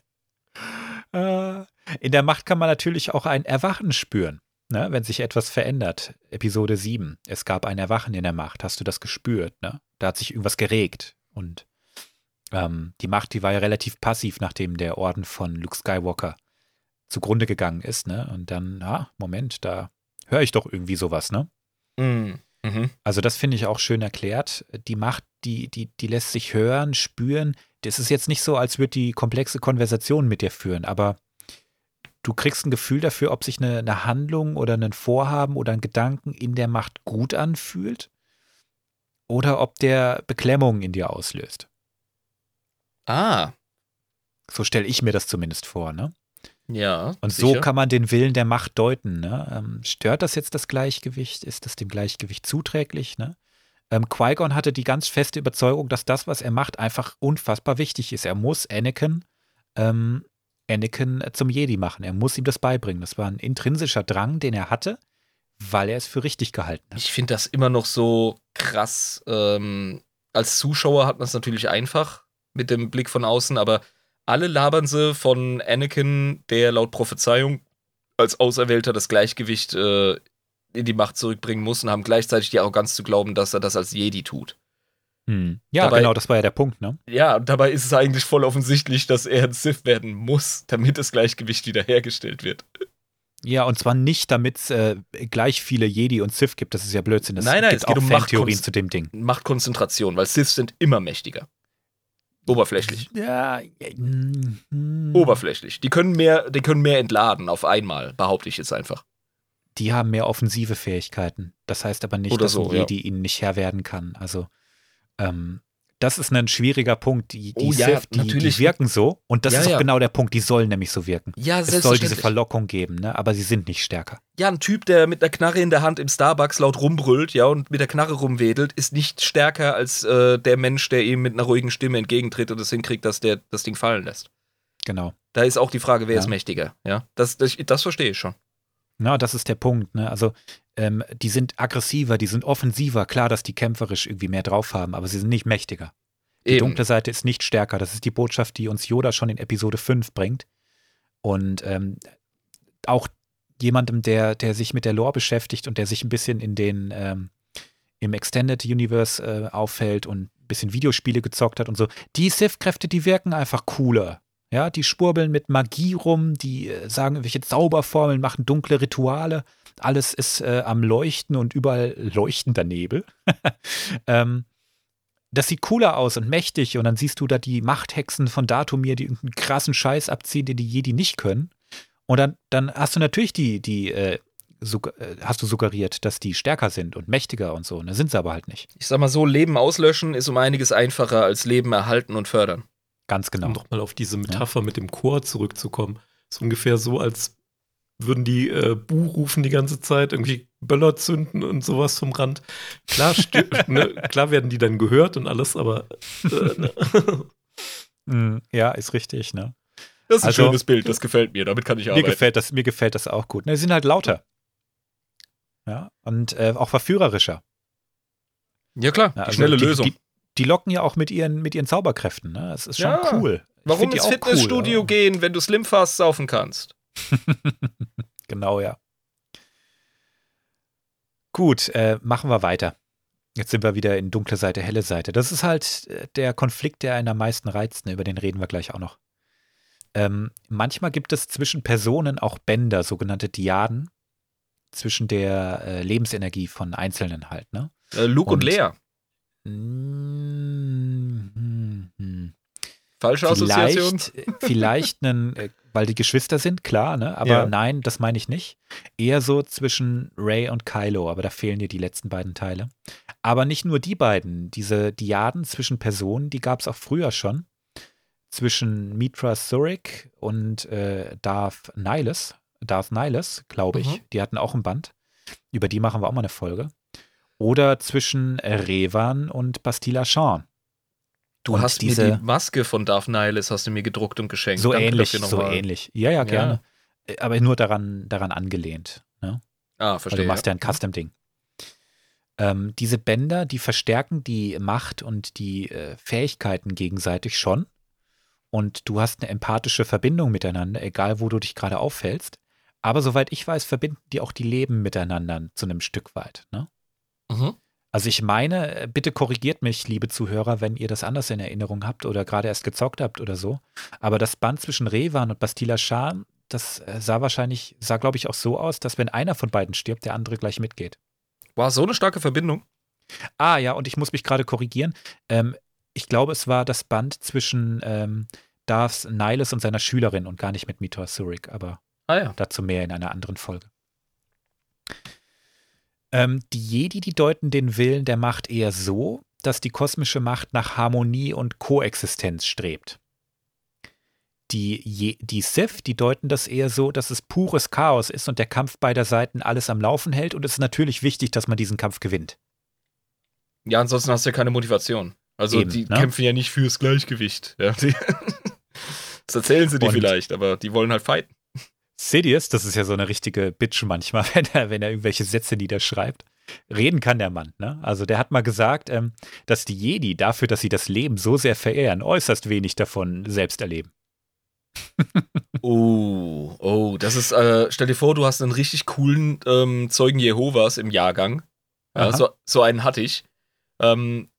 Äh, In der Macht kann man natürlich auch ein Erwachen spüren, ne? wenn sich etwas verändert. Episode 7, es gab ein Erwachen in der Macht. Hast du das gespürt? Ne? Da hat sich irgendwas geregt. Und ähm, die Macht, die war ja relativ passiv, nachdem der Orden von Luke Skywalker zugrunde gegangen ist. Ne? Und dann, ah, Moment, da höre ich doch irgendwie sowas. Ne? Mhm. Mhm. Also das finde ich auch schön erklärt. Die Macht, die, die, die lässt sich hören, spüren. Das ist jetzt nicht so, als würde die komplexe Konversation mit dir führen, aber du kriegst ein Gefühl dafür, ob sich eine, eine Handlung oder ein Vorhaben oder ein Gedanken in der Macht gut anfühlt oder ob der Beklemmungen in dir auslöst. Ah, So stelle ich mir das zumindest vor, ne? ja. Und sicher. so kann man den Willen der Macht deuten. Ne? Ähm, stört das jetzt das Gleichgewicht? Ist das dem Gleichgewicht zuträglich? Ne? Ähm, Qui-Gon hatte die ganz feste Überzeugung, dass das, was er macht, einfach unfassbar wichtig ist. Er muss Anakin, ähm, Anakin äh, zum Jedi machen. Er muss ihm das beibringen. Das war ein intrinsischer Drang, den er hatte, weil er es für richtig gehalten hat. Ich finde das immer noch so krass. Ähm, als Zuschauer hat man es natürlich einfach mit dem Blick von außen, aber alle labern sie von Anakin, der laut Prophezeiung als Auserwählter das Gleichgewicht äh, in die Macht zurückbringen muss und haben gleichzeitig die Arroganz zu glauben, dass er das als Jedi tut. Hm. Ja, Dabei- genau, das war ja der Punkt. Ne? Ja, und dabei ist es eigentlich voll offensichtlich, dass er ein Sith werden muss, damit das Gleichgewicht wiederhergestellt wird. Ja, und zwar nicht, damit es äh, gleich viele Jedi und Sith gibt. Das ist ja Blödsinn. Es Nein, nein, gibt es geht auch um Machtkunst. zu dem Ding. Machtkonzentration, weil Siths sind immer mächtiger. Oberflächlich. Ja, ja, mm. Oberflächlich. Die können mehr, die können mehr entladen auf einmal, behaupte ich jetzt einfach. die haben mehr offensive Fähigkeiten. Das heißt aber nicht, Oder dass so, ein ja. Jedi ihnen nicht Herr werden kann. Also ähm, das ist ein schwieriger Punkt. Die, die Oh ja, Sith, die, die wirken so. Und das Ja, ist auch ja. genau der Punkt. Die sollen nämlich so wirken. Ja, Es soll diese. Verlockung geben, ne? aber sie sind nicht stärker. Ja, ein Typ, der mit einer Knarre in der Hand im Starbucks laut rumbrüllt, ja, und mit der Knarre rumwedelt, ist nicht stärker als äh, der Mensch, der ihm mit einer ruhigen Stimme entgegentritt und es hinkriegt, dass der das Ding fallen lässt. Genau. Da ist auch die Frage, wer ist mächtiger, ja. Das, das, das verstehe ich schon. Na, das ist der Punkt. Ne? Also, ähm, die sind aggressiver, die sind offensiver. Klar, dass die kämpferisch irgendwie mehr drauf haben, aber sie sind nicht mächtiger. Die Eben. dunkle Seite ist nicht stärker. Das ist die Botschaft, die uns Yoda schon in Episode 5 bringt. Und ähm, auch jemandem, der, der sich mit der Lore beschäftigt und der sich ein bisschen in den ähm, im Extended Universe äh, auffällt und ein bisschen Videospiele gezockt hat und so. Die Sith-Kräfte, die wirken einfach cooler. Ja, die spurbeln mit Magie rum, die äh, sagen irgendwelche Zauberformeln, machen dunkle Rituale. Alles ist äh, am Leuchten und überall leuchtender Nebel. ähm, das sieht cooler aus und mächtig und dann siehst du da die Machthexen von Datumir, die irgendeinen krassen Scheiß abziehen, den die Jedi nicht können. Und dann, dann hast du natürlich die, die, äh, äh, hast du suggeriert, dass die stärker sind und mächtiger und so. Da sind sie aber halt nicht. Ich sag mal so, Leben auslöschen ist um einiges einfacher als Leben erhalten und fördern. Ganz genau. Um nochmal auf diese Metapher mit dem Chor zurückzukommen. Ist ungefähr so, als würden die äh, Bu rufen die ganze Zeit, irgendwie Böller zünden und sowas vom Rand. Klar, ne, klar werden die dann gehört und alles, aber äh, ne. Mm, ja, ist richtig, ne? Das ist Also- ein schönes Bild, das gefällt mir, damit kann ich Mir arbeiten. gefällt, das, mir gefällt das auch gut. Ne, sie sind halt lauter. Ja, und äh, auch verführerischer. Ja klar, Ja, die also schnelle die, Lösung. Die, die locken ja auch mit ihren, mit ihren Zauberkräften. Ne? Das ist schon Ja. cool. Ich Warum ins Fitnessstudio cool, gehen, wenn du Slimfast saufen kannst? Genau, ja. Gut, äh, machen wir weiter. Jetzt sind wir wieder in dunkle Seite, helle Seite. Das ist halt äh, der Konflikt, der einen am meisten reizt. Ne? Über den reden wir gleich auch noch. Ähm, manchmal gibt es zwischen Personen auch Bänder, sogenannte Diaden, zwischen der äh, Lebensenergie von Einzelnen halt. Ne? Äh, Luke und, Und- Lea. Mm, hm, hm. Falsche Assoziation? Vielleicht, äh, vielleicht einen, äh, weil die Geschwister sind, klar, ne? Aber Ja. nein, das meine ich nicht. Eher so zwischen Ray und Kylo, aber da fehlen dir die letzten beiden Teile. Aber nicht nur die beiden, diese Diaden zwischen Personen, die gab es auch früher schon. Zwischen Mitra Surik und äh, Darth Nihilus, Darth Nihilus, glaube ich. Mhm. Die hatten auch ein Band. Über die machen wir auch mal eine Folge. Oder zwischen Revan und Bastila Shan. Du Und hast diese- mir die Maske von Darth Nihilus hast du mir gedruckt und geschenkt. So Danke ähnlich, so ähnlich. Ja, ja, gerne. Äh, Aber nur daran, daran angelehnt. Ne? Ah, Weil verstehe. du machst ja ein Custom-Ding. Ähm, diese Bänder, die verstärken die Macht und die äh, Fähigkeiten gegenseitig schon. Und du hast eine empathische Verbindung miteinander, egal wo du dich gerade auffällst. Aber soweit ich weiß, verbinden die auch die Leben miteinander zu einem Stück weit. Ne? Also ich meine, bitte korrigiert mich, liebe Zuhörer, wenn ihr das anders in Erinnerung habt oder gerade erst gezockt habt oder so. Aber das Band zwischen Revan und Bastila Shah, das äh, sah wahrscheinlich, sah glaube ich auch so aus, dass wenn einer von beiden stirbt, der andere gleich mitgeht. War so eine starke Verbindung. Ah ja, und ich muss mich gerade korrigieren. Ähm, ich glaube, es war das Band zwischen ähm, Darth Nihilus und seiner Schülerin und gar nicht mit Mitor Surik, aber Ah ja. Dazu mehr in einer anderen Folge. Ähm, die Jedi, die deuten den Willen der Macht eher so, dass die kosmische Macht nach Harmonie und Koexistenz strebt. Die, Je die Sith, die deuten das eher so, dass es pures Chaos ist und der Kampf beider Seiten alles am Laufen hält und es ist natürlich wichtig, dass man diesen Kampf gewinnt. Ja, ansonsten hast du ja keine Motivation. Also Eben, die ne? kämpfen ja nicht fürs Gleichgewicht. Ja, das erzählen sie dir Und- vielleicht, aber die wollen halt fighten. Sidious, das ist ja so eine richtige Bitch manchmal, wenn er, wenn er irgendwelche Sätze niederschreibt. Reden kann der Mann, ne? Also der hat mal gesagt, ähm, dass die Jedi dafür, dass sie das Leben so sehr verehren, äußerst wenig davon selbst erleben. Oh, oh, das ist, äh, stell dir vor, du hast einen richtig coolen ähm, Zeugen Jehovas im Jahrgang. Ja, so, so einen hatte ich. Ähm, äh,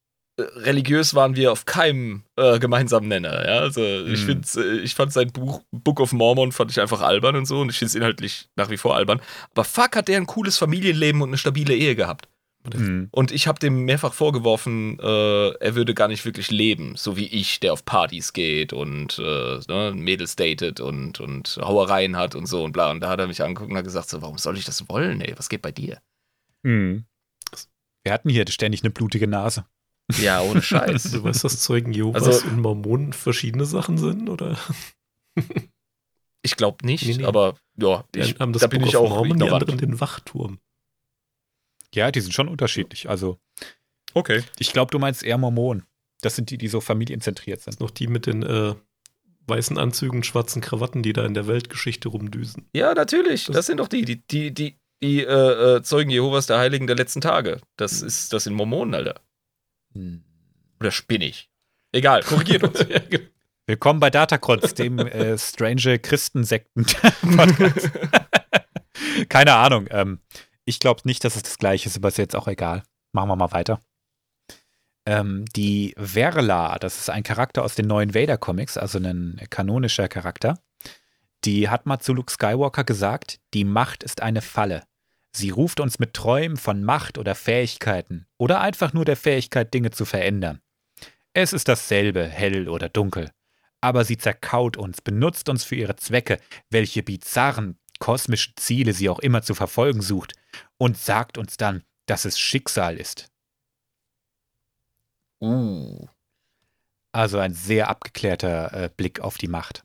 religiös waren wir auf keinem äh, gemeinsamen Nenner. Ja? Also ich, Hm. find's, äh, ich fand sein Buch Book of Mormon fand ich einfach albern und so und ich finde es inhaltlich nach wie vor albern. Aber fuck, hat der ein cooles Familienleben und eine stabile Ehe gehabt. Mhm. Und ich habe dem mehrfach vorgeworfen, äh, er würde gar nicht wirklich leben, so wie ich, der auf Partys geht und äh, ne, Mädels datet und, und Hauereien hat und so und bla. Und da hat er mich angeguckt und hat gesagt, so, warum soll ich das wollen, ey? Was geht bei dir? Mhm. Wir hatten hier ständig eine blutige Nase. Ja, ohne Scheiß. Du weißt, dass Zeugen Jehovas Also- und Mormonen verschiedene Sachen sind, oder? Ich glaube nicht, Nee, nee. aber ja, Die ich, das da bin Book ich of auch Mormon, die anderen den Wachturm. Ja, die sind schon unterschiedlich. Also, Okay. ich glaube, du meinst eher Mormonen. Das sind die, die so familienzentriert sind. Noch die mit den äh, weißen Anzügen, schwarzen Krawatten, die da in der Weltgeschichte rumdüsen. Ja, natürlich. Das, Das- sind doch die, die, die, die, die äh, äh, Zeugen Jehovas der Heiligen der letzten Tage. Das ist, das sind Mormonen, Alter. Oder spinnig. Egal, korrigiert uns. Genau. Willkommen bei Datacrotz, dem äh, strange Christensekten-Podcast. Keine Ahnung. Ähm, ich glaube nicht, dass es das gleiche ist, aber ist jetzt auch egal. Machen wir mal weiter. Ähm, die Verla, das ist ein Charakter aus den neuen Vader-Comics, also ein kanonischer Charakter. Die hat mal zu Luke Skywalker gesagt, die Macht ist eine Falle. Sie ruft uns mit Träumen von Macht oder Fähigkeiten oder einfach nur der Fähigkeit, Dinge zu verändern. Es ist dasselbe, hell oder dunkel aber sie zerkaut uns, benutzt uns für ihre Zwecke, welche bizarren, kosmischen Ziele sie auch immer zu verfolgen sucht, und sagt uns dann, dass es Schicksal ist. Uh. Also ein sehr abgeklärter äh, Blick auf die Macht.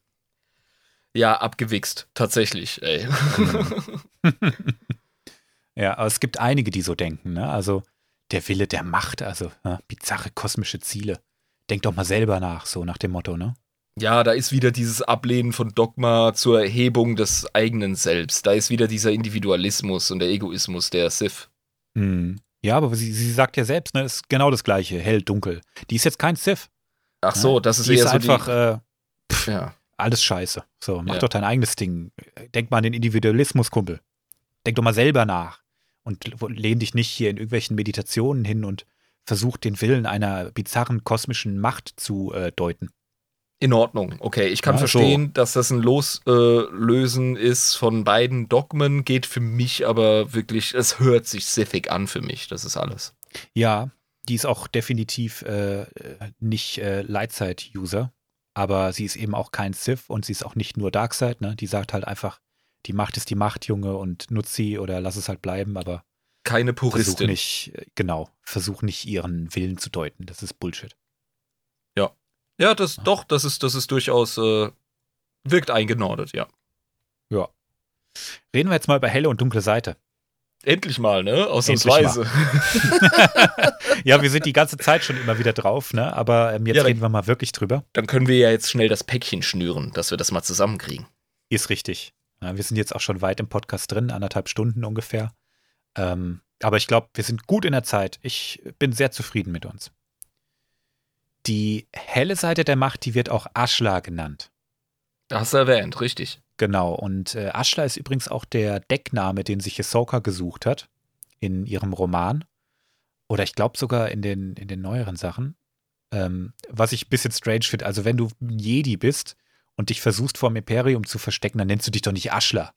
Ja, abgewichst. Tatsächlich, ey. Ja, aber es gibt einige, die so denken, ne? Also der Wille der Macht, also ne? bizarre kosmische Ziele. Denk doch mal selber nach, so nach dem Motto, ne? ja, da ist wieder dieses Ablehnen von Dogma zur Erhebung des eigenen Selbst. Da ist wieder dieser Individualismus und der Egoismus der Sith. Hm. Ja, aber sie, sie sagt ja selbst, ne, ist genau das gleiche, hell, dunkel. Die ist jetzt kein Sith. Ach so, das ist die eher ist so einfach äh, die, ja. alles scheiße. So, mach Ja. doch dein eigenes Ding. Denk mal an den Individualismus, Kumpel. Denk doch mal selber nach. Und lehn dich nicht hier in irgendwelchen Meditationen hin und versuch den Willen einer bizarren kosmischen Macht zu äh, deuten. In Ordnung, okay. Ich kann Ja, so. verstehen, dass das ein Loslösen ist von beiden Dogmen, geht für mich aber wirklich, es hört sich Sithig an für mich, das ist alles. Ja, die ist auch definitiv äh, äh, nicht äh, Lightside-User, aber sie ist eben auch kein Sith und sie ist auch nicht nur Darkseid, ne? Die sagt halt einfach, die Macht ist die Macht, Junge, und nutz sie oder lass es halt bleiben, aber Keine versuch Puristin. nicht, äh, genau, versuch nicht ihren Willen zu deuten. Das ist Bullshit. Ja, das doch, das ist, das ist durchaus, äh, wirkt eingenordet, ja. Reden wir jetzt mal über helle und dunkle Seite. Endlich mal, ne? Ausnahmsweise. ja, wir sind die ganze Zeit schon immer wieder drauf, ne? Aber ähm, jetzt Ja, dann- reden wir mal wirklich drüber. Dann können wir ja jetzt schnell das Päckchen schnüren, dass wir das mal zusammenkriegen. Ist richtig. Ja, wir sind jetzt auch schon weit im Podcast drin, anderthalb Stunden ungefähr. Ähm, aber ich glaube, wir sind gut in der Zeit. Ich bin sehr zufrieden mit uns. Die helle Seite der Macht, die wird auch Ashla genannt. Hast du erwähnt, richtig. Genau. Und äh, Ashla ist übrigens auch der Deckname, den sich Ahsoka gesucht hat in ihrem Roman. Oder ich glaube sogar in den, in den neueren Sachen. Ähm, was ich ein bisschen strange finde. Also, wenn du ein Jedi bist und dich versuchst vor dem Imperium zu verstecken, dann nennst du dich doch nicht Ashla.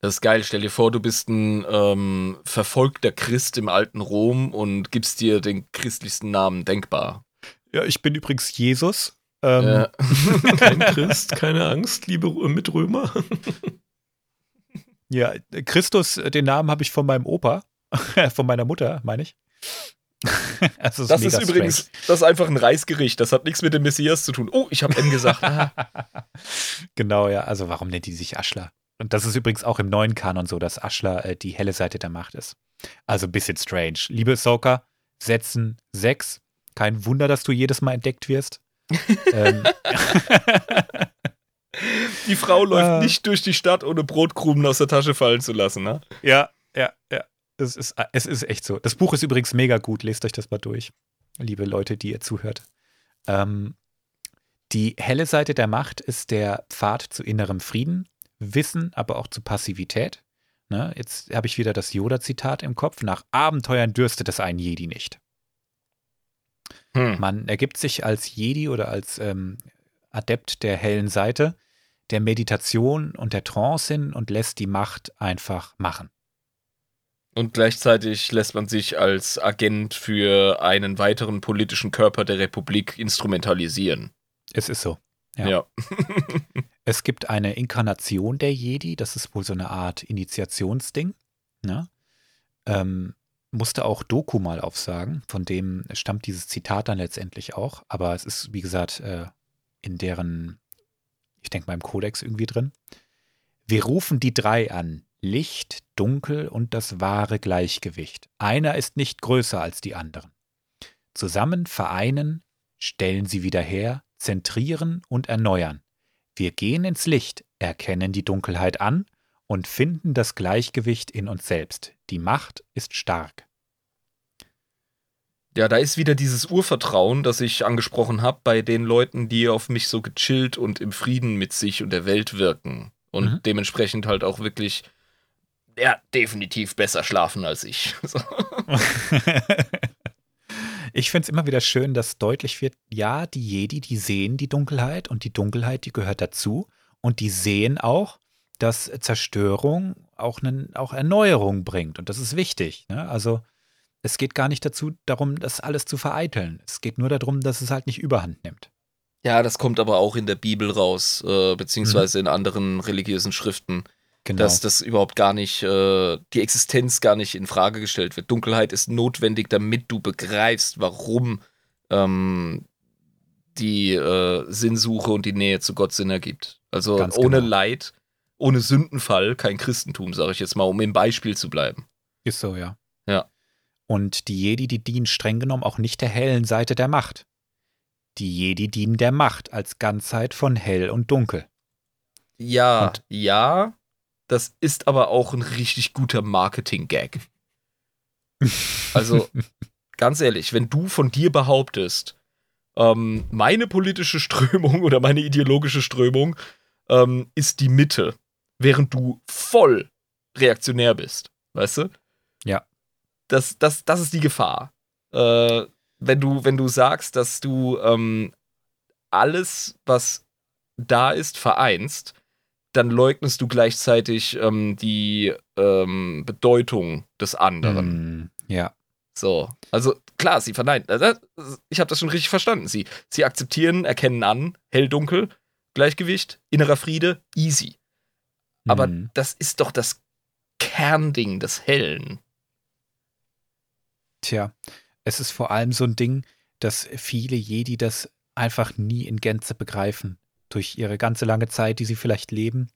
Das ist geil. Stell dir vor, du bist ein ähm, verfolgter Christ im alten Rom und gibst dir den christlichsten Namen denkbar. Ja, ich bin übrigens Jesus. Ähm, Äh, Kein Christ, keine Angst, liebe Rö- Mitrömer. Ja, Christus, äh, den Namen habe ich von meinem Opa, von meiner Mutter, meine ich. das mega ist übrigens, das ist einfach ein Reisgericht. Das hat nichts mit dem Messias zu tun. Oh, ich habe M gesagt. Genau, ja. Also warum nennt die sich Aschler? Und das ist übrigens auch im neuen Kanon so, dass Aschler äh, die helle Seite der Macht ist. Also ein bisschen strange. Liebe Soka, Setzen 6. Kein Wunder, dass du jedes Mal entdeckt wirst. ähm, Die Frau läuft Äh. nicht durch die Stadt, ohne Brotkrumen aus der Tasche fallen zu lassen. Ne? Ja, ja, ja. Es ist, es ist echt so. Das Buch ist übrigens mega gut. Lest euch das mal durch, liebe Leute, die ihr zuhört. Ähm, die helle Seite der Macht ist der Pfad zu innerem Frieden, Wissen, aber auch zu Passivität. Ne? Jetzt habe ich wieder das Yoda-Zitat im Kopf. Nach Abenteuern dürstet es ein Jedi nicht. Hm. Man ergibt sich als Jedi oder als ähm, Adept der hellen Seite der Meditation und der Trance hin und lässt die Macht einfach machen. Und gleichzeitig lässt man sich als Agent für einen weiteren politischen Körper der Republik instrumentalisieren. Es ist so. Ja. Ja. Es gibt eine Inkarnation der Jedi, das ist wohl so eine Art Initiationsding. Ne? Ähm, musste auch Doku mal aufsagen, von dem stammt dieses Zitat dann letztendlich auch, aber es ist, wie gesagt, äh, in deren, ich denke mal im Kodex irgendwie drin. Wir rufen die drei an. Licht, Dunkel und das wahre Gleichgewicht. Einer ist nicht größer als die anderen. Zusammen vereinen, stellen sie wieder her, zentrieren und erneuern. Wir gehen ins Licht, erkennen die Dunkelheit an und finden das Gleichgewicht in uns selbst. Die Macht ist stark. Ja, da ist wieder dieses Urvertrauen, das ich angesprochen habe, bei den Leuten, die auf mich so gechillt und im Frieden mit sich und der Welt wirken. Und mhm. dementsprechend halt auch wirklich, ja, definitiv besser schlafen als ich. So. ich finde es immer wieder schön, dass deutlich wird, ja, die Jedi, die sehen die Dunkelheit und die Dunkelheit, die gehört dazu. Und die sehen auch, dass Zerstörung auch, eine, auch Erneuerung bringt. Und das ist wichtig. Ne? Also es geht gar nicht dazu, darum, das alles zu vereiteln. Es geht nur darum, dass es halt nicht überhand nimmt. Ja, das kommt aber auch in der Bibel raus, äh, beziehungsweise mhm. in anderen religiösen Schriften, genau. dass das überhaupt gar nicht, äh, die Existenz gar nicht in Frage gestellt wird. Dunkelheit ist notwendig, damit du begreifst, warum ähm, die äh, Sinnsuche und die Nähe zu Gott Sinn ergibt. Also Ganz ohne genau. Leid, ohne Sündenfall kein Christentum, sage ich jetzt mal, um im Beispiel zu bleiben. Ist so, ja. Ja. Und die Jedi, die dienen streng genommen auch nicht der hellen Seite der Macht. Die Jedi dienen der Macht als Ganzheit von hell und dunkel. Ja, und ja, das ist aber auch ein richtig guter Marketing-Gag. also, ganz ehrlich, wenn du von dir behauptest, ähm, meine politische Strömung oder meine ideologische Strömung ähm, ist die Mitte, während du voll reaktionär bist, weißt du? Ja das, das, das ist die Gefahr. Äh, wenn, du, wenn du sagst, dass du ähm, alles, was da ist, vereinst, dann leugnest du gleichzeitig ähm, die ähm, Bedeutung des anderen. Mm, ja. So, also klar, sie verneinen. Äh, ich habe das schon richtig verstanden. Sie, sie akzeptieren, erkennen an, hell, dunkel, Gleichgewicht, innerer Friede, easy. Aber mm. das ist doch das Kernding des Hellen. Tja, es ist vor allem so ein Ding, dass viele Jedi das einfach nie in Gänze begreifen. Durch ihre ganze lange Zeit, die sie vielleicht leben.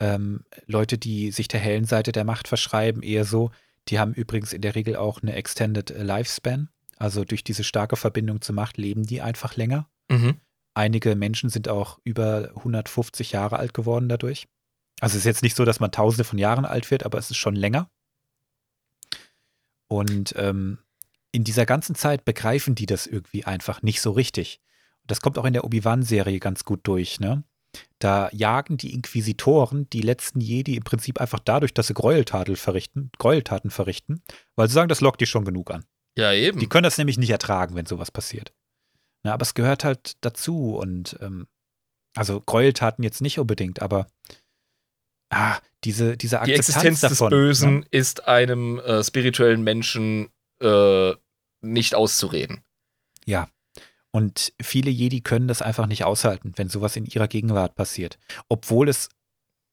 Ähm, Leute, die sich der hellen Seite der Macht verschreiben, eher so, die haben übrigens in der Regel auch eine Extended Lifespan. Also durch diese starke Verbindung zur Macht leben die einfach länger. Mhm. Einige Menschen sind auch über 150 Jahre alt geworden dadurch. Also es ist jetzt nicht so, dass man tausende von Jahren alt wird, aber es ist schon länger. Und ähm, in dieser ganzen Zeit begreifen die das irgendwie einfach nicht so richtig. Das kommt auch in der Obi-Wan-Serie ganz gut durch, ne? Da jagen die Inquisitoren die letzten Jedi im Prinzip einfach dadurch, dass sie Gräueltaten verrichten, Gräueltaten verrichten, weil sie sagen, das lockt die schon genug an. Ja, eben. Die können das nämlich nicht ertragen, wenn sowas passiert. Ja, aber es gehört halt dazu und ähm, also Gräueltaten jetzt nicht unbedingt, aber ah, diese, diese Akzeptanz Die Existenz davon, des Bösen ne? ist einem äh, spirituellen Menschen äh, nicht auszureden. Ja. Und viele Jedi können das einfach nicht aushalten, wenn sowas in ihrer Gegenwart passiert. Obwohl es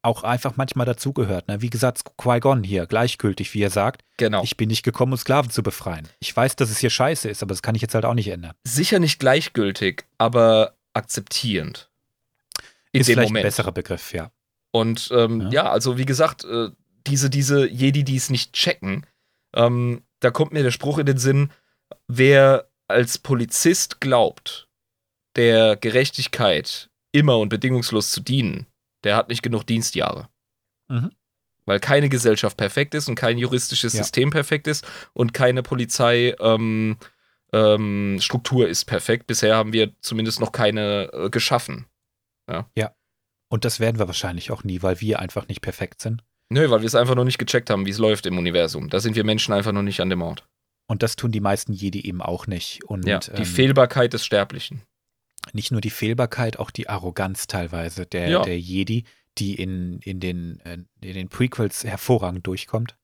auch einfach manchmal dazugehört. Ne? Wie gesagt, Qui-Gon hier, gleichgültig, wie er sagt. Genau. Ich bin nicht gekommen, um Sklaven zu befreien. Ich weiß, dass es hier scheiße ist, aber das kann ich jetzt halt auch nicht ändern. Sicher nicht gleichgültig, aber akzeptierend. In ist vielleicht Moment. ein besserer Begriff, ja. Und ähm, ja. ja. also wie gesagt, äh, diese, diese Jedi, die es nicht checken, ähm, da kommt mir der Spruch in den Sinn, wer als Polizist glaubt, der Gerechtigkeit immer und bedingungslos zu dienen, der hat nicht genug Dienstjahre. Mhm. Weil keine Gesellschaft perfekt ist und kein juristisches ja. System perfekt ist und keine Polizeistruktur ähm, ähm, ist perfekt. Bisher haben wir zumindest noch keine äh, geschaffen. Ja. ja. Und das werden wir wahrscheinlich auch nie, weil wir einfach nicht perfekt sind. Nö, weil wir es einfach noch nicht gecheckt haben, wie es läuft im Universum. Da sind wir Menschen einfach noch nicht an dem Ort. Und das tun die meisten Jedi eben auch nicht. Und, ja, die ähm, Fehlbarkeit des Sterblichen. Nicht nur die Fehlbarkeit, auch die Arroganz teilweise der, ja. der Jedi, die in, in, den, äh, in den Prequels hervorragend durchkommt.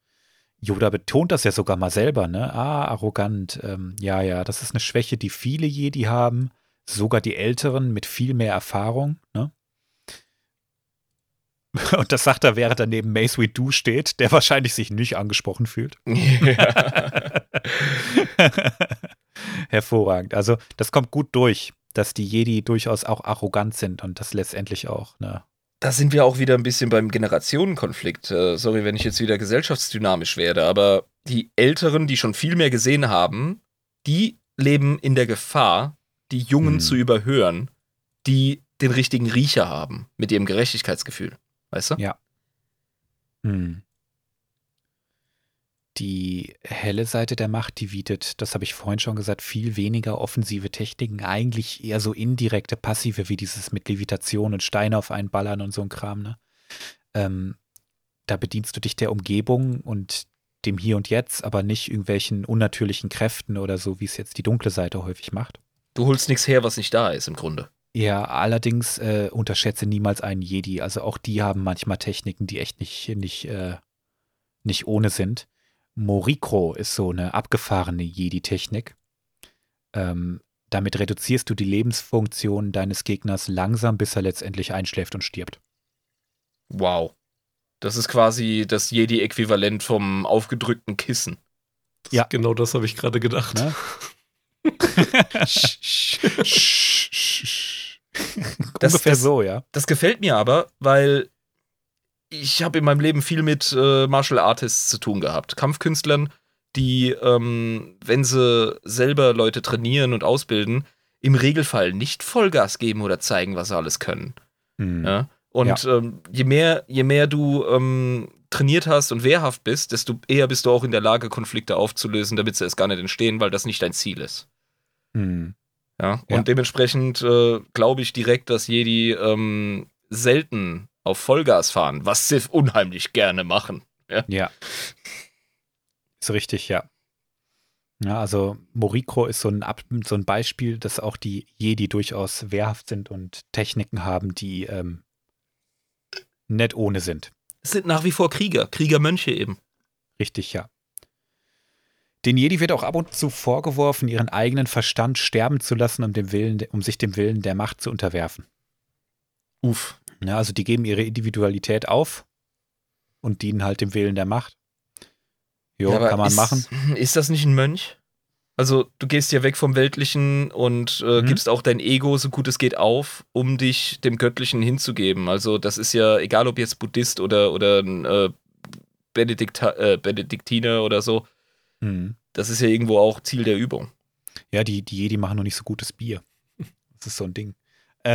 Yoda betont das ja sogar mal selber, ne? Ah, arrogant. Ähm, ja, ja, das ist eine Schwäche, die viele Jedi haben, sogar die Älteren mit viel mehr Erfahrung, ne? Und das sagt er, während er neben Mace Windu steht, der wahrscheinlich sich nicht angesprochen fühlt. Ja. Hervorragend. Also, das kommt gut durch, dass die Jedi durchaus auch arrogant sind und das letztendlich auch, ne? Da sind wir auch wieder ein bisschen beim Generationenkonflikt. Äh, sorry, wenn ich jetzt wieder gesellschaftsdynamisch werde, aber die Älteren, die schon viel mehr gesehen haben, die leben in der Gefahr, die Jungen Hm. zu überhören, die den richtigen Riecher haben mit ihrem Gerechtigkeitsgefühl. Weißt du? Ja. Hm. Die helle Seite der Macht, die bietet, das habe ich vorhin schon gesagt, viel weniger offensive Techniken, eigentlich eher so indirekte, passive, wie dieses mit Levitation und Steine auf einen ballern und so ein Kram, ne? Ähm, da bedienst du dich der Umgebung und dem Hier und Jetzt, aber nicht irgendwelchen unnatürlichen Kräften oder so, wie es jetzt die dunkle Seite häufig macht. Du holst nichts her, was nicht da ist, im Grunde. Ja, allerdings äh, unterschätze niemals einen Jedi. Also auch die haben manchmal Techniken, die echt nicht, nicht, äh, nicht ohne sind. Morikro ist so eine abgefahrene Jedi-Technik. Ähm, damit reduzierst du die Lebensfunktion deines Gegners langsam, bis er letztendlich einschläft und stirbt. Wow. Das ist quasi das Jedi-Äquivalent vom aufgedrückten Kissen. Das Ja. Genau das habe ich gerade gedacht. Ne? Das- Ungefähr das- so, ja. Das gefällt mir aber, weil ich habe in meinem Leben viel mit äh, Martial Artists zu tun gehabt. Kampfkünstlern, die, ähm, wenn sie selber Leute trainieren und ausbilden, im Regelfall nicht Vollgas geben oder zeigen, was sie alles können. Hm. Ja? Und ähm, je, mehr, je mehr du ähm, trainiert hast und wehrhaft bist, desto eher bist du auch in der Lage, Konflikte aufzulösen, damit sie erst gar nicht entstehen, weil das nicht dein Ziel ist. Hm. Ja, Ja. und dementsprechend äh, glaube ich direkt, dass Jedi ähm, selten auf Vollgas fahren, was sie unheimlich gerne machen. Ja. Ist richtig, ja. Ja, also Morikro ist so ein, so ein Beispiel, dass auch die Jedi durchaus wehrhaft sind und Techniken haben, die ähm, nicht ohne sind. Es sind nach wie vor Krieger, Kriegermönche eben. Richtig, ja. Den Jedi wird auch ab und zu vorgeworfen, ihren eigenen Verstand sterben zu lassen, um, dem Willen, um sich dem Willen der Macht zu unterwerfen. Uff. Ja, also die geben ihre Individualität auf und dienen halt dem Willen der Macht. Jo, Ja, kann man ist, machen. Ist das nicht ein Mönch? Also, du gehst ja weg vom Weltlichen und äh, Mhm. gibst auch dein Ego so gut es geht auf, um dich dem Göttlichen hinzugeben. Also, das ist ja, egal ob jetzt Buddhist oder, oder ein äh, Benedikta äh, Benediktiner oder so, Hm. das ist ja irgendwo auch Ziel der Übung. Ja, die, die Jedi machen noch nicht so gutes Bier. Das ist so ein Ding.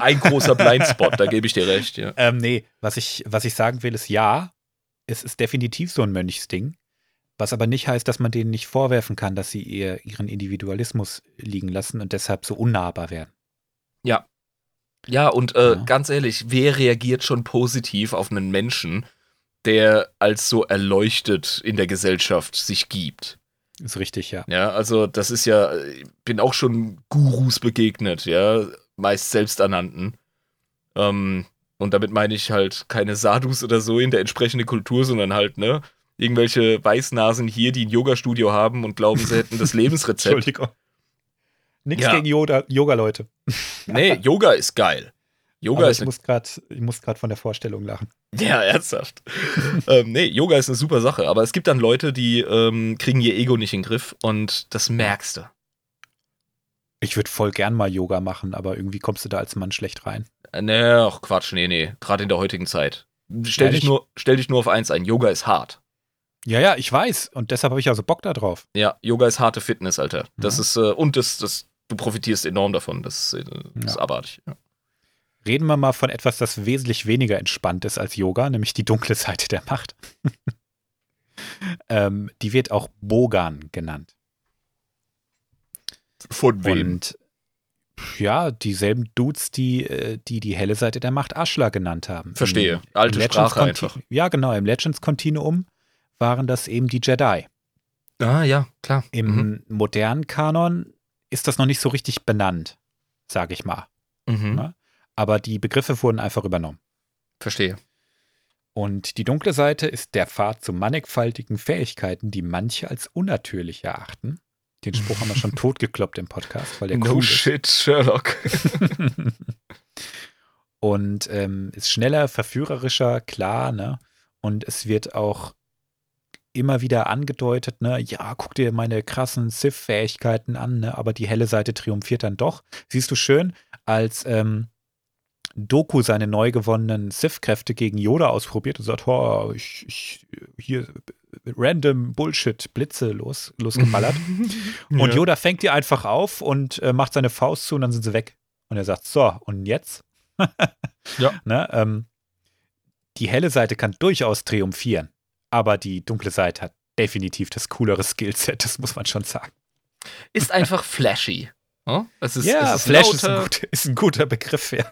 Ein großer Blindspot, da gebe ich dir recht, ja. ähm, nee, was ich, was ich sagen will, ist ja, es ist definitiv so ein Mönchsding. Was aber nicht heißt, dass man denen nicht vorwerfen kann, dass sie ihr, ihren Individualismus liegen lassen und deshalb so unnahbar werden. Ja. Ja, und äh, Ja. ganz ehrlich, wer reagiert schon positiv auf einen Menschen, der als so erleuchtet in der Gesellschaft sich gibt? Ist richtig, ja. Ja, also das ist ja, ich bin auch schon Gurus begegnet, ja, meist selbsternannten. Ähm, und damit meine ich halt keine Sadhus oder so in der entsprechenden Kultur, sondern halt, ne, irgendwelche Weißnasen hier, die ein Yoga-Studio haben und glauben, sie hätten das Lebensrezept. Entschuldigung. Nichts Ja. gegen Yoga- Yoga-Leute. nee, Yoga ist geil. Yoga aber ist ich muss gerade ich muss gerade von der Vorstellung lachen. Ja, ernsthaft. ähm, nee, Yoga ist eine super Sache, aber es gibt dann Leute, die ähm, kriegen ihr Ego nicht in den Griff und das merkst du. Ich würde voll gern mal Yoga machen, aber irgendwie kommst du da als Mann schlecht rein. Äh, Nee, ach Quatsch, nee, nee, gerade in der heutigen Zeit. Stell dich, nur, stell dich nur auf eins ein, Yoga ist hart. Ja, ja, ich weiß. Und deshalb habe ich also Bock da drauf. Ja, Yoga ist harte Fitness, Alter. Das Ja. ist, äh, und das, das, du profitierst enorm davon, das, äh, das ist Ja. abartig. Ja. Reden wir mal von etwas, das wesentlich weniger entspannt ist als Yoga, nämlich die dunkle Seite der Macht. ähm, die wird auch Bogan genannt. Von Und ja, dieselben Dudes, die, äh, die die helle Seite der Macht Ashla genannt haben. Verstehe. Im- Alte im Sprache Conti- einfach. Ja, genau. Im Legends-Kontinuum waren das eben die Jedi. Ah, ja, klar. Im Mhm. modernen Kanon ist das noch nicht so richtig benannt, sage ich mal. Mhm. Aber die Begriffe wurden einfach übernommen. Verstehe. Und die dunkle Seite ist der Pfad zu mannigfaltigen Fähigkeiten, die manche als unnatürlich erachten. Den Spruch haben wir schon totgekloppt im Podcast, weil der no cool ist. shit, Sherlock. und ähm, ist schneller, verführerischer, klar, ne? Und es wird auch immer wieder angedeutet, ne, ja, guck dir meine krassen Sith-Fähigkeiten an, ne, aber die helle Seite triumphiert dann doch. Siehst du schön, als ähm, Doku seine neu gewonnenen Sith-Kräfte gegen Yoda ausprobiert und sagt, oh, ich, ich hier random Bullshit, Blitze los, losgeballert. und Ja. Yoda fängt die einfach auf und äh, macht seine Faust zu und dann sind sie weg. Und er sagt, so, und jetzt? Ja. Ne, ähm, die helle Seite kann durchaus triumphieren, aber die dunkle Seite hat definitiv das coolere Skillset, das muss man schon sagen. Ist einfach flashy. Ja, es ist, ja, es ist Flash ist ein, gut, ist ein guter Begriff, ja.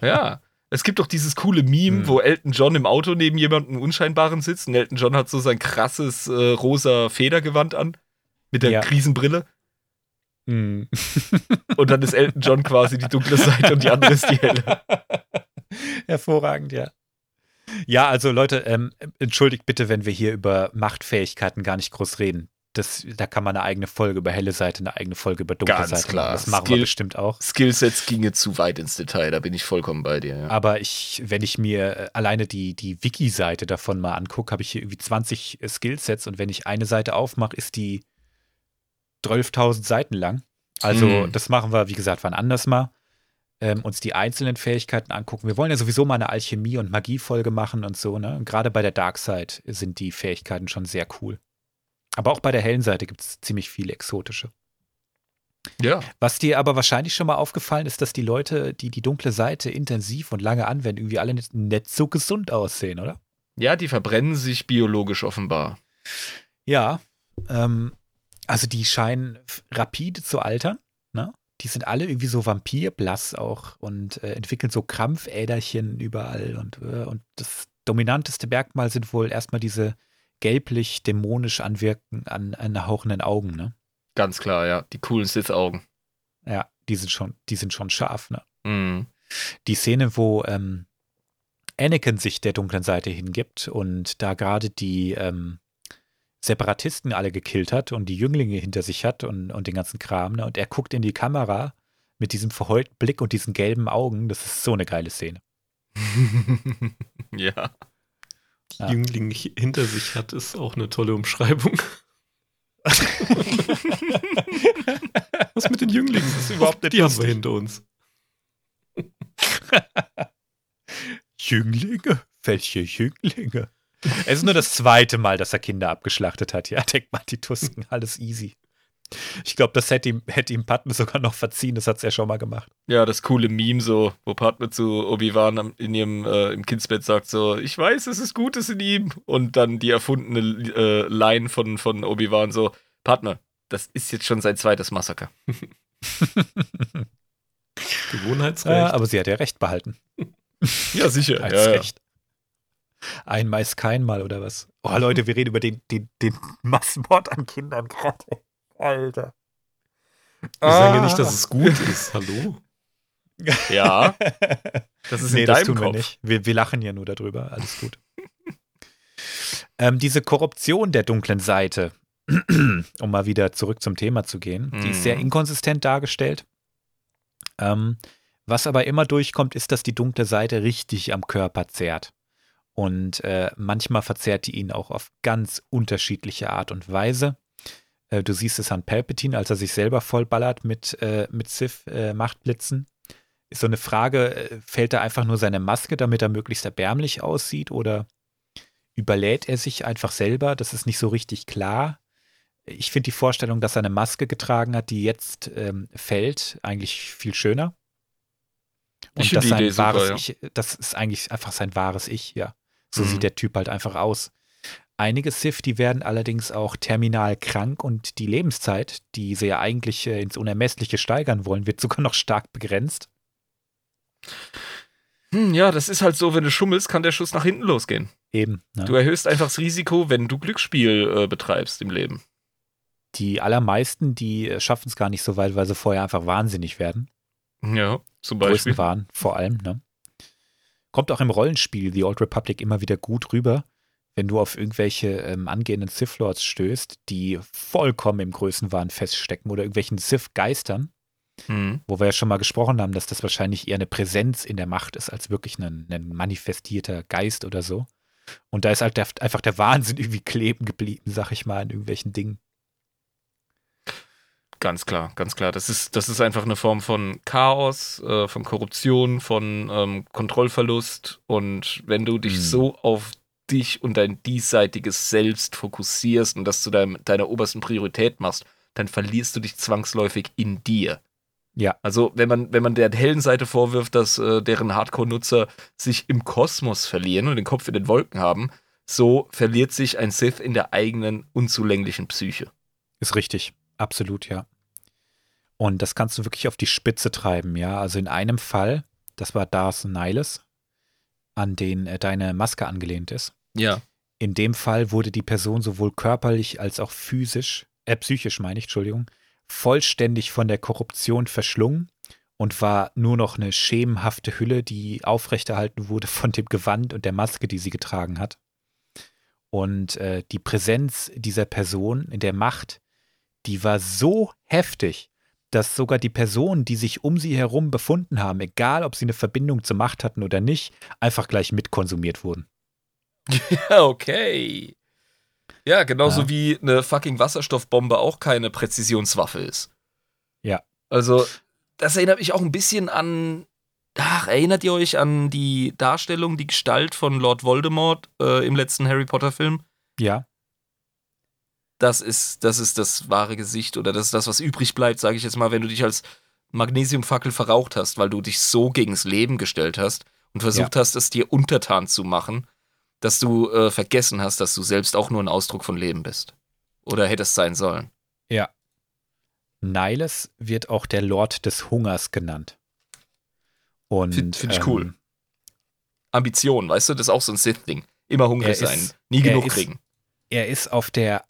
Ja. Es gibt doch dieses coole Meme, Hm. wo Elton John im Auto neben jemandem Unscheinbaren sitzt und Elton John hat so sein krasses äh, rosa Federgewand an mit der Ja. Krisenbrille Hm. und dann ist Elton John quasi die dunkle Seite und die andere ist die helle. Hervorragend, ja. Ja, also Leute, ähm, entschuldigt bitte, wenn wir hier über Machtfähigkeiten gar nicht groß reden. Das, da kann man eine eigene Folge über helle Seite, eine eigene Folge über dunkle Ganz Seite klar. machen. Das machen Skill- wir bestimmt auch. Skillsets ginge zu weit ins Detail, da bin ich vollkommen bei dir. Ja. Aber ich, wenn ich mir äh, alleine die, die Wiki-Seite davon mal angucke, habe ich hier irgendwie 20 Skillsets und wenn ich eine Seite aufmache, ist die 12.000 Seiten lang. Also Mhm. das machen wir, wie gesagt, wann anders mal. Ähm, uns die einzelnen Fähigkeiten angucken. Wir wollen ja sowieso mal eine Alchemie- und Magiefolge machen und so. Ne? Und gerade bei der Dark Side sind die Fähigkeiten schon sehr cool. Aber auch bei der hellen Seite gibt es ziemlich viele exotische. ja. Was dir aber wahrscheinlich schon mal aufgefallen ist, dass die Leute, die die dunkle Seite intensiv und lange anwenden, irgendwie alle nicht, nicht so gesund aussehen, oder? Ja, die verbrennen sich biologisch offenbar. Ja. Ähm, also die scheinen rapide zu altern. Ne? Die sind alle irgendwie so vampirblass auch und äh, entwickeln so Krampfäderchen überall. Und, äh, und das dominanteste Merkmal sind wohl erstmal diese gelblich-dämonisch anwirken, an, anhauchenden Augen. Ne? Ganz klar, ja. Die coolen Sith-Augen. Ja, die sind schon, die sind schon scharf. Ne? Mhm. die Szene, wo ähm, Anakin sich der dunklen Seite hingibt und da gerade die ähm, Separatisten alle gekillt hat und die Jünglinge hinter sich hat und, und den ganzen Kram. Ne? Und er guckt in die Kamera mit diesem verheulten Blick und diesen gelben Augen. Das ist so eine geile Szene. ja. Ja. Jüngling hinter sich hat, ist auch eine tolle Umschreibung. Was mit den Jünglingen? Das ist überhaupt nicht Die haben wir lustig. hinter uns. Jünglinge? Welche Jünglinge? Es ist nur das zweite Mal, dass er Kinder abgeschlachtet hat. Ja, denkt mal, die Tusken, alles easy. Ich glaube, das hätte ihm, hätte ihm Padme sogar noch verziehen. Das hat es ja schon mal gemacht. Ja, das coole Meme so, wo Padme zu Obi-Wan in ihrem äh, im Kindsbett sagt so, ich weiß, es ist Gutes in ihm. Und dann die erfundene äh, Line von, von Obi-Wan so, Padme, das ist jetzt schon sein zweites Massaker. Gewohnheitsrecht. Ja, aber sie hat ja recht behalten. Ja, sicher. Als Ja, ja. recht. Einmal ist kein Mal, oder was? Oh, Leute, wir reden über den, den, den Massenmord an Kindern gerade. Alter. Wir sagen ja Ah. nicht, dass es gut ist. Hallo? Ja, das ist nee, in das deinem tun wir Kopf. nicht. Wir, wir lachen ja nur darüber. Alles gut. ähm, diese Korruption der dunklen Seite, um mal wieder zurück zum Thema zu gehen, die ist sehr Mhm. inkonsistent dargestellt. Ähm, was aber immer durchkommt, ist, dass die dunkle Seite richtig am Körper zehrt. Und äh, manchmal verzehrt die ihn auch auf ganz unterschiedliche Art und Weise. Äh, du siehst es an Palpatine, als er sich selber vollballert mit, äh, mit Sith-Machtblitzen. ist so eine Frage, äh, fällt da einfach nur seine Maske, damit er möglichst erbärmlich aussieht oder überlädt er sich einfach selber? Das ist nicht so richtig klar. Ich finde die Vorstellung, dass er eine Maske getragen hat, die jetzt ähm, fällt, eigentlich viel schöner. Und Ich die sein Idee super, wahres ja. Ich, das ist eigentlich einfach sein wahres Ich, ja. So Mhm. sieht der Typ halt einfach aus. Einige Sith, die werden allerdings auch terminal krank und die Lebenszeit, die sie ja eigentlich äh, ins Unermessliche steigern wollen, wird sogar noch stark begrenzt. Hm, ja, das ist halt so, wenn du schummelst, kann der Schuss nach hinten losgehen. Eben. Ne? Du erhöhst einfach das Risiko, wenn du Glücksspiel äh, betreibst im Leben. Die allermeisten, die schaffen es gar nicht so weit, weil sie vorher einfach wahnsinnig werden. Ja, zum Beispiel. Größenwahn vor allem. Ne? Kommt auch im Rollenspiel The Old Republic immer wieder gut rüber, wenn du auf irgendwelche ähm, angehenden Sith Lords stößt, die vollkommen im Größenwahn feststecken oder irgendwelchen Sith Geistern. Mhm. wo wir ja schon mal gesprochen haben, dass das wahrscheinlich eher eine Präsenz in der Macht ist, als wirklich ein, ein manifestierter Geist oder so. Und da ist halt der, einfach der Wahnsinn irgendwie kleben geblieben, sag ich mal, in irgendwelchen Dingen. Ganz klar, ganz klar. Das ist, das ist einfach eine Form von Chaos, äh, von Korruption, von ähm, Kontrollverlust. Und wenn du dich Mhm. so auf dich und dein diesseitiges Selbst fokussierst und das zu deinem, deiner obersten Priorität machst, dann verlierst du dich zwangsläufig in dir. Ja. Also wenn man, wenn man der hellen Seite vorwirft, dass äh, deren Hardcore-Nutzer sich im Kosmos verlieren und den Kopf in den Wolken haben, so verliert sich ein Sith in der eigenen unzulänglichen Psyche. Ist richtig. Absolut, ja. Und das kannst du wirklich auf die Spitze treiben, ja. Also in einem Fall, das war Darth Nihilus, an den äh, deine Maske angelehnt ist. Ja. In dem Fall wurde die Person sowohl körperlich als auch physisch, äh, psychisch meine ich, Entschuldigung, vollständig von der Korruption verschlungen und war nur noch eine schemenhafte Hülle, die aufrechterhalten wurde von dem Gewand und der Maske, die sie getragen hat. Und äh, die Präsenz dieser Person in der Macht, die war so heftig, dass sogar die Personen, die sich um sie herum befunden haben, egal ob sie eine Verbindung zur Macht hatten oder nicht, einfach gleich mitkonsumiert wurden. Ja, okay. Ja, genauso Ja. wie eine fucking Wasserstoffbombe auch keine Präzisionswaffe ist. Ja. Also, das erinnert mich auch ein bisschen an. Ach, erinnert ihr euch an die Darstellung, die Gestalt von Lord Voldemort äh, im letzten Harry Potter-Film? Ja, Das ist, das ist das wahre Gesicht oder das ist das, was übrig bleibt, sage ich jetzt mal, wenn du dich als Magnesiumfackel verraucht hast, weil du dich so gegens Leben gestellt hast und versucht hast, es dir untertan zu machen, dass du äh, vergessen hast, dass du selbst auch nur ein Ausdruck von Leben bist. Oder hättest sein sollen. ja. Nihilus wird auch der Lord des Hungers genannt. Und Find- find ich ähm, cool. Ambition, weißt du, das ist auch so ein Sith-Ding. Immer hungrig sein, ist- nie genug ist- kriegen. Er ist auf der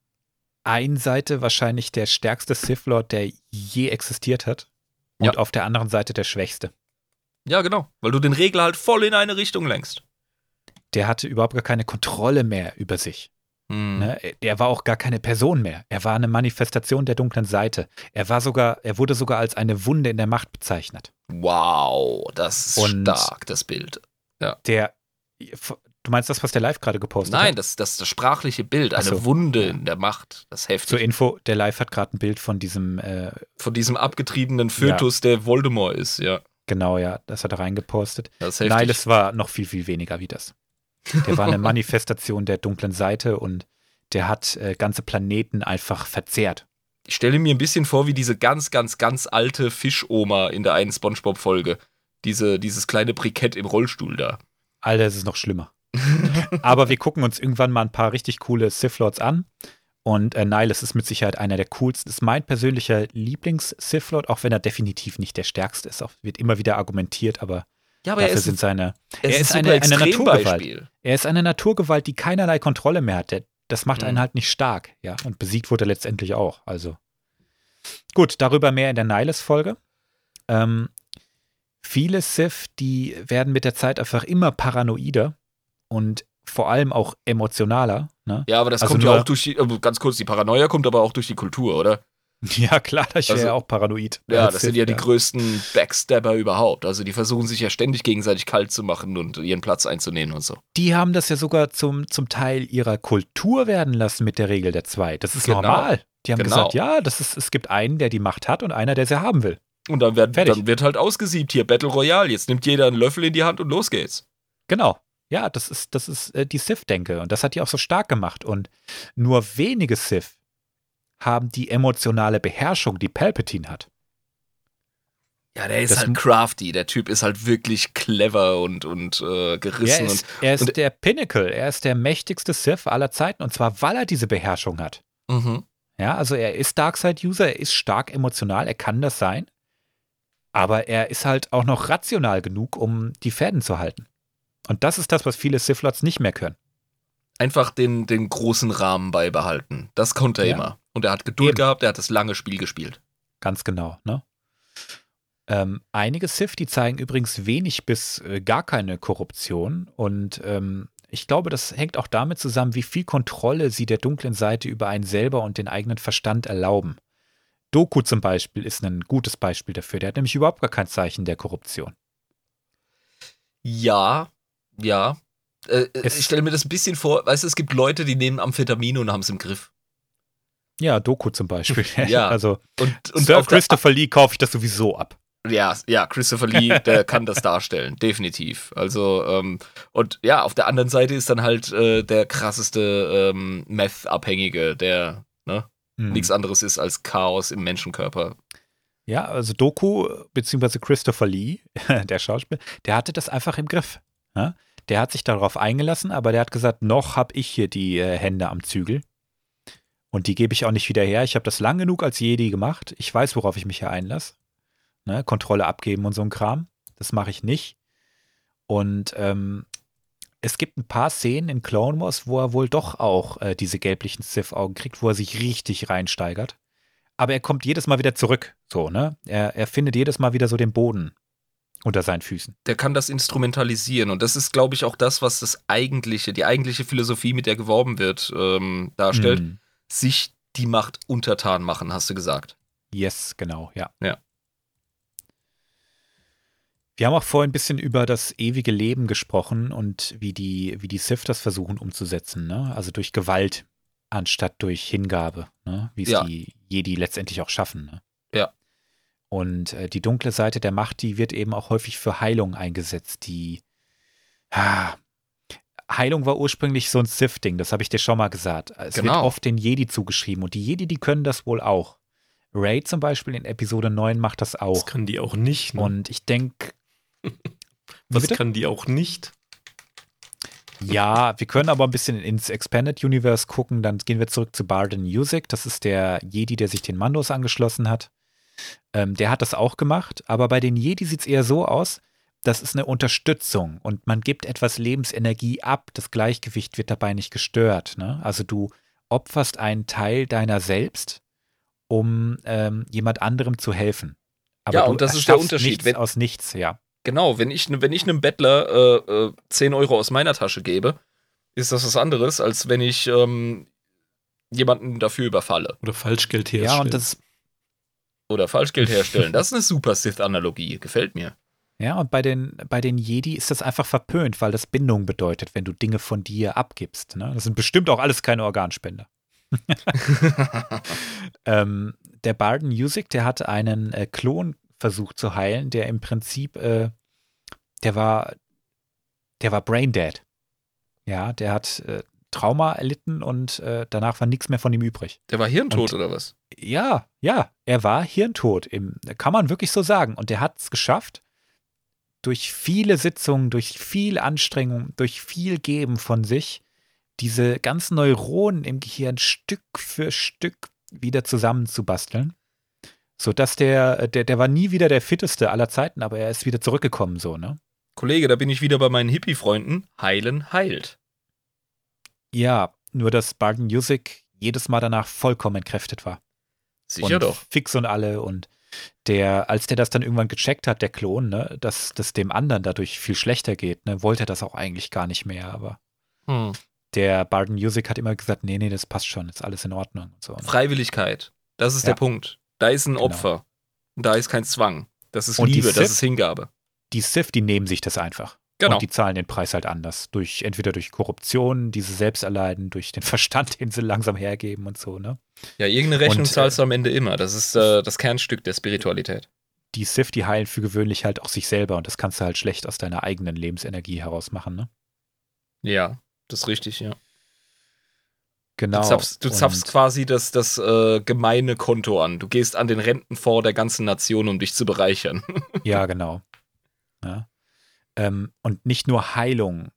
einen Seite wahrscheinlich der stärkste Sith Lord, der je existiert hat. Und Ja. auf der anderen Seite der schwächste. Ja, genau, weil du den Regler halt voll in eine Richtung lenkst. Der hatte überhaupt gar keine Kontrolle mehr über sich. Hm. Ne? Er war auch gar keine Person mehr. Er war eine Manifestation der dunklen Seite. Er war sogar, er wurde sogar als eine Wunde in der Macht bezeichnet. Wow, das ist Und- stark, das Bild. Der, du meinst das, was der Live gerade gepostet Nein, hat? das, das das sprachliche Bild, eine so. Wunde Ja. in der Macht, das ist Zur heftig. Info, der Live hat gerade ein Bild von diesem, äh, Von diesem abgetriebenen Fötus, der Voldemort ist, ja. genau, ja, das hat er reingepostet. Das ist heftig. Nein, es war noch viel, viel weniger wie das. Der war eine Manifestation der dunklen Seite und der hat äh, ganze Planeten einfach verzehrt. ich stelle mir ein bisschen vor, wie diese ganz, ganz, ganz alte Fischoma in der einen Spongebob-Folge. Diese, dieses kleine Brikett im Rollstuhl da. Alter, es ist noch schlimmer. Aber wir gucken uns irgendwann mal ein paar richtig coole Sith Lords an. Und äh, Nihilus ist mit Sicherheit einer der coolsten. Ist mein persönlicher Lieblings-Sith Lord, auch wenn er definitiv nicht der stärkste ist. Auch, wird immer wieder argumentiert, aber Ja, aber dafür er ist, sind seine. er ist, ist ein eine- eine Extrembeispiel. Er ist eine Naturgewalt, die keinerlei Kontrolle mehr hat. Der, das macht einen Mhm. halt nicht stark, ja. Und besiegt wurde er letztendlich auch. Also. Gut, darüber mehr in der Nihilus-Folge. Ähm, viele Sith, die werden mit der Zeit einfach immer paranoider und vor allem auch emotionaler. Ne? Ja, aber das Also kommt ja auch durch die, äh, ganz kurz, die Paranoia kommt aber auch durch die Kultur, oder? Ja, klar, ich wäre Also- ja auch paranoid. Ja, als das sind ja die größten Backstabber überhaupt. Also die versuchen sich ja ständig gegenseitig kalt zu machen und ihren Platz einzunehmen und so. Die haben das ja sogar zum, zum Teil ihrer Kultur werden lassen mit der Regel der zwei. Das ist Genau. normal. Die haben Genau. gesagt, ja, das ist, es gibt einen, der die Macht hat und einer, der sie haben will. Und dann wird, Fertig. dann wird halt ausgesiebt hier, Battle Royale. Jetzt nimmt jeder einen Löffel in die Hand und los geht's. Genau. Ja, das ist, das ist äh, die Sith-Denke und das hat die auch so stark gemacht. Und nur wenige Sith haben die emotionale Beherrschung, die Palpatine hat. Ja, der ist Das halt crafty. Der Typ ist halt wirklich clever und, und äh, Er gerissen. ist, und, er ist und- der Pinnacle, er ist der mächtigste Sith aller Zeiten und zwar, weil er diese Beherrschung hat. mhm. Ja, also er ist Darkseid-User, er ist stark emotional, er kann das sein. Aber er ist halt auch noch rational genug, um die Fäden zu halten. Und das ist das, was viele Sith-Lords nicht mehr können. Einfach den, den großen Rahmen beibehalten. Das konnte er Ja. immer. Und er hat Geduld Eben. gehabt, er hat das lange Spiel gespielt. Ganz genau, ne? Ähm, einige Sith, die zeigen übrigens wenig bis äh, gar keine Korruption und ähm, ich glaube, das hängt auch damit zusammen, wie viel Kontrolle sie der dunklen Seite über einen selber und den eigenen Verstand erlauben. Doku zum Beispiel ist ein gutes Beispiel dafür. Der hat nämlich überhaupt gar kein Zeichen der Korruption. Ja, ja. Äh, Es- ich stelle mir das ein bisschen vor, weißt du, es gibt Leute, die nehmen Amphetamine und haben es im Griff. Ja, Doku zum Beispiel. Ja. Also Und, und Sir Christopher Lee kaufe ich das sowieso ab. ja, ja, Christopher Lee, der kann das darstellen, definitiv. Also, ähm, und ja, auf der anderen Seite ist dann halt äh, der krasseste ähm, Meth-Abhängige, der ne, Hm. nichts anderes ist als Chaos im Menschenkörper. Ja, also Doku, beziehungsweise Christopher Lee, der Schauspieler, der hatte das einfach im Griff. Ja? Der hat sich darauf eingelassen, aber der hat gesagt, noch habe ich hier die äh, Hände am Zügel. Und die gebe ich auch nicht wieder her. Ich habe das lang genug als Jedi gemacht. Ich weiß, worauf ich mich hier einlasse. Ne? Kontrolle abgeben und so ein Kram. Das mache ich nicht. Und ähm, es gibt ein paar Szenen in Clone Wars, wo er wohl doch auch äh, diese gelblichen Sith-Augen kriegt, wo er sich richtig reinsteigert. Aber er kommt jedes Mal wieder zurück. So, ne? Er, er findet jedes Mal wieder so den Boden unter seinen Füßen. Der kann das instrumentalisieren und das ist, glaube ich, auch das, was das eigentliche, die eigentliche Philosophie, mit der geworben wird, ähm, darstellt. Hm. Sich die Macht untertan machen, hast du gesagt. Yes, genau, ja. Ja. Wir haben auch vorhin ein bisschen über das ewige Leben gesprochen und wie die, wie die Sith das versuchen umzusetzen, ne? Also durch Gewalt anstatt durch Hingabe, ne? Wie es Ja. die Jedi letztendlich auch schaffen, ne? Ja. Und äh, die dunkle Seite der Macht, die wird eben auch häufig für Heilung eingesetzt, die ah, Heilung war ursprünglich so ein Sith-Ding, das habe ich dir schon mal gesagt. Es wird Genau. oft den Jedi zugeschrieben und die Jedi, die können das wohl auch. Ray zum Beispiel in Episode 9 macht das Das auch. kann die auch nicht. Ne? Und ich denke, Was bitte? kann die auch nicht? ja, wir können aber ein bisschen ins Expanded Universe gucken. Dann gehen wir zurück zu Barden Music. Das ist der Jedi, der sich den Mandos angeschlossen hat. Ähm, der hat das auch gemacht. Aber bei den Jedi sieht es eher so aus, das ist eine Unterstützung und man gibt etwas Lebensenergie ab. Das Gleichgewicht wird dabei nicht gestört. Ne? Also du opferst einen Teil deiner selbst, um ähm, jemand anderem zu helfen. Aber Ja, du und das ist der Unterschied. Nichts Wenn- aus nichts, ja. Genau, wenn ich, wenn ich einem Bettler äh, äh, 10 Euro aus meiner Tasche gebe, ist das was anderes, als wenn ich ähm, jemanden dafür überfalle Oder Falschgeld herstellen. Ja, und das, oder Falschgeld herstellen. Das ist eine super Sith-Analogie, gefällt mir. Ja, und bei den, bei den Jedi ist das einfach verpönt, weil das Bindung bedeutet, wenn du Dinge von dir abgibst. Ne? Das sind bestimmt auch alles keine Organspender. ähm, der Barden Music, der hatte einen äh, Klon versucht zu heilen, der im Prinzip, äh, der war, der war brain dead. Ja, der hat äh, Trauma erlitten und äh, danach war nichts mehr von ihm übrig. Der war hirntot Und- oder was? Ja, ja, er war hirntot, im, kann man wirklich so sagen. Und er hat es geschafft, durch viele Sitzungen, durch viel Anstrengung, durch viel Geben von sich, diese ganzen Neuronen im Gehirn Stück für Stück wieder zusammenzubasteln. Sodass der, der, der war nie wieder der fitteste aller Zeiten, aber er ist wieder zurückgekommen, so, ne? Kollege, da bin ich wieder bei meinen Hippie-Freunden. Heilen heilt. Ja, nur dass Barton Music jedes Mal danach vollkommen entkräftet war. Sicher und doch. fix und alle und der, als der das dann irgendwann gecheckt hat, der Klon, ne, dass das dem anderen dadurch viel schlechter geht, ne, wollte er das auch eigentlich gar nicht mehr, aber Hm. der Barden Music hat immer gesagt, nee, nee, das passt schon, ist alles in Ordnung so. Freiwilligkeit. Das ist Ja. der Punkt. Da ist ein Genau. Opfer. Da ist kein Zwang. Das ist Und Liebe, das Sith- ist Hingabe. Die Sith, die nehmen sich das einfach. Genau. Und die zahlen den Preis halt anders. Durch, entweder durch Korruption, die sie selbst erleiden, durch den Verstand, den sie langsam hergeben und so, ne? Ja, irgendeine Rechnung Und, äh, zahlst du am Ende immer. Das ist äh, das Kernstück der Spiritualität. Die Sith, die heilen für gewöhnlich halt auch sich selber und das kannst du halt schlecht aus deiner eigenen Lebensenergie heraus machen, ne? Ja, das ist richtig, ja. Genau. Du zapfst, du zapfst quasi das, das äh, gemeine Konto an. Du gehst an den Rentenfonds der ganzen Nation, um dich zu bereichern. Ja, genau. Ja. Ähm, und nicht nur Heilung,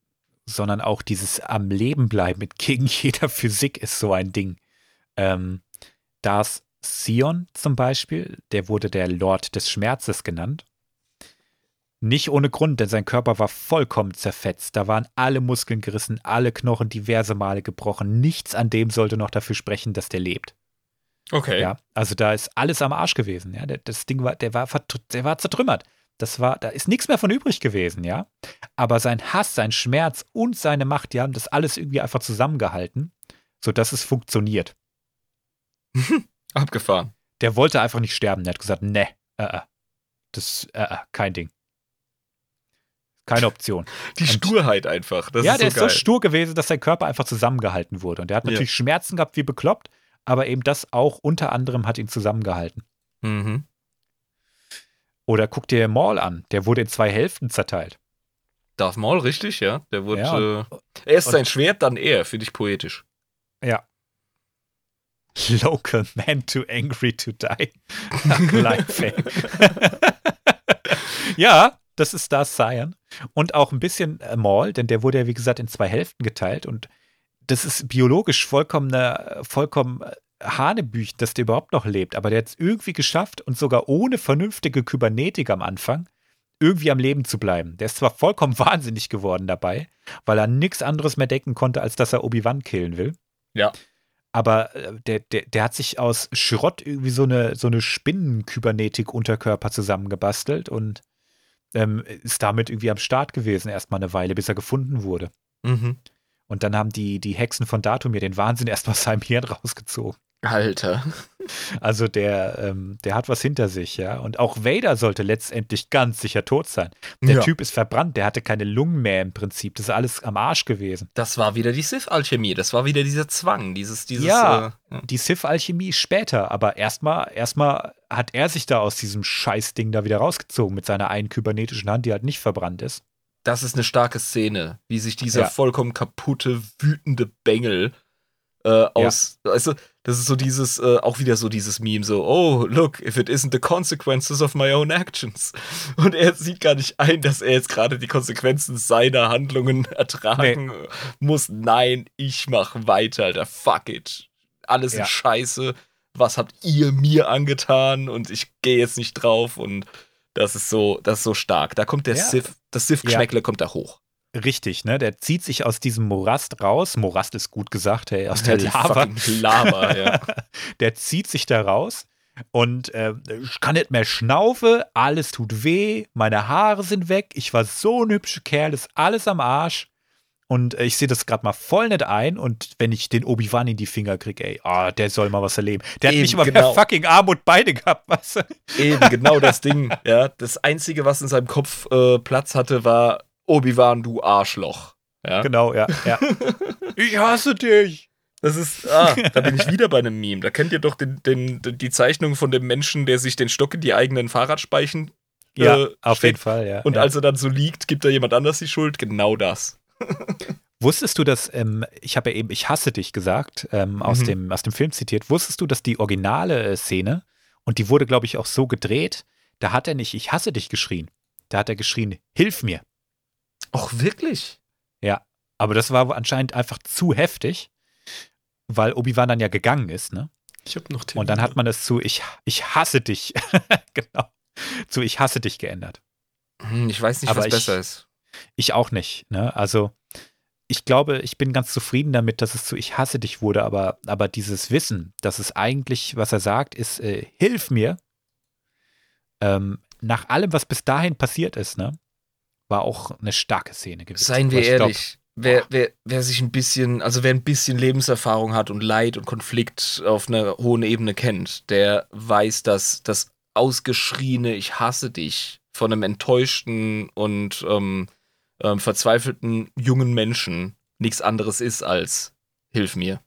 sondern auch dieses am Leben bleiben mit gegen jeder Physik ist so ein Ding. Ähm, das Sion zum Beispiel, der wurde der Lord des Schmerzes genannt. Nicht ohne Grund, denn sein Körper war vollkommen zerfetzt. Da waren alle Muskeln gerissen, alle Knochen diverse Male gebrochen. Nichts an dem sollte noch dafür sprechen, dass der lebt. Okay. Ja, also da ist alles am Arsch gewesen. Ja, das Ding war, der war, der war zertrümmert. Das war, da ist nichts mehr von übrig gewesen, ja. Aber sein Hass, sein Schmerz und seine Macht, die haben das alles irgendwie einfach zusammengehalten, sodass es funktioniert. Abgefahren. der wollte einfach nicht sterben. Der hat gesagt, ne, äh, äh, das, äh, äh, kein Ding. Keine Option. Die Und- Sturheit einfach. Das ja, ist der so ist so stur gewesen, dass sein Körper einfach zusammengehalten wurde. Und der hat Ja. natürlich Schmerzen gehabt wie bekloppt, aber eben das auch unter anderem hat ihn zusammengehalten. mhm. Oder guck dir Maul an, der wurde in zwei Hälften zerteilt. Darth Maul, richtig, ja. Der wurde. Ja, äh, erst und- sein Schwert, dann er. Finde ich poetisch. Ja. Local man too angry to die. Ja, das ist Star Cyan. Und auch ein bisschen äh, Maul, denn der wurde ja, wie gesagt, in zwei Hälften geteilt. Und das ist biologisch vollkommen, äh, vollkommen Hanebüch, dass der überhaupt noch lebt. Aber der hat es irgendwie geschafft und sogar ohne vernünftige Kybernetik am Anfang irgendwie am Leben zu bleiben. Der ist zwar vollkommen wahnsinnig geworden dabei, weil er nichts anderes mehr denken konnte, als dass er Obi-Wan killen will. Ja. Aber äh, der, der, der hat sich aus Schrott irgendwie so eine, so eine Spinnen-Kybernetik-Unterkörper zusammengebastelt und ähm, ist damit irgendwie am Start gewesen, erstmal eine Weile, bis er gefunden wurde. Mhm. Und dann haben die, die Hexen von Datumir den Wahnsinn erstmal aus seinem Hirn rausgezogen. Alter. Also der, ähm, der hat was hinter sich, ja. Und auch Vader sollte letztendlich ganz sicher tot sein. Der Ja. Typ ist verbrannt, der hatte keine Lungen mehr im Prinzip. Das ist alles am Arsch gewesen. Das war wieder die Sith-Alchemie. Das war wieder dieser Zwang. Dieses, dieses. Ja. Äh, Die Sith-Alchemie später, aber erstmal, erstmal hat er sich da aus diesem Scheißding da wieder rausgezogen mit seiner einen kybernetischen Hand, die halt nicht verbrannt ist. das ist eine starke Szene, wie sich dieser Ja. vollkommen kaputte, wütende Bengel äh, aus, also das ist so dieses, äh, auch wieder so dieses Meme, so, oh, look, if it isn't the consequences of my own actions. Und er sieht gar nicht ein, dass er jetzt gerade die Konsequenzen seiner Handlungen ertragen muss. Nein, ich mach weiter, Alter, fuck it. Alles Ja. ist scheiße. Was habt ihr mir angetan? Und ich gehe jetzt nicht drauf und das ist so, das ist so stark. Da kommt der Ja. Sith, das Sith-Geschmäckle kommt da hoch. Richtig, ne? Der zieht sich aus diesem Morast raus. Morast ist gut gesagt, hey, aus der Lava. Lava, ja. Der zieht sich da raus und äh, ich kann nicht mehr schnaufe, alles tut weh, meine Haare sind weg, ich war so ein hübscher Kerl, ist alles am Arsch. Und äh, ich sehe das gerade mal voll nicht ein. Und wenn ich den Obi-Wan in die Finger kriege, ey, ah, der soll mal was erleben. Der hat Eben, nicht mal genau. mehr fucking Arm und Beine gehabt, weißt du? Eben, genau das Ding. Ja, das Einzige, was in seinem Kopf äh, Platz hatte, war Obi-Wan, du Arschloch. Ja, Genau, ja, ja. ich hasse dich. das ist, ah, da bin ich wieder bei einem Meme. Da kennt ihr doch den, den, die Zeichnung von dem Menschen, der sich den Stock in die eigenen Fahrradspeichen Ja, äh, auf steckt. jeden Fall, ja. Und ja. als er dann so liegt, gibt da jemand anders die Schuld. Genau das. Wusstest du, dass, ähm, ich habe ja eben Ich hasse dich gesagt, ähm, aus, Mhm. dem, aus dem Film zitiert, wusstest du, dass die originale äh, Szene, und die wurde, glaube ich, auch so gedreht, da hat er nicht Ich hasse dich geschrien. Da hat er geschrien, Hilf mir. Auch wirklich? Aber das war anscheinend einfach zu heftig, weil Obi-Wan dann ja gegangen ist, ne? Ich habe noch Und dann hat man es zu Ich, ich hasse dich, genau, zu Ich hasse dich geändert. Hm, ich weiß nicht, Aber was ich- besser ist. Ich auch nicht, ne? Also, ich glaube, ich bin ganz zufrieden damit, dass es zu Ich hasse dich wurde, aber, aber dieses Wissen, dass es eigentlich, was er sagt, ist, äh, hilf mir, ähm, nach allem, was bis dahin passiert ist, ne? War auch eine starke Szene gewesen. Seien wir glaub, ehrlich, wer, wer, wer sich ein bisschen, also wer ein bisschen Lebenserfahrung hat und Leid und Konflikt auf einer hohen Ebene kennt, der weiß, dass das ausgeschrieene Ich hasse dich von einem enttäuschten und ähm, ähm, verzweifelten jungen Menschen nichts anderes ist als Hilf mir.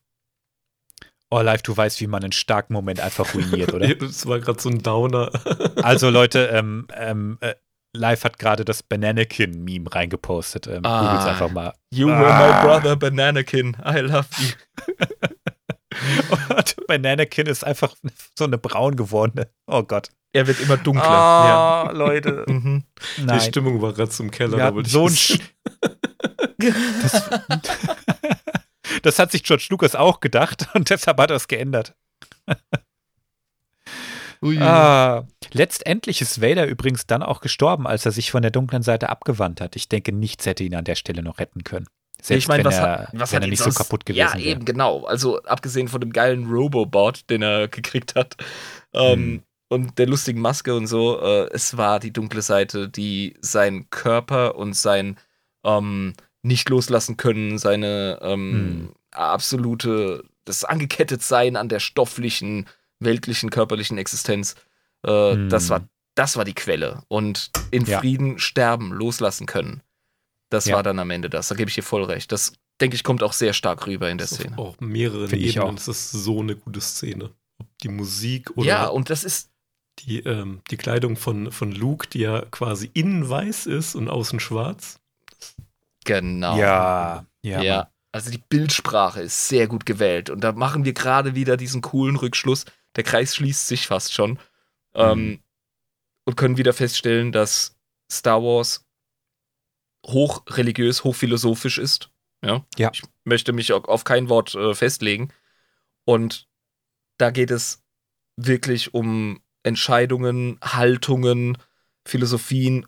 Oh, live, du weißt, wie man einen starken Moment einfach ruiniert, oder? Das war gerade so ein Downer. Also, Leute, ähm, ähm, äh, live hat gerade das Bananakin-Meme reingepostet. Ähm, Ah. Googelt's einfach mal. You were my brother Bananakin, I love you. Und Bananakin ist einfach so eine braun gewordene. Oh Gott. Er wird immer dunkler. Ah, Leute. ja. mhm. Die. Stimmung war gerade zum Keller. Ich so ein das- Sch das, das hat sich George Lucas auch gedacht und deshalb hat er es geändert. Ah, letztendlich ist Vader übrigens dann auch gestorben, als er sich von der dunklen Seite abgewandt hat. Ich denke, nichts hätte ihn an der Stelle noch retten können. Selbst ich meine, was er, hat, was wenn er nicht sonst, so kaputt gewesen Ja, wäre. eben, genau. Also abgesehen von dem geilen Robobot, den er gekriegt hat, ähm, Hm. und der lustigen Maske und so, äh, es war die dunkle Seite, die seinen Körper und sein ähm, nicht loslassen können, seine ähm, Hm. absolute, das Angekettetsein an der stofflichen weltlichen, körperlichen Existenz. Äh, Hm. Das war das war die Quelle. Und in Ja. Frieden sterben, loslassen können. Das Ja. war dann am Ende das. Da gebe ich dir voll recht. Das, denke ich, kommt auch sehr stark rüber in der Szene. auf auch mehreren Ebenen. auch. Das ist so eine gute Szene. Ob die Musik oder Ja, und das ist, die, ähm, die Kleidung von, von Luke, die ja quasi innen weiß ist und außen schwarz. genau. Ja, ja. Ja, also die Bildsprache ist sehr gut gewählt. Und da machen wir gerade wieder diesen coolen Rückschluss. Der Kreis schließt sich fast schon. Ähm, und können wieder feststellen, dass Star Wars hochreligiös, hochphilosophisch ist. Ja. Ja. Ich möchte mich au- auf kein Wort äh, festlegen. Und da geht es wirklich um Entscheidungen, Haltungen, Philosophien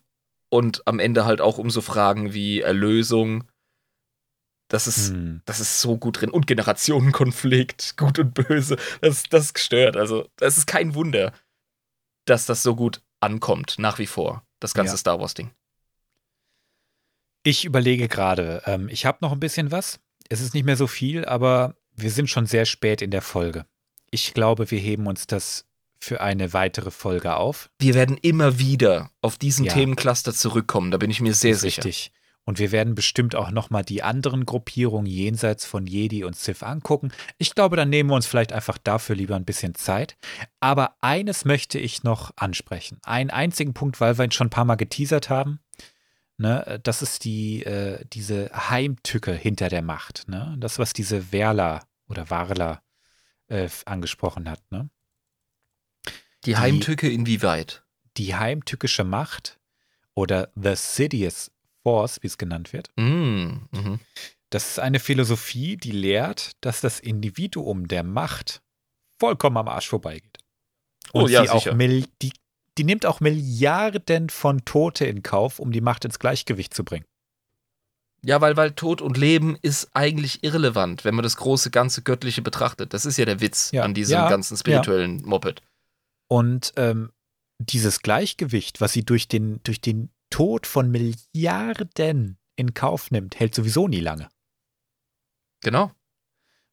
und am Ende halt auch um so Fragen wie Erlösung. Das ist, Hm. das ist so gut drin. Und Generationenkonflikt, gut und böse. Das, das ist gestört. Also, das ist kein Wunder, dass das so gut ankommt, nach wie vor. Das ganze Ja. Star Wars-Ding. Ich überlege gerade, ähm, ich habe noch ein bisschen was. Es ist nicht mehr so viel, aber wir sind schon sehr spät in der Folge. Ich glaube, wir heben uns das für eine weitere Folge auf. Wir werden immer wieder auf diesen Ja. Themencluster zurückkommen, da bin ich mir sehr sicher. Richtig. Und wir werden bestimmt auch nochmal die anderen Gruppierungen jenseits von Jedi und Sith angucken. Ich glaube, dann nehmen wir uns vielleicht einfach dafür lieber ein bisschen Zeit. Aber eines möchte ich noch ansprechen. Einen einzigen Punkt, weil wir ihn schon ein paar Mal geteasert haben. Ne, das ist die, äh, diese Heimtücke hinter der Macht. Ne? Das, was diese Verla oder Warla äh, angesprochen hat. Ne? Die Heimtücke inwieweit? Die heimtückische Macht oder The Sidious Force, wie es genannt wird. Mm, mhm. Das ist eine Philosophie, die lehrt, dass das Individuum der Macht vollkommen am Arsch vorbeigeht. Oh, Und ja, sie auch sicher. Mil die, die nimmt auch Milliarden von Tote in Kauf, um die Macht ins Gleichgewicht zu bringen. Ja, weil, weil Tod und Leben ist eigentlich irrelevant, wenn man das große, ganze Göttliche betrachtet. Das ist ja der Witz Ja, an diesem ja, ganzen spirituellen Moped. Und ähm, dieses Gleichgewicht, was sie durch den, durch den Tod von Milliarden in Kauf nimmt, hält sowieso nie lange. Genau.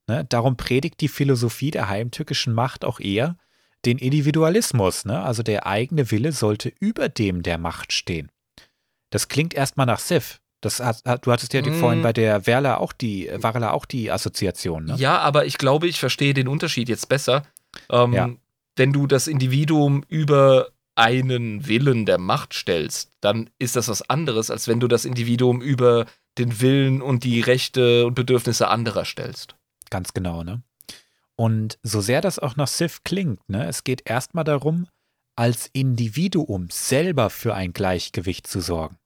Ne? Darum predigt die Philosophie der heimtückischen Macht auch eher den Individualismus. Ne? Also der eigene Wille sollte über dem der Macht stehen. Das klingt erstmal nach Sith. Das hat, du hattest ja die, Mm. vorhin bei der Verla auch die, Varla auch die Assoziation. Ne? Ja, aber ich glaube, ich verstehe den Unterschied jetzt besser. Ähm, Ja. Wenn du das Individuum über einen Willen der Macht stellst, dann ist das was anderes, als wenn du das Individuum über den Willen und die Rechte und Bedürfnisse anderer stellst. Ganz genau, ne? Und so sehr das auch nach Sith klingt, ne, es geht erstmal darum, als Individuum selber für ein Gleichgewicht zu sorgen.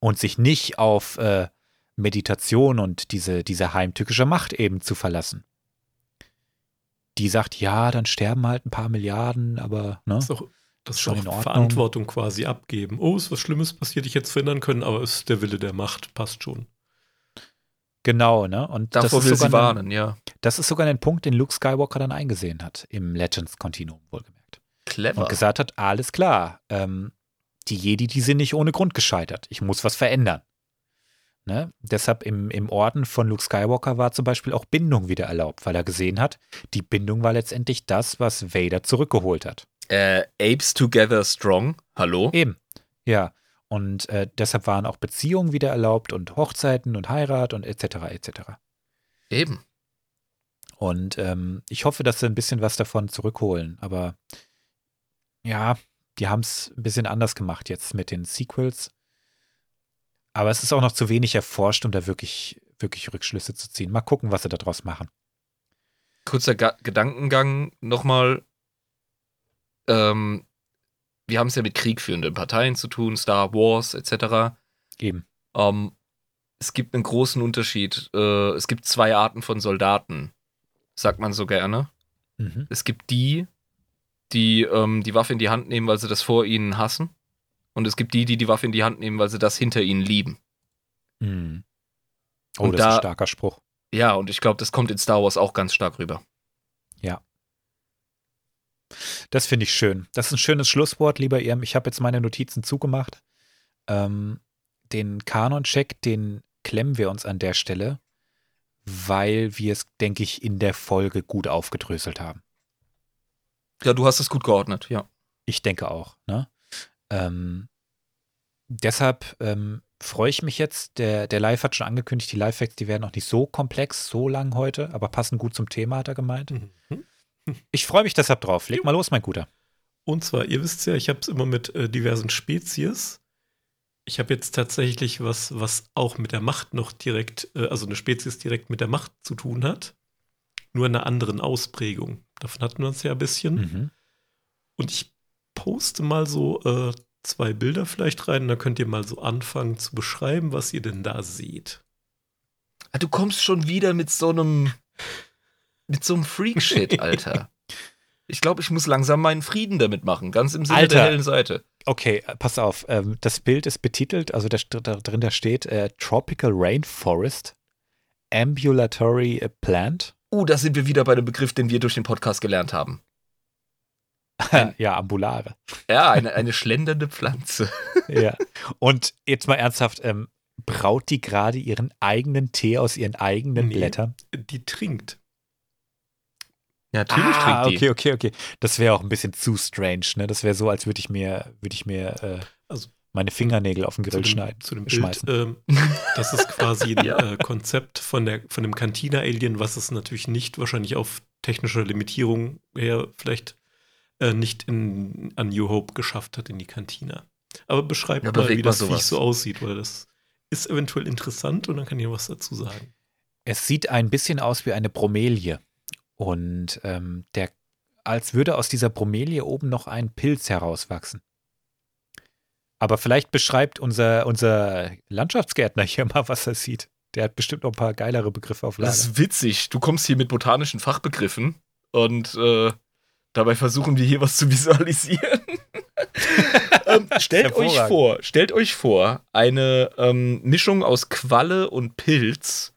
Und sich nicht auf äh, Meditation und diese, diese heimtückische Macht eben zu verlassen. Die sagt, ja, dann sterben halt ein paar Milliarden, aber ne? Ist auch, das ist Schon auch in Ordnung. Verantwortung quasi abgeben. Oh, ist was Schlimmes passiert, ich hätte es verhindern können, aber es ist der Wille der Macht, passt schon. Genau, ne? Und das Davor ist, will sogar sie ein, warnen, ja. das ist sogar ein Punkt, den Luke Skywalker dann eingesehen hat, im Legends-Kontinuum wohlgemerkt. Clever. und gesagt hat, alles klar, ähm, die Jedi, die sind nicht ohne Grund gescheitert. Ich muss was verändern. Ne? Deshalb im, im Orden von Luke Skywalker war zum Beispiel auch Bindung wieder erlaubt, weil er gesehen hat, die Bindung war letztendlich das, was Vader zurückgeholt hat. Äh, Apes Together Strong. Hallo? Eben. Ja. Und äh, deshalb waren auch Beziehungen wieder erlaubt und Hochzeiten und Heirat und etc. etc. Eben. Und ähm, ich hoffe, dass sie ein bisschen was davon zurückholen. Aber ja, die haben es ein bisschen anders gemacht jetzt mit den Sequels. Aber es ist auch noch zu wenig erforscht, um da wirklich, wirklich Rückschlüsse zu ziehen. Mal gucken, was sie daraus machen. Kurzer Ga Gedankengang nochmal. Ähm, wir haben es ja mit kriegführenden Parteien zu tun, Star Wars etc. Eben. Ähm, es gibt einen großen Unterschied. Äh, es gibt zwei Arten von Soldaten, sagt man so gerne. Mhm. Es gibt die, die ähm, die Waffe in die Hand nehmen, weil sie das vor ihnen hassen. Und es gibt die, die die Waffe in die Hand nehmen, weil sie das hinter ihnen lieben. Mhm. Oh, Und das ist ein da- starker Spruch. Ja, und ich glaube, das kommt in Star Wars auch ganz stark rüber. Das finde ich schön. Das ist ein schönes Schlusswort, lieber Irm. Ich habe jetzt meine Notizen zugemacht. Ähm, den Kanon-Check, den klemmen wir uns an der Stelle, weil wir es, denke ich, in der Folge gut aufgedröselt haben. Ja, du hast es gut geordnet, ja. Ich denke auch. Ne? Ähm, deshalb ähm, freue ich mich jetzt. Der, der Live hat schon angekündigt, die Live-Facts, die werden noch nicht so komplex, so lang heute, aber passen gut zum Thema, hat er gemeint. Mhm. Ich freue mich deshalb drauf. Leg mal los, mein Guter. Und zwar, ihr wisst ja, ich habe es immer mit äh, diversen Spezies. Ich habe jetzt tatsächlich was, was auch mit der Macht noch direkt, äh, also eine Spezies direkt mit der Macht zu tun hat. Nur in einer anderen Ausprägung. Davon hatten wir uns ja ein bisschen. Mhm. Und ich poste mal so äh, zwei Bilder vielleicht rein. Da könnt ihr mal so anfangen zu beschreiben, was ihr denn da seht. Ah, Du kommst schon wieder mit so einem mit so einem Freak-Shit, Alter. Ich glaube, ich muss langsam meinen Frieden damit machen, ganz im Sinne Alter. der hellen Seite. Okay, äh, pass auf. Ähm, das Bild ist betitelt, also da, da drin da steht äh, Tropical Rainforest Ambulatory äh, Plant. Uh, da sind wir wieder bei dem Begriff, den wir durch den Podcast gelernt haben. ja, ambulare. Ja, eine, eine schlendernde Pflanze. ja. Und jetzt mal ernsthaft, ähm, braut die gerade ihren eigenen Tee aus ihren eigenen Nee. Blättern? Die trinkt. Ja, natürlich ah, trinkt die. okay, okay, okay. Das wäre auch ein bisschen zu strange, ne? Das wäre so, als würde ich mir, würde ich mir äh, Also, meine Fingernägel auf den Zu Grill dem, schneiden, zu dem schmeißen. Bild, ähm, das ist quasi ein Ja. äh, Konzept von, der, von dem Cantina-Alien, was es natürlich nicht wahrscheinlich auf technischer Limitierung her vielleicht äh, nicht in, an New Hope geschafft hat in die Kantina. Aber beschreibt Ja, mal, wie mal das Viech sowas. so aussieht, weil das ist eventuell interessant und dann kann ich was dazu sagen. Es sieht ein bisschen aus wie eine Bromelie. Und ähm, der, als würde aus dieser Bromelie oben noch ein Pilz herauswachsen. Aber vielleicht beschreibt unser, unser Landschaftsgärtner hier mal, was er sieht. Der hat bestimmt noch ein paar geilere Begriffe auf Das Lager. ist witzig. Du kommst hier mit botanischen Fachbegriffen und äh, dabei versuchen wir hier was zu visualisieren. ähm, stellt euch vor, stellt euch vor, eine ähm, Mischung aus Qualle und Pilz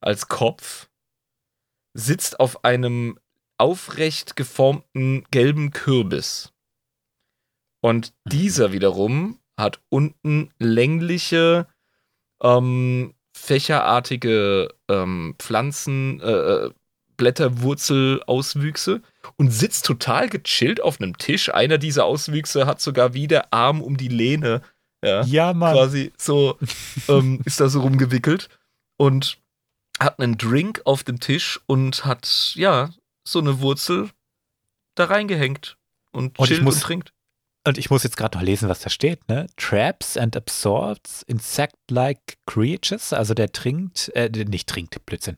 als Kopf sitzt auf einem aufrecht geformten gelben Kürbis. Und dieser wiederum hat unten längliche, ähm, fächerartige ähm, Pflanzen, äh, äh, Blätterwurzelauswüchse und sitzt total gechillt auf einem Tisch. Einer dieser Auswüchse hat sogar wie der Arm um die Lehne. Ja, Ja, Mann. quasi so ähm, ist da so rumgewickelt und hat einen Drink auf dem Tisch und hat ja so eine Wurzel da reingehängt und Und ich chillt und, muss- trinkt. Und ich muss jetzt gerade noch lesen, was da steht, ne? Traps and absorbs insect-like creatures. Also der trinkt, äh, nicht trinkt, Blödsinn.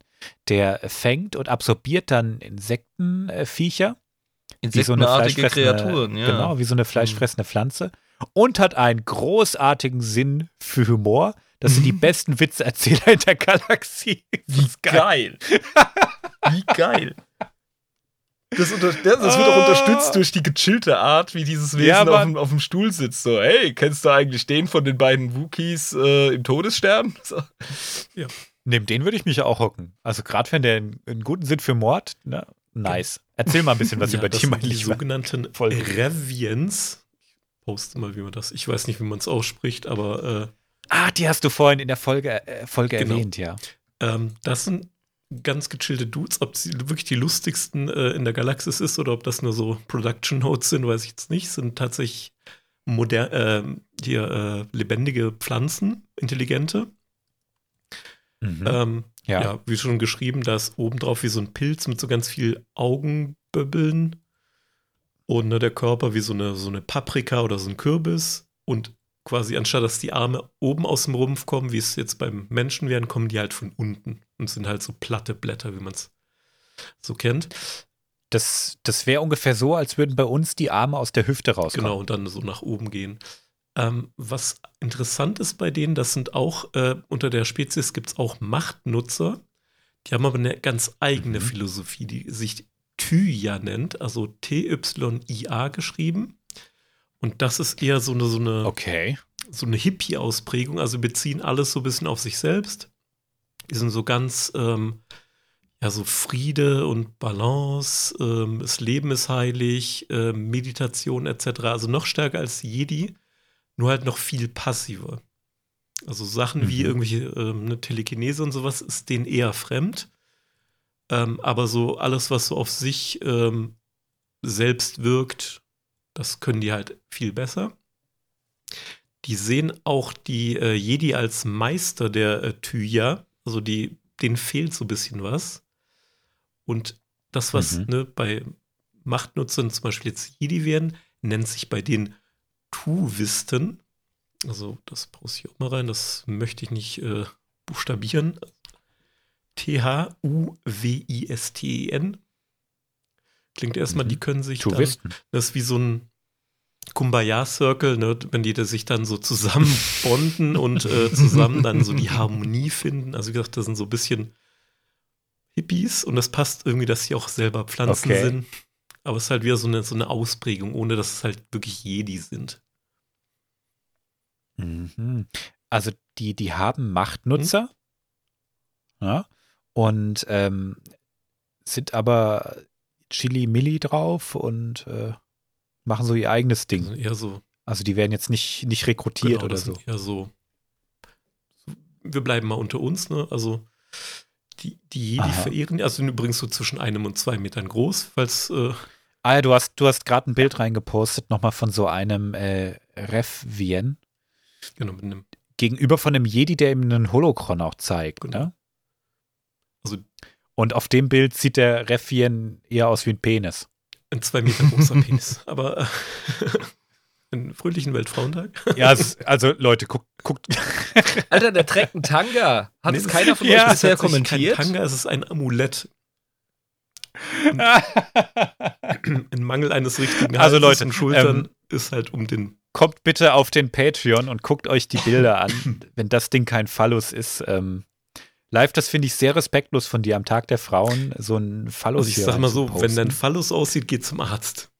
Der fängt und absorbiert dann Insektenviecher. so eine Insektenartige fleischfressende, Kreaturen, ja. Genau, wie so eine fleischfressende Pflanze. Und hat einen großartigen Sinn für Humor. Das sind die besten Witzeerzähler in der Galaxie. Wie geil. Wie geil. Das, das, das wird auch Ah. unterstützt durch die gechillte Art, wie dieses Wesen Ja, auf, dem, auf dem Stuhl sitzt. So, hey, kennst du eigentlich den von den beiden Wookies äh, im Todesstern? So. Neben den würde ich mich ja auch hocken. Also gerade wenn der einen, einen guten Sinn für Mord, ne? Nice. Erzähl mal ein bisschen was Ja, über die, mein die Lieber. sogenannten. Reviens. Ich poste mal, wie man das, ich weiß nicht, wie man es ausspricht, aber äh, Ah, die hast du vorhin in der Folge, äh, Folge Genau. erwähnt, ja. Ähm, das sind ganz gechillte Dudes. Ob sie wirklich die lustigsten äh, in der Galaxis ist oder ob das nur so Production Notes sind, weiß ich jetzt nicht. Sind tatsächlich moder ähm, hier äh, lebendige Pflanzen, intelligente. Mhm. Ähm, ja. ja. wie schon geschrieben, da ist obendrauf wie so ein Pilz mit so ganz viel Augenböbbeln. Und ne, der Körper wie so eine, so eine Paprika oder so ein Kürbis. Und quasi anstatt dass die Arme oben aus dem Rumpf kommen, wie es jetzt beim Menschen wären, kommen die halt von unten und sind halt so platte Blätter, wie man es so kennt. Das, das wäre ungefähr so, als würden bei uns die Arme aus der Hüfte rauskommen. Genau, und dann so nach oben gehen. Ähm, was interessant ist bei denen, das sind auch, äh, unter der Spezies gibt es auch Machtnutzer. Die haben aber eine ganz eigene Mhm. Philosophie, die sich Tya nennt, also T-Y-I-A geschrieben. Und das ist eher so eine, so eine, Okay. so eine Hippie-Ausprägung, also beziehen alles so ein bisschen auf sich selbst. Die sind so ganz, ähm, ja, so Friede und Balance, ähm, das Leben ist heilig, ähm, Meditation etc. Also noch stärker als Jedi, nur halt noch viel passiver. Also Sachen wie Mhm. irgendwelche ähm, eine Telekinese und sowas ist denen eher fremd. Ähm, aber so alles, was so auf sich ähm, selbst wirkt. Das können die halt viel besser. Die sehen auch die äh, Jedi als Meister der äh, Thyja. Also die, denen fehlt so ein bisschen was. Und das, was Mhm. ne, bei Machtnutzern zum Beispiel jetzt Jedi werden, nennt sich bei den Tuwisten. Also das brauchst ich auch mal rein, das möchte ich nicht äh, buchstabieren. T-H-U-W-I-S-T-E-N. Klingt erstmal, Mhm. die können sich dann, Touristen. das ist wie so ein Kumbaya-Circle, ne? wenn die sich dann so zusammen bonden und äh, zusammen dann so die Harmonie finden. Also wie gesagt, das sind so ein bisschen Hippies und das passt irgendwie, dass sie auch selber Pflanzen Okay. sind. Aber es ist halt wieder so eine, so eine Ausprägung, ohne dass es halt wirklich Jedi sind. Mhm. Also die, die haben Machtnutzer ja, und ähm, sind aber Chili-Milli drauf und äh, machen so ihr eigenes Ding. Also eher so Also die werden jetzt nicht, nicht rekrutiert Genau, oder so. eher so. Wir bleiben mal unter uns, ne? Also die, die Jedi verehren, also sind übrigens so zwischen einem und zwei Metern groß, falls äh, Ah ja, du hast, du hast gerade ein Bild reingepostet, nochmal von so einem äh, Rev-Vien. genau mit einem, Gegenüber von einem Jedi, der ihm einen Holocron auch zeigt. Genau. Ne? also Und auf dem Bild sieht der Rev-Vien eher aus wie ein Penis. ein zwei Meter großer Penis. Aber äh, einen fröhlichen Weltfrauentag. Ja, es, also Leute, guckt, guckt. Alter, der trägt einen Tanga. Hat Nee, es keiner von Ja, euch bisher kommentiert? Kein Tanga, es ist ein Amulett. Ein Mangel eines richtigen Also, Halses Leute, und Schultern ähm, ist halt um den. Kommt bitte auf den Patreon und guckt euch die Bilder an, wenn das Ding kein Phallus ist. Ähm, live, das finde ich sehr respektlos von dir am Tag der Frauen, so ein Phallus Also ich hier sag mal so, reinzuposten. wenn dein Phallus aussieht, geh zum Arzt.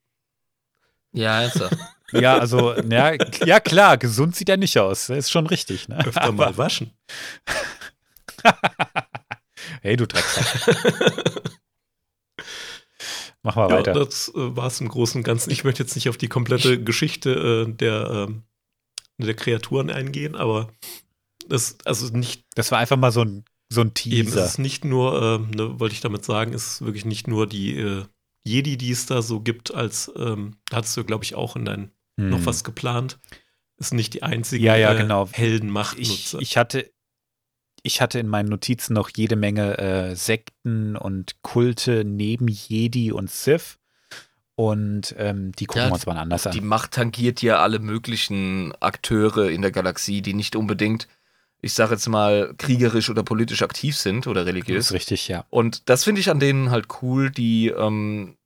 Ja, ernsthaft. Ja, also, ja, ja klar, gesund sieht er nicht aus. Das ist schon richtig. Ne? Öfter mal waschen. Hey, du Drecksack. Mach mal Ja, weiter. das äh, war es im Großen und Ganzen. Ich möchte jetzt nicht auf die komplette Geschichte äh, der, ähm, der Kreaturen eingehen, aber das, also nicht Das war einfach mal so ein, so ein eben, es Teaser. ist nicht nur, ähm, ne, wollte ich damit sagen, es ist wirklich nicht nur die äh, Jedi, die es da so gibt, als, ähm, da hattest du, glaube ich, auch in dein Hm. noch was geplant. Ist nicht die einzigen Ja, ja, äh, genau. Ich, Heldenmachtnutzer. ich, hatte, ich hatte in meinen Notizen noch jede Menge äh, Sekten und Kulte neben Jedi und Sith. Und ähm, die gucken Ja, wir uns mal anders Die an. Macht tangiert ja alle möglichen Akteure in der Galaxie, die nicht unbedingt, ich sage jetzt mal, kriegerisch oder politisch aktiv sind oder Das religiös. ist richtig, ja. Und das finde ich an denen halt cool, die, ähm,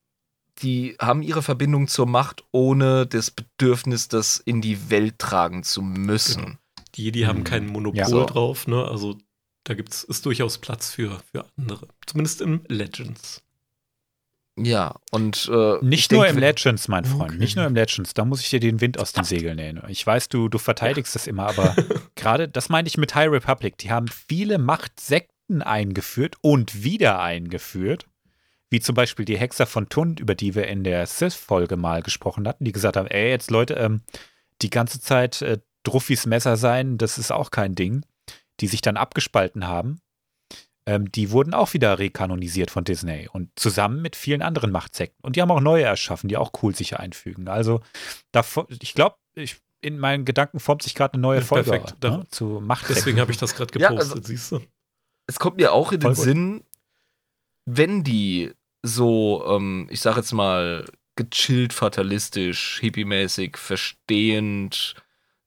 die haben ihre Verbindung zur Macht, ohne das Bedürfnis, das in die Welt tragen zu müssen. Genau. die Jedi haben Hm. kein Monopol Ja. So. drauf, ne? Also da gibt's, ist durchaus Platz für, für andere. Zumindest im Legends. Ja, und äh, ich Nicht nur im wenn- Legends, mein Freund. Okay. Nicht nur im Legends. Da muss ich dir den Wind aus den Segeln nehmen. Ich weiß, du, du verteidigst das immer, aber gerade, das meine ich mit High Republic. Die haben viele Machtsekten eingeführt und wieder eingeführt. Wie zum Beispiel die Hexer von Tund, über die wir in der Sith-Folge mal gesprochen hatten, die gesagt haben: Ey, jetzt Leute, ähm, die ganze Zeit äh, Druffis Messer sein, das ist auch kein Ding. Die sich dann abgespalten haben. Ähm, die wurden auch wieder rekanonisiert von Disney und zusammen mit vielen anderen Machtsekten. Und die haben auch neue erschaffen, die auch cool sich einfügen. Also, da, ich glaube, ich, in meinen Gedanken formt sich gerade eine neue Ja, Folge perfekt. Da- ne, zu Machtsekten. Deswegen habe ich das gerade Ja, gepostet, also- siehst du? es kommt mir auch in Voll den gut. Sinn, wenn die so, ähm, ich sag jetzt mal, gechillt, fatalistisch, hippiemäßig, verstehend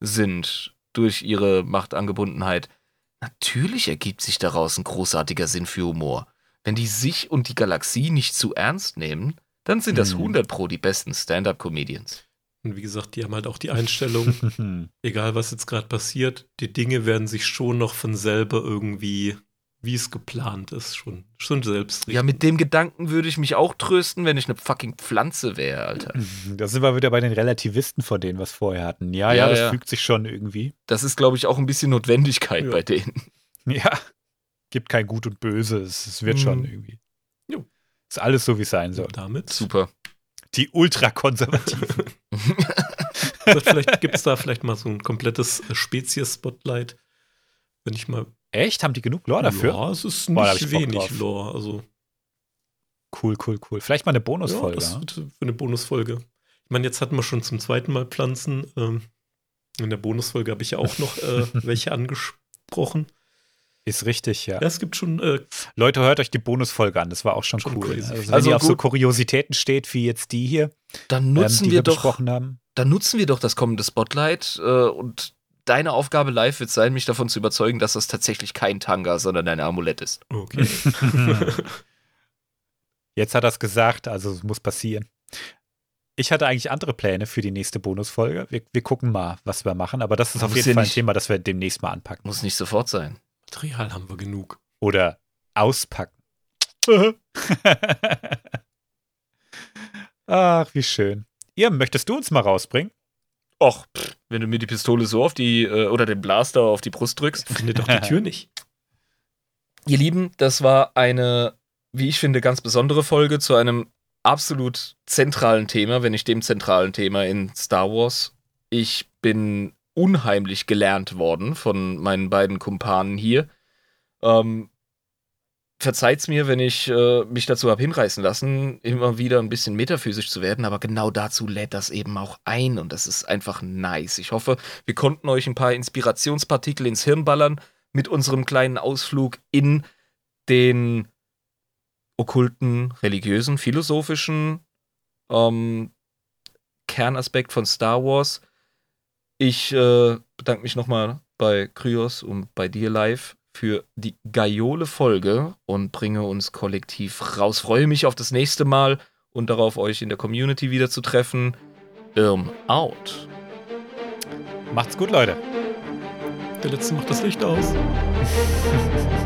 sind durch ihre Machtangebundenheit, natürlich ergibt sich daraus ein großartiger Sinn für Humor. Wenn die sich und die Galaxie nicht zu ernst nehmen, dann sind das Hm. 100 pro die besten Stand-up-Comedians. Und wie gesagt, die haben halt auch die Einstellung, egal was jetzt gerade passiert, die Dinge werden sich schon noch von selber irgendwie, wie es geplant ist, schon, schon selbst Ja, mit dem Gedanken würde ich mich auch trösten, wenn ich eine fucking Pflanze wäre, Alter. da sind wir wieder bei den Relativisten von denen, was vorher hatten. Ja, ja, Ja, das ja. fügt sich schon irgendwie. Das ist, glaube ich, auch ein bisschen Notwendigkeit Ja. bei denen. Ja, gibt kein Gut und Böse. Es, es wird Mhm. schon irgendwie. Jo. Ist alles so, wie es sein soll. damit. Super. Die Ultrakonservativen. Also vielleicht gibt es da vielleicht mal so ein komplettes äh, Spezies-Spotlight. Wenn ich mal. Echt? Haben die genug Lore dafür? Ja, es ist Boah, nicht ich Bock wenig. Lore. Also Cool, cool, cool. Vielleicht mal eine Bonusfolge. Ja, das wird für eine Bonusfolge. Ich meine, jetzt hatten wir schon zum zweiten Mal Pflanzen. Ähm, in der Bonusfolge habe ich ja auch noch äh, welche angesprochen. Ist richtig, ja. Ja, es gibt schon äh, Leute, hört euch die Bonusfolge an. Das war auch schon, Schon cool. crazy. Also, wenn Also ihr auf so. Kuriositäten steht, wie jetzt die hier, Dann ähm, nutzen die wir wir doch, besprochen haben. dann nutzen wir doch das kommende Spotlight äh, und deine Aufgabe live wird sein, mich davon zu überzeugen, dass das tatsächlich kein Tanga, sondern ein Amulett ist. okay. Jetzt hat er es gesagt, also es muss passieren. Ich hatte eigentlich andere Pläne für die nächste Bonusfolge. Wir, wir gucken mal, was wir machen, aber das ist Man auf muss jeden ja Fall ein nicht- Thema, das wir demnächst mal anpacken. Muss nicht sofort sein. Material haben wir genug. Oder auspacken. Ach, wie schön. Ihr, möchtest du uns mal rausbringen? Och, pff, wenn du mir die Pistole so auf die, äh, oder den Blaster auf die Brust drückst. Findet doch die Tür nicht. Ihr Lieben, das war eine, wie ich finde, ganz besondere Folge zu einem absolut zentralen Thema, wenn nicht dem zentralen Thema in Star Wars. Ich bin unheimlich gelernt worden von meinen beiden Kumpanen hier. Ähm, verzeiht's mir, wenn ich äh, mich dazu habe hinreißen lassen, immer wieder ein bisschen metaphysisch zu werden, aber genau dazu lädt das eben auch ein und das ist einfach nice. Ich hoffe, wir konnten euch ein paar Inspirationspartikel ins Hirn ballern mit unserem kleinen Ausflug in den okkulten, religiösen, philosophischen ähm, Kernaspekt von Star Wars. Ich äh, bedanke mich nochmal bei Kryos und bei dir live für die gaiole Folge und bringe uns kollektiv raus. Freue mich auf das nächste Mal und darauf, euch in der Community wieder zu treffen. Irm out. Macht's gut, Leute. Der letzte macht das Licht aus.